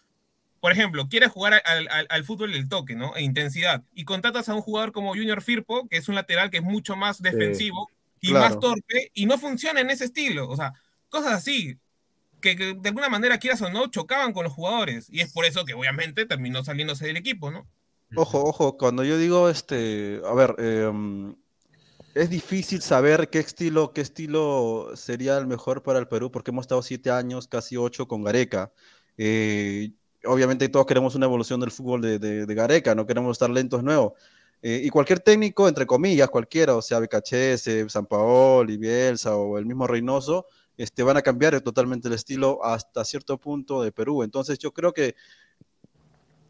por ejemplo, quieres jugar al, al- al fútbol del toque, ¿no? E intensidad. Y contratas a un jugador como Junior Firpo, que es un lateral que es mucho más defensivo y claro. más torpe, y no funciona en ese estilo. O sea, cosas así que, que de alguna manera, quieras o no, chocaban con los jugadores. Y es por eso que obviamente terminó saliéndose del equipo, ¿no? Ojo, ojo, cuando yo digo este, a ver, em, es difícil saber qué estilo, qué estilo sería el mejor para el Perú, porque hemos estado siete años, casi ocho con Gareca. Eh, obviamente todos queremos una evolución del fútbol de, de- de Gareca, no queremos estar lentos nuevos. Eh, y cualquier técnico, entre comillas, cualquiera, o sea, Becachese, San Paoli, Bielsa o el mismo Reynoso, este, van a cambiar totalmente el estilo hasta cierto punto de Perú. Entonces yo creo que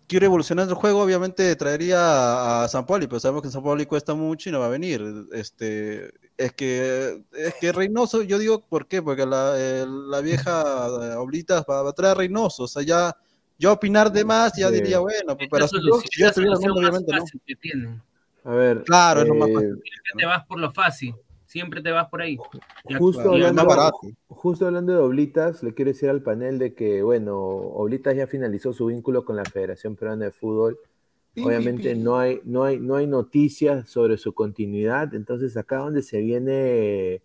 quiero evolucionar el juego, obviamente traería a, a San Pauli, pero sabemos que San Pauli cuesta mucho y no va a venir. Este, es que es que Reynoso, yo digo, ¿por qué? Porque la, el- la vieja eh, Oblitas va, va a traer a Reynoso, o sea, ya yo opinar de más ya Sí. diría, bueno, pues, la si yo, estuviera obviamente no. fácil que tienen. A ver. Claro, es lo más eh, fácil. Te vas por lo fácil. Siempre te vas por ahí. Justo hablando, justo de Oblitas, le quiero decir al panel de que, bueno, Oblitas ya finalizó su vínculo con la Federación Peruana de Fútbol. Obviamente no hay, no hay, no hay noticias sobre su continuidad. Entonces, acá donde se viene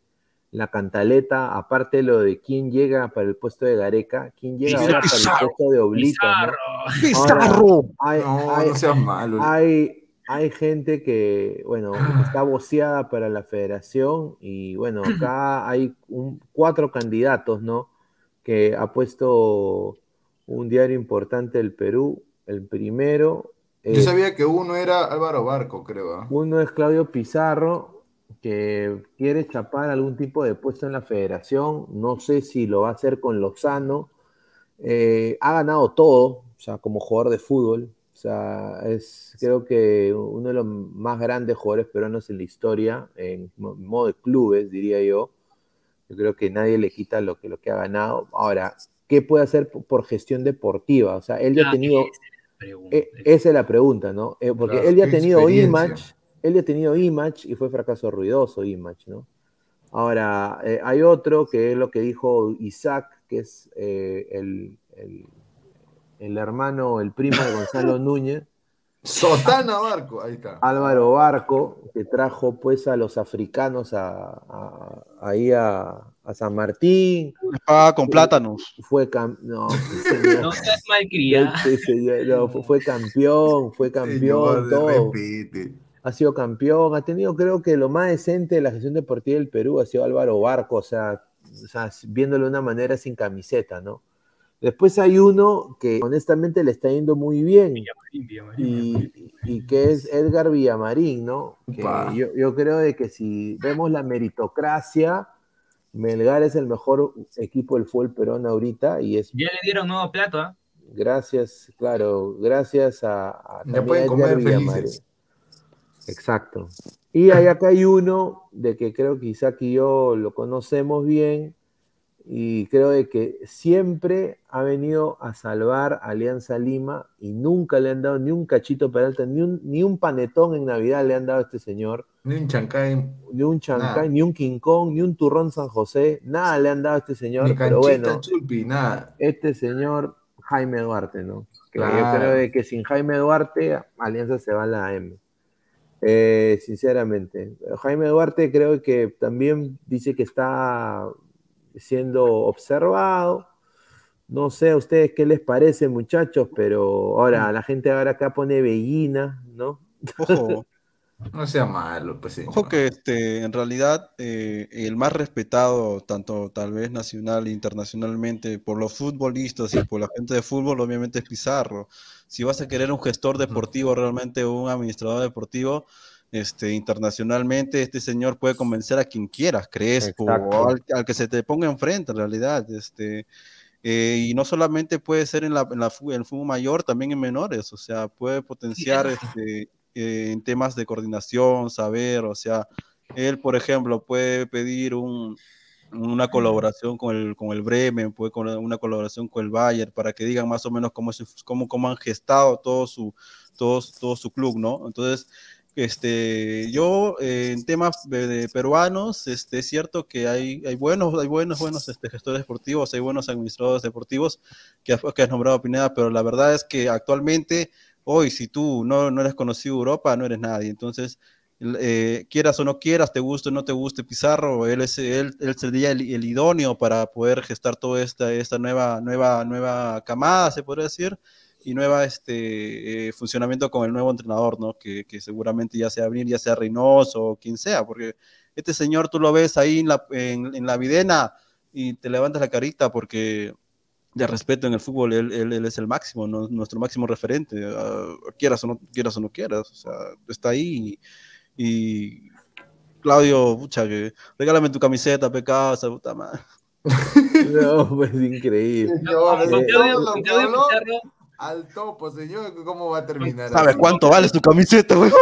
la cantaleta, aparte de lo de quién llega para el puesto de Gareca, quién llega para el Pizarro. puesto de Oblitas, ¿no? Pizarro. Ahora, hay, No, hay- no seas malo. hay, hay gente que, bueno, está voceada para la federación y, bueno, acá hay un- cuatro candidatos, ¿no? Que ha puesto un diario importante del Perú. El primero Yo sabía que uno era Álvaro Barco, creo. ¿ah? uno es Claudio Pizarro que quiere chapar algún tipo de puesto en la federación. No sé si lo va a hacer con Lozano. Eh, ha ganado todo, o sea, como jugador de fútbol. O sea, es creo que uno de los más grandes jugadores peruanos en la historia, en mo- modo de clubes, diría yo. Yo creo que nadie le quita lo que, lo que ha ganado. Ahora, ¿qué puede hacer por, gestión deportiva? O sea, él ya ha Ah, tenido... esa es la pregunta. Eh, esa es la pregunta, ¿no? Eh, porque Claro, él ya ha tenido. Image, él ya ha tenido Image y fue fracaso ruidoso Image, ¿no? Ahora, eh, hay otro que es lo que dijo Isaac, que es eh, el, el- el hermano, el primo de Gonzalo Núñez, Sotana Barco, ahí está. Álvaro Barco, que trajo pues a los africanos a, a- ahí a, a San Martín. Paga con plátanos. Fue cam- no, señor. No seas malcriado. Señor, no, fue, fue campeón, fue campeón, Señor, todo. repite. ha sido campeón, ha tenido creo que lo más decente de la gestión deportiva del Perú ha sido Álvaro Barco, o sea, o sea, viéndolo de una manera sin camiseta, ¿no? Después hay uno que honestamente le está yendo muy bien Villamarín, Villamarín. y, y que es Edgar Villamarín, ¿no? Que yo, yo creo de que si vemos la meritocracia, Melgar es el mejor equipo del fútbol peruano ahorita y es Ya le dieron nuevo plato, ¿ah? gracias, claro, gracias a, a Ya pueden comer felices. Exacto. Y hay acá hay uno de que creo que Isaac y yo lo conocemos bien y creo de que siempre ha venido a salvar a Alianza Lima y nunca le han dado ni un cachito peralta, ni un, ni un panetón en Navidad le han dado a este señor, Ni un chancay, ni un chancay, Nada. ni un King Kong, ni un turrón San José, nada le han dado a este señor, ni pero bueno, chulpi, nada. este señor Jaime Duarte, ¿no? Que Yo Claro. creo de que sin Jaime Duarte, Alianza se va a la M. Eh, sinceramente. Jaime Duarte creo que también dice que está siendo observado. No sé a ustedes qué les parece, muchachos, pero ahora la gente ahora acá pone Bellina, ¿no? Ojo, No sea malo, pues señor. ojo que este, en realidad eh, el más respetado, tanto tal vez nacional e internacionalmente, por los futbolistas y por la gente de fútbol, obviamente es Pizarro. Si vas a querer un gestor deportivo, realmente un administrador deportivo, este, internacionalmente, este señor puede convencer a quien quieras, Crespo, Exacto. o al, al que se te ponga enfrente, en realidad. Este, eh, y no solamente puede ser en, la, en, la en el fútbol mayor, también en menores, o sea, puede potenciar este, eh, en temas de coordinación, saber, o sea, él, por ejemplo, puede pedir un, una colaboración con el, con el Bremen, puede con una colaboración con el Bayern, para que digan más o menos cómo, cómo, cómo han gestado todo su, todo, todo su club, ¿no? Entonces, este, yo eh, en temas peruanos, este, es cierto que hay, hay buenos, hay buenos, buenos este, gestores deportivos, hay buenos administradores deportivos que, has- nombrado Pineda, pero la verdad es que actualmente, hoy, si tú no, no eres conocido Europa, no eres nadie. Entonces, eh, quieras o no quieras, te guste o no te guste Pizarro, él, es, él, él sería el, el idóneo para poder gestar toda esta, esta nueva, nueva, nueva camada, se podría decir y nueva este eh, funcionamiento con el nuevo entrenador, ¿no? Que, que seguramente ya sea Abril, ya sea Reynoso o quien sea, porque este señor tú lo ves ahí en la, en, en la videna y te levantas la carita porque de respeto en el fútbol, él, él, él es el máximo, ¿no? nuestro máximo referente, uh, quieras, o no, quieras o no quieras, o sea, está ahí y, y Claudio, pucha, que regálame tu camiseta, pecado, esa puta madre. No, pues increíble. Señor, Con de Claudio- con Claudio Pizarro, al topo, señor, ¿cómo va a terminar? ¿Sabes cuánto vale tu camiseta, weón?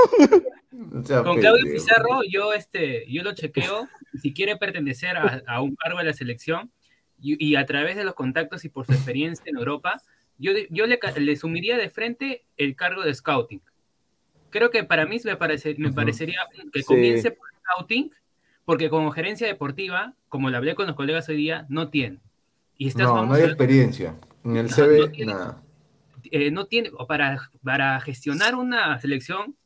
No sea Con Claudio pendejo. Pizarro, yo, este, yo lo chequeo. Si quiere pertenecer a, a un cargo de la selección y, y a través de los contactos y por su experiencia en Europa, yo, yo le, le sumiría de frente el cargo de scouting. Creo que para mí me, parece, me parecería que Sí. comience por scouting, porque como gerencia deportiva, como le hablé con los colegas hoy día, no tiene. Y estás, No, no hay experiencia. En el No, CV, no nada. Eh, no tiene, o para, para gestionar una selección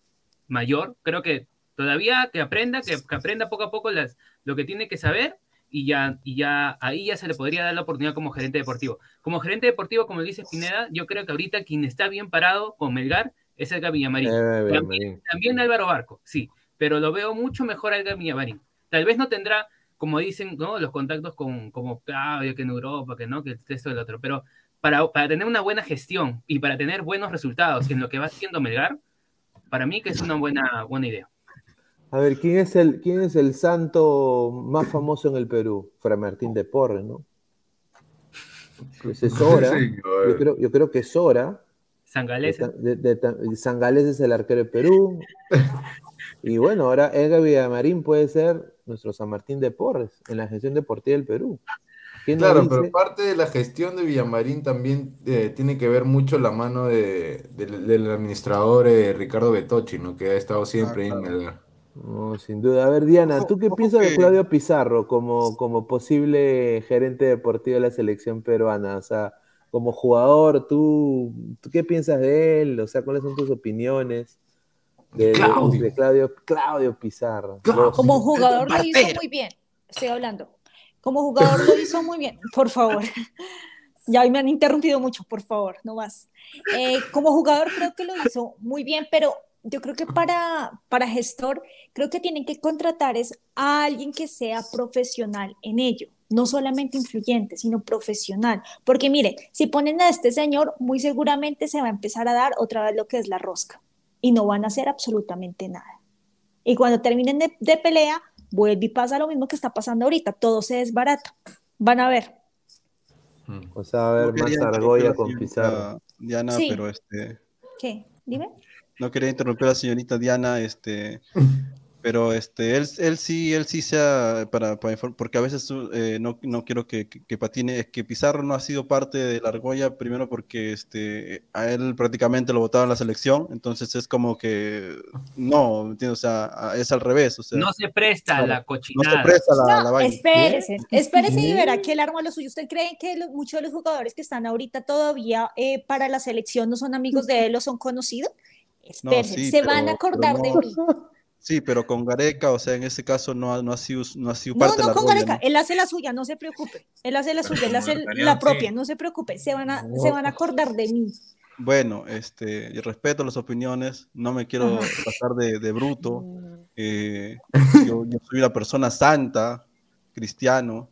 mayor, creo que todavía que aprenda, que, que aprenda poco a poco las, lo que tiene que saber y ya, y ya ahí ya se le podría dar la oportunidad como gerente deportivo. Como gerente deportivo, como dice Pineda, yo creo que ahorita quien está bien parado con Melgar es Edgar Villamarín. Eh, también, también Álvaro Barco, sí, pero lo veo mucho mejor a Edgar Villamarín. Tal vez no tendrá, como dicen, ¿no? los contactos con como Claudio, que en Europa, que no, que esto y el otro, pero para, para tener una buena gestión y para tener buenos resultados en lo que va haciendo Melgar, para mí que es una buena, buena idea. A ver, ¿quién es el, quién es el santo más famoso en el Perú? Fray Martín de Porres, ¿no? Ese es Sora. Señor. Yo creo, yo creo que Sora. San Galés. De, de- de- San Galés es el arquero de Perú. Y bueno, ahora Edgar Villamarín puede ser nuestro San Martín de Porres en la gestión deportiva del Perú. ¿Quién nos Claro, dice? pero parte de la gestión de Villamarín también eh, tiene que ver mucho la mano de, del- del administrador eh, Ricardo Betocci, ¿no? Que ha estado siempre ahí en Melgar. No, sin duda. A ver, Diana, ¿tú qué piensas de Claudio Pizarro como, como posible gerente deportivo de la selección peruana? O sea, como jugador, ¿tú, ¿tú qué piensas de él? O sea, ¿cuáles son tus opiniones de, Claudio. de Claudio, Claudio Pizarro? Como jugador lo hizo muy bien, estoy hablando. Como jugador lo hizo muy bien, por favor. Ya me han interrumpido mucho, por favor, no más. Eh, como jugador creo que lo hizo muy bien, pero yo creo que para, para gestor, creo que tienen que contratar es a alguien que sea profesional en ello, no solamente influyente, sino profesional. Porque mire, si ponen a este señor, muy seguramente se va a empezar a dar otra vez lo que es la rosca y no van a hacer absolutamente nada. Y cuando terminen de, de pelea, vuelve y pasa lo mismo que está pasando ahorita, todo se desbarata. Van a ver. O sea, a ver, No más quería interrumpir argolla con Pizarro. Diana, Sí. pero este, ¿Qué? Dime. no quería interrumpir a la señorita Diana, este, pero este, él, él sí, él sí sea para, para porque a veces eh, no, no quiero que, que- que patine, es que Pizarro no ha sido parte de la argolla, primero porque este, a él prácticamente lo votaron en la selección, entonces es como que no, ¿me entiendes? O sea, es al revés, o sea, No se presta la no cochinada. se presta la, la No, vaina. espérese, espérese y verá que él arma lo suyo. ¿Usted cree que lo- muchos de los jugadores que están ahorita todavía eh, para la selección no son amigos de él o son conocidos? Espérese, sí, se pero- van a acordar no. de mí. Sí, pero con Gareca, o sea, en ese caso no ha, no ha sido, no ha sido No, parte de no la con Gareca, ¿no? él hace la suya, no se preocupe. Él hace la Pero suya, él hace la sí. propia, no se preocupe. Se van a, se van a acordar de mí. Bueno, este, yo respeto las opiniones, no me quiero Ajá. pasar de, de bruto. eh, yo, yo soy una persona santa, cristiano.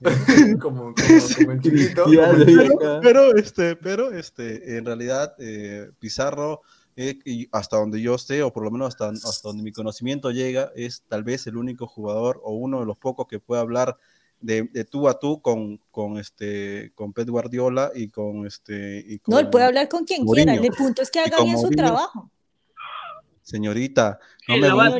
Como, como, como el chiquito. pero, pero, este, pero este, en realidad eh, Pizarro, eh, y hasta donde yo sé, o por lo menos hasta, hasta donde mi conocimiento llega, es tal vez el único jugador o uno de los pocos que puede hablar de, de tú a tú con, con, este, con Pep Guardiola y con este. Y No, él con puede hablar con quien Mourinho. quiera. El punto es que haga con bien su Mourinho. trabajo. Señorita, no me No,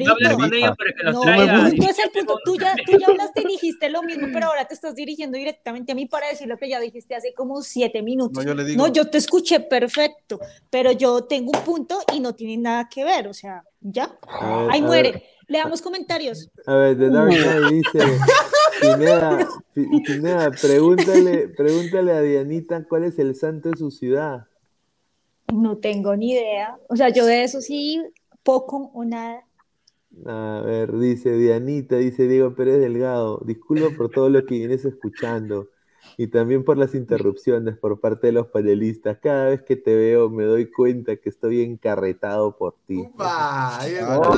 es el punto. Tú ya, tú ya hablaste y dijiste lo mismo, pero ahora te estás dirigiendo directamente a mí para decir lo que ya dijiste hace como siete minutos. No, yo le digo- No, yo te escuché perfecto, pero yo tengo un punto y no tiene nada que ver. O sea, ya. Ver, Ahí muere. ver. Leamos comentarios. A ver, The Dark Knight dice, Pineda, Pi- Pineda, pregúntale, pregúntale a Dianita cuál es el santo de su ciudad. No tengo ni idea. O sea, yo de eso sí, poco o nada. A ver, dice Dianita, dice Diego Pérez Delgado, disculpa por todo lo que vienes escuchando y también por las interrupciones por parte de los panelistas. Cada vez que te veo me doy cuenta que estoy encarretado por ti. Está. No sé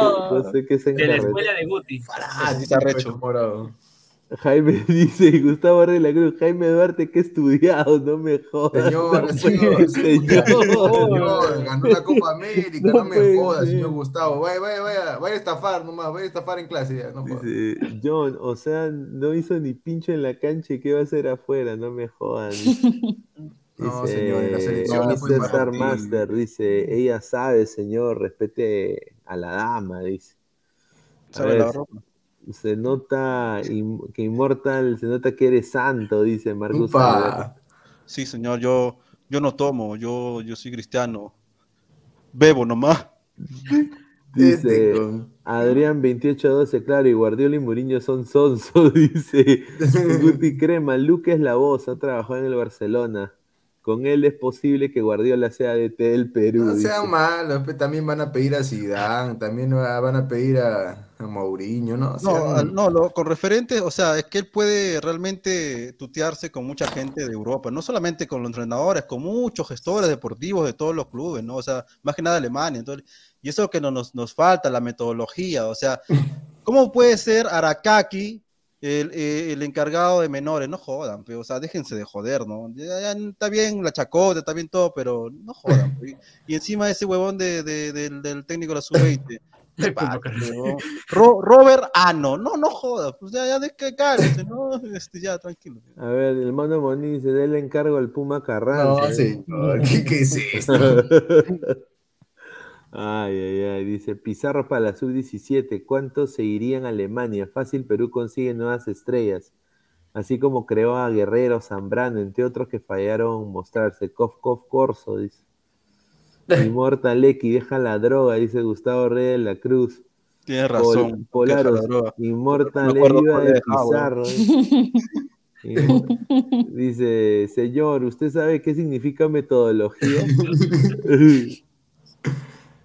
qué- no sé qué es De la escuela de Guti. Morado. Jaime dice, Gustavo Arre la Cruz, Jaime Duarte, que he estudiado, no me jodas. Señor, no señor, señor, señor. ganó la Copa América, No no, me jodas, señor Gustavo. Vaya, vaya, vaya, vaya a estafar nomás, vaya a estafar en clase ya, no. Dice, John, o sea, no hizo ni pincho en la cancha y qué va a hacer afuera, no me jodan. No, Dice, señor, en la selección fue mal. Star Master dice, ella sabe, señor, respete a la dama, dice. A Sabe ver, la broma. Se nota que Immortal, se nota que eres santo, dice Marcus. Sí, señor, yo, yo no tomo, yo, yo soy cristiano. Bebo nomás. Dice Este Adrián 2812, claro, y Guardiola y Mourinho son sonso, dice Guti Crema, Luque es la voz, ha trabajado en el Barcelona. Con él es posible que Guardiola sea DT del Perú. No dice. sean malos, pe, también van a pedir a Zidane, también va- van a pedir a, a Mourinho, ¿no? No, no, lo- con referentes, o sea, es que él puede realmente tutearse con mucha gente de Europa, no solamente con los entrenadores, con muchos gestores deportivos de todos los clubes, ¿no? O sea, más que nada Alemania. Entonces, y eso es lo que no- nos, nos falta, la metodología, o sea, ¿cómo puede ser Arakaki el, eh, el encargado de menores? No jodan, pero, o sea, déjense de joder, ¿no? Ya- ya está bien la chacota, está bien todo, pero no jodan. pe. Y, encima ese huevón de, de- del, del técnico de la sub-20. ¿no? Ro- Robert Ano, no, no jodas, pues ya, ya de que cállense, no, este, ya, tranquilo. A ver, el mono Moni dice, déle encargo al Puma Carranza. No, señor, ¿qué- qué es esto? ay, ay, ay, dice Pizarro para la sub-17, ¿cuántos se irían a Alemania? Fácil, Perú consigue nuevas estrellas, así como creó a Guerrero, Zambrano, entre otros que fallaron mostrarse. Kof, Kof, Corso, dice. Immortal X, deja la droga, dice Gustavo Reyes de la Cruz. Tienes Pol- razón, la Polaros, No cuál de es, Pizarro. Dice, señor, ¿usted sabe qué significa metodología?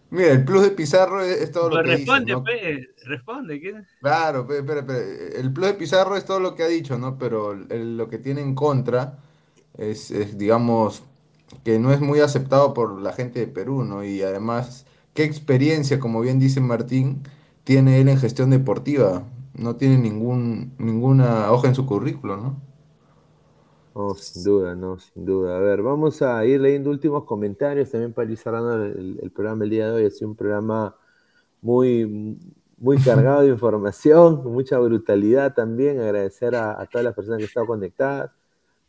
Mira, el plus de Pizarro es, es todo lo Pues que responde, dice, ¿no? pe, responde. ¿qué? Claro, pe- espera, El plus de Pizarro es todo lo que ha dicho, ¿no? Pero el- lo que tiene en contra es, es, digamos, que no es muy aceptado por la gente de Perú, ¿no? Y además, ¿qué experiencia, como bien dice Martín, tiene él en gestión deportiva? No tiene ningún, ninguna hoja en su currículo, ¿no? No, sin duda, no, sin duda. A ver, vamos a ir leyendo últimos comentarios también para ir cerrando el, el programa el día de hoy. Ha sido un programa muy, muy cargado de información, con mucha brutalidad también. Agradecer a, a todas las personas que estado conectadas.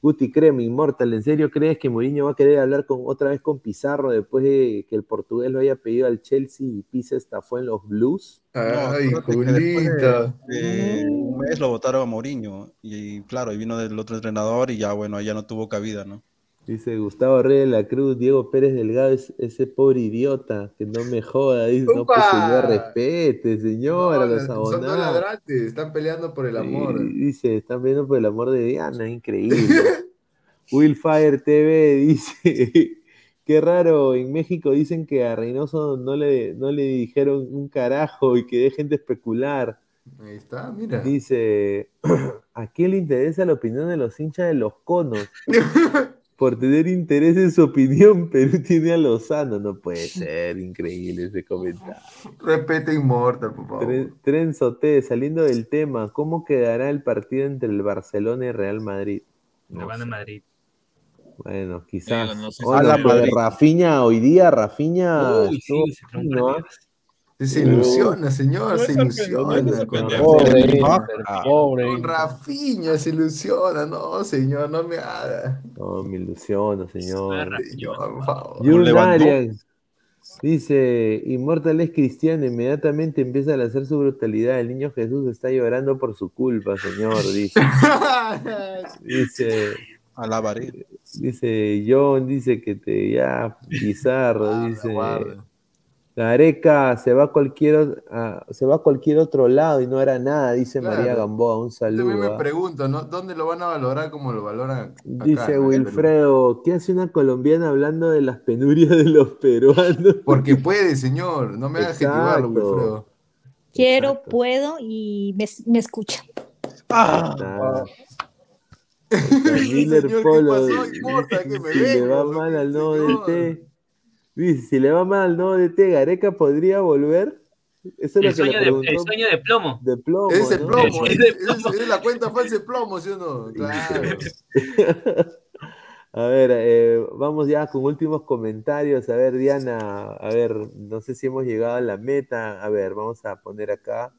Guti Creme, Inmortal, ¿en serio crees que Mourinho va a querer hablar con, otra vez con Pizarro después de que el portugués lo haya pedido al Chelsea y Pizza estafó en los Blues? Ay, Julita. de- de un mes lo votaron a Mourinho y, claro, y vino del otro entrenador y ya, bueno, ya no tuvo cabida, ¿no? Dice Gustavo Reyes de la Cruz, Diego Pérez Delgado, es ese pobre idiota, que no me joda. Dice, no, pues ¡Upa! señor, respete, señor, a los son dos abonados. ladrantes, están peleando por el amor. Sí, dice, están viendo por el amor de Diana, increíble. Willfire TV dice, qué raro, en México dicen que a Reynoso no le, no le dijeron un carajo y que dejen de especular. Ahí está, mira. Dice, ¿a quién le interesa la opinión de los hinchas de los conos? Por tener interés en su opinión, Perú tiene a Lozano. No puede ser, increíble ese comentario. Respete Inmortal, por favor. Tren, Tren Soté, saliendo del tema, ¿cómo quedará el partido entre el Barcelona y Real Madrid? Van a Madrid. Bueno, quizás. Digo, no sé si. Rafinha, hoy día Rafinha. Uy, sí, estuvo se ilusiona, señor, No se ilusiona. sorprendente. Con, Pobre pobre. Rafinha se ilusiona. No, señor, no me haga. No, me ilusiono, señor. Señor, dice: Inmortal es cristiano, inmediatamente empieza a lanzar su brutalidad. El niño Jesús está llorando por su culpa, señor. Dice. Dice. Alabaré. Dice John, dice que te ya, Pizarro, dice. Guarda. Gareca se va a cualquier se va a cualquier otro lado y no hará nada, dice Claro. María Gamboa, un También me saludo. ¿ah? pregunto, ¿no? ¿Dónde lo van a valorar como lo valoran acá, Dice? Wilfredo, ¿qué hace una colombiana hablando de las penurias de los peruanos? Porque puede, señor. No me haga adjetivarlo. Wilfredo. Quiero, puedo y me, me escucha. Ah. Miller Señor, ¿qué Polo, pasó? dice, Importa que me si le va mal al nuevo DT, dice, si le va mal al nuevo DT, Gareca podría volver. Eso es El lo que sueño, le de, el sueño de plomo. De plomo, Es el ¿no? plomo, Sí, es, de es- es la cuenta falsa de plomo, ¿sí o no? Claro. A ver, eh, vamos ya con últimos comentarios. A ver, Diana, a ver, no sé si hemos llegado a la meta. A ver, vamos a poner acá.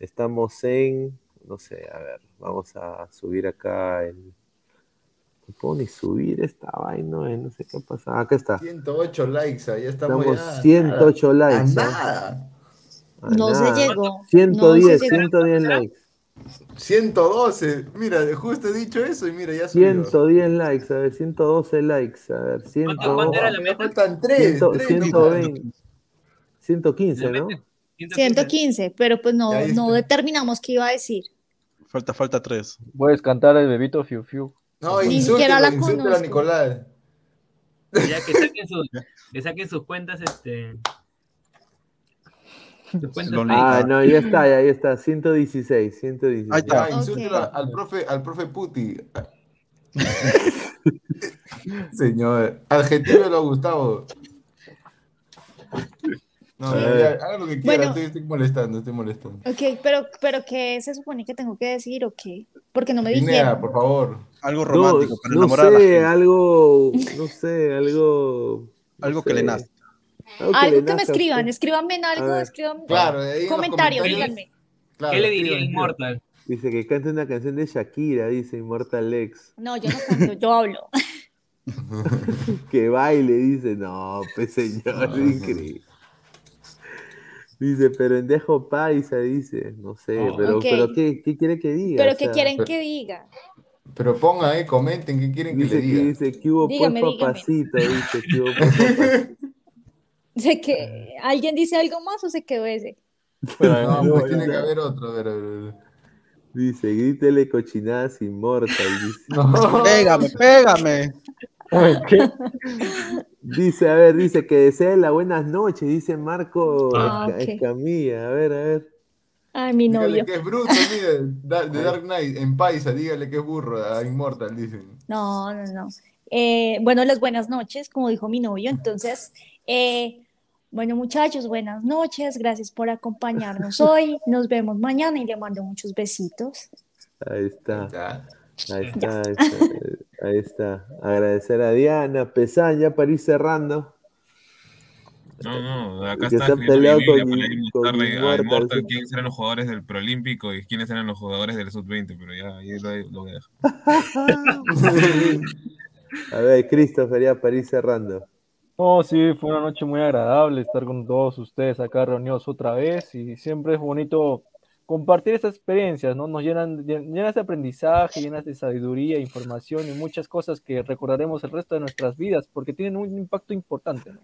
Estamos en, no sé, a ver, vamos a subir acá el. No puedo ni subir esta vaina, eh, no sé qué pasa. Acá está. 108 likes, ahí estamos, Estamos ya. 108 A likes. ¿eh? nada. A No se llegó. 110, No se llegó. 110 likes. 112. Mira, justo he dicho eso y mira, ya subió. 110 likes, a ver, 112 likes, a ver, 100, cuánto era la Me meta? faltan 3. 100, 120, 115, ¿no? 115, pero pues no, no determinamos qué iba a decir. Falta, falta tres. Puedes cantar el bebito Fiu Fiu. No, Ni siquiera la a. Nicolás. Ya que saquen, sus- que saquen sus cuentas, este. Sus cuentas. Lo Ah, no, ya está, ya, ya está, 116, 116. Ahí está. Ya, insúltelo al profe, al profe Puti. Señor, adjetivelo a Gustavo. No, ya, ya, haga lo que quiera, Bueno. estoy, estoy molestando, estoy molestando. Ok, pero, pero ¿qué se supone que tengo que decir o qué? Porque no me Pineda, dijeron. por favor. Algo No, romántico para no enamorar a la sé, gente. algo, no sé, algo. no Algo que le nace. Algo Algo que me escriban, usted. escríbanme en algo, escriban Claro, comentario, díganme. Claro, ¿Qué le diría escriban. Immortal? Dice que cante una canción de Shakira, dice Immortal X. No, yo no canto, yo hablo. Que baile, dice. No, pues señor, increíble. Dice, pero en Dejo Paisa, dice. No sé, Oh. pero, pero ¿qué, qué quiere que diga? Pero O ¿qué sea, quieren pero- que diga? Pero pongan ahí, comenten qué quieren que le que diga. dice que hubo Dígame, pues dígame. papacito, dice que hubo pues papacito. ¿De que alguien dice algo más o se quedó ese? No, No, pues tiene que haber otro, pero... Dice, grítele cochinadas inmortal, dice. No. Pégame, pégame. ¿Qué? Dice, a ver, dice que desee la buenas noches, dice Marco Ah. Escamilla. A ver, a ver. Ay, mi Dígale novio. que es bruto, mire, da- de Dark Knight, en paisa, dígale que es burro, a Immortal, dicen. No, no, no. Eh, bueno, las buenas noches, como dijo mi novio. Entonces, eh, bueno, muchachos, buenas noches. Gracias por acompañarnos hoy. Nos vemos mañana y le mando muchos besitos. Ahí está. Ya. Ahí está, ahí está, ahí está. Agradecer a Diana, Pesán, ya para ir cerrando. No, no, acá Que está peleado con- con mostrarle a Immortal, quiénes eran los jugadores del Prolímpico y quiénes eran los jugadores del Sub-20, pero ya ahí lo, lo voy a dejar. A ver, Christopher, ya para ir cerrando. No, sí, fue una noche muy agradable estar con todos ustedes acá reunidos otra vez y siempre es bonito compartir estas experiencias, ¿no? Nos llenan, llen- llenas de aprendizaje, llenas de sabiduría, información y muchas cosas que recordaremos el resto de nuestras vidas porque tienen un impacto importante, ¿no?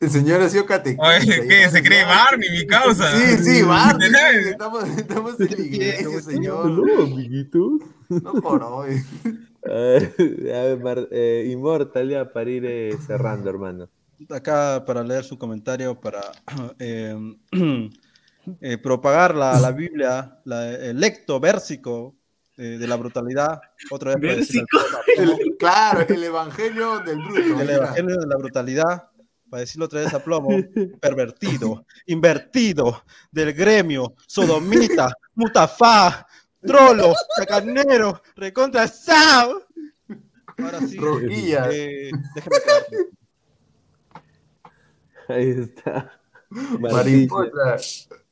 El señor ha sido catequista. Oye, ¿qué? ¿Se cree. Barney, mi causa? Sí, sí, Barney, estamos, estamos en la iglesia, señor. Hola, amiguitos. No por hoy. A ver, a ver, Mar- eh, Immortal, ya para ir eh, cerrando, hermano. Acá para leer su comentario, para eh, eh, propagar la, la Biblia, la- el lecto versico eh, de la brutalidad. Otra vez El- claro, el evangelio del bruto. el evangelio de la brutalidad, para decirlo otra vez a plomo, pervertido, invertido, del gremio, sodomita, mutafá, trolo, chacanero, recontra sao. Ahora sí, eh, déjeme quedar. Ahí está. Mariposa.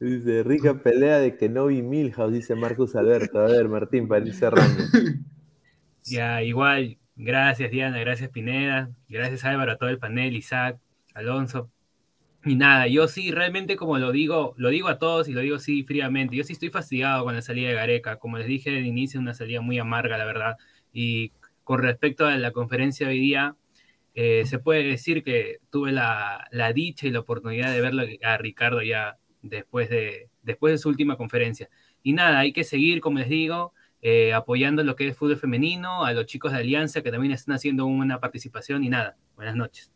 Dice, rica pelea de Kenobi Milhouse, dice Marcus Alberto. A ver, Martín, para ir cerrando. Ya, igual, gracias Diana, gracias Pineda, gracias Álvaro, a todo el panel, Isaac, Alonso. Y nada, yo sí, realmente como lo digo, lo digo a todos y lo digo sí fríamente, yo sí estoy fastidiado con la salida de Gareca, como les dije al inicio, una salida muy amarga, la verdad. Y con respecto a la conferencia de hoy día, eh, se puede decir que tuve la, la dicha y la oportunidad de verlo a Ricardo ya después de, después de su última conferencia. Y nada, hay que seguir, como les digo, eh, apoyando lo que es fútbol femenino, a los chicos de Alianza que también están haciendo una participación y nada, buenas noches.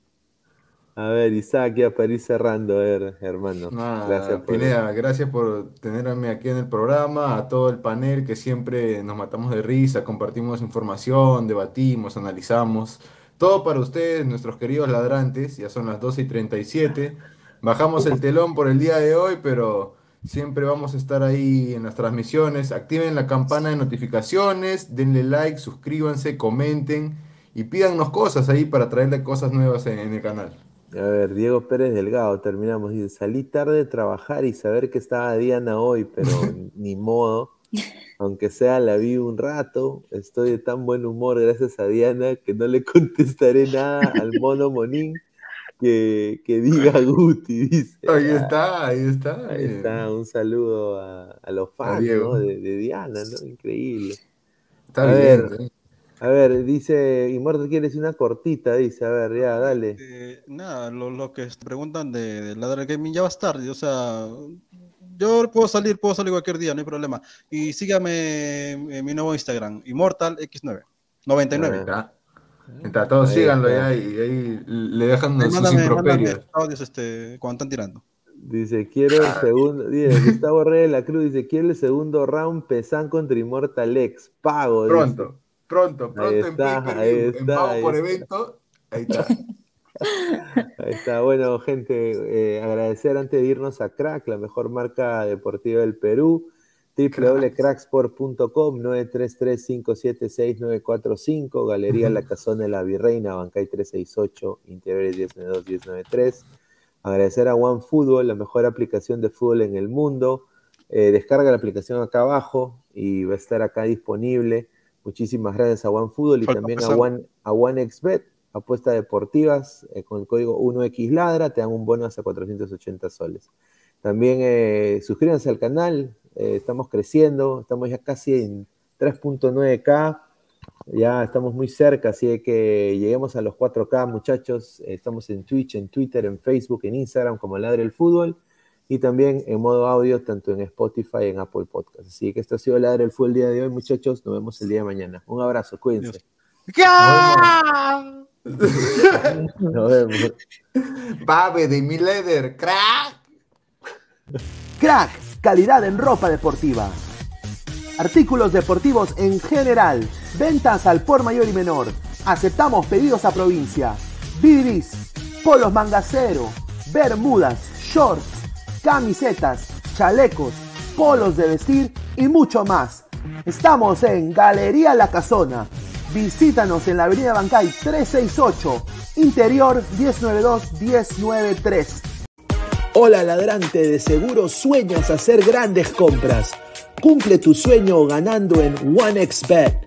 A ver, Isaac, ya para ir cerrando, a ver, hermano. Gracias por Pineda, gracias por tenerme aquí en el programa, a todo el panel que siempre nos matamos de risa, compartimos información, debatimos, analizamos. Todo para ustedes, nuestros queridos ladrantes, ya son las 12 y 37. Bajamos el telón por el día de hoy, pero siempre vamos a estar ahí en las transmisiones. Activen la campana de notificaciones, denle like, suscríbanse, comenten y pídannos cosas ahí para traerle cosas nuevas en, en el canal. A ver, Diego Pérez Delgado, terminamos. Dice, salí tarde de trabajar y saber que estaba Diana hoy, pero ni modo. Aunque sea, la vi un rato. Estoy de tan buen humor gracias a Diana que no le contestaré nada al mono Monín que, que diga Guti, dice. Ahí Ah, está, ahí está. Ahí eh. está, un saludo a, a los fans. ¿no? de, de Diana, ¿no? Increíble. Está a bien, ver, ¿eh? A ver, dice, Immortal quiere decir una cortita, dice, a ver, ya, dale. Eh, nada, lo, lo que preguntan de, de Ladra Gaming ya va a estar, o sea, yo puedo salir, puedo salir cualquier día, no hay problema. Y sígame en mi nuevo Instagram, Immortal X9, 99. Ahí está. Ahí está, todos Ahí síganlo ya y ahí le dejan Ahí sus mándame, improperios. mándame audios este, cuando están tirando. Dice, quiero el segundo, dice, Gustavo Reyes de la Cruz dice, quiero el segundo round Pesán contra Immortal X, pago. dice. Pronto, pronto, en está, per ahí en está, pago ahí por está. evento. Ahí está. Ahí está, bueno, gente, eh, agradecer antes de irnos a Crack, la mejor marca deportiva del Perú, www.cracksport.com, 933-576-945, Galería La Casona de la Virreina, Bancay 368, Interiores 1092-1093, Agradecer a OneFootball, la mejor aplicación de fútbol en el mundo. Eh, descarga la aplicación acá abajo y va a estar acá disponible. Muchísimas gracias a OneFootball y Falta también a. One, a OneXBet, apuestas deportivas, eh, con el código 1XLadra, te dan un bono hasta 480 soles. También eh, suscríbanse al canal, eh, estamos creciendo, estamos ya casi en 3.9K, ya estamos muy cerca, así de que lleguemos a los 4K, muchachos. Estamos en Twitch, en Twitter, en Facebook, en Instagram, como Ladre el Fútbol, y también en modo audio, tanto en Spotify y en Apple Podcast. Así que esto ha sido Ladre el Fútbol el día de hoy, muchachos. Nos vemos el día de mañana. Un abrazo, cuídense. Nos vemos. Babe de mi leather, crack. Crack, calidad en ropa deportiva. Artículos deportivos en general. Ventas al por mayor y menor. Aceptamos pedidos a provincia. Bidris, polos mangacero, bermudas, shorts, camisetas, chalecos, polos de vestir y mucho más. Estamos en Galería La Casona. Visítanos en la Avenida Bancay 368, Interior 1092-1093. Hola ladrante, de seguro sueñas hacer grandes compras. Cumple tu sueño ganando en OneXBet.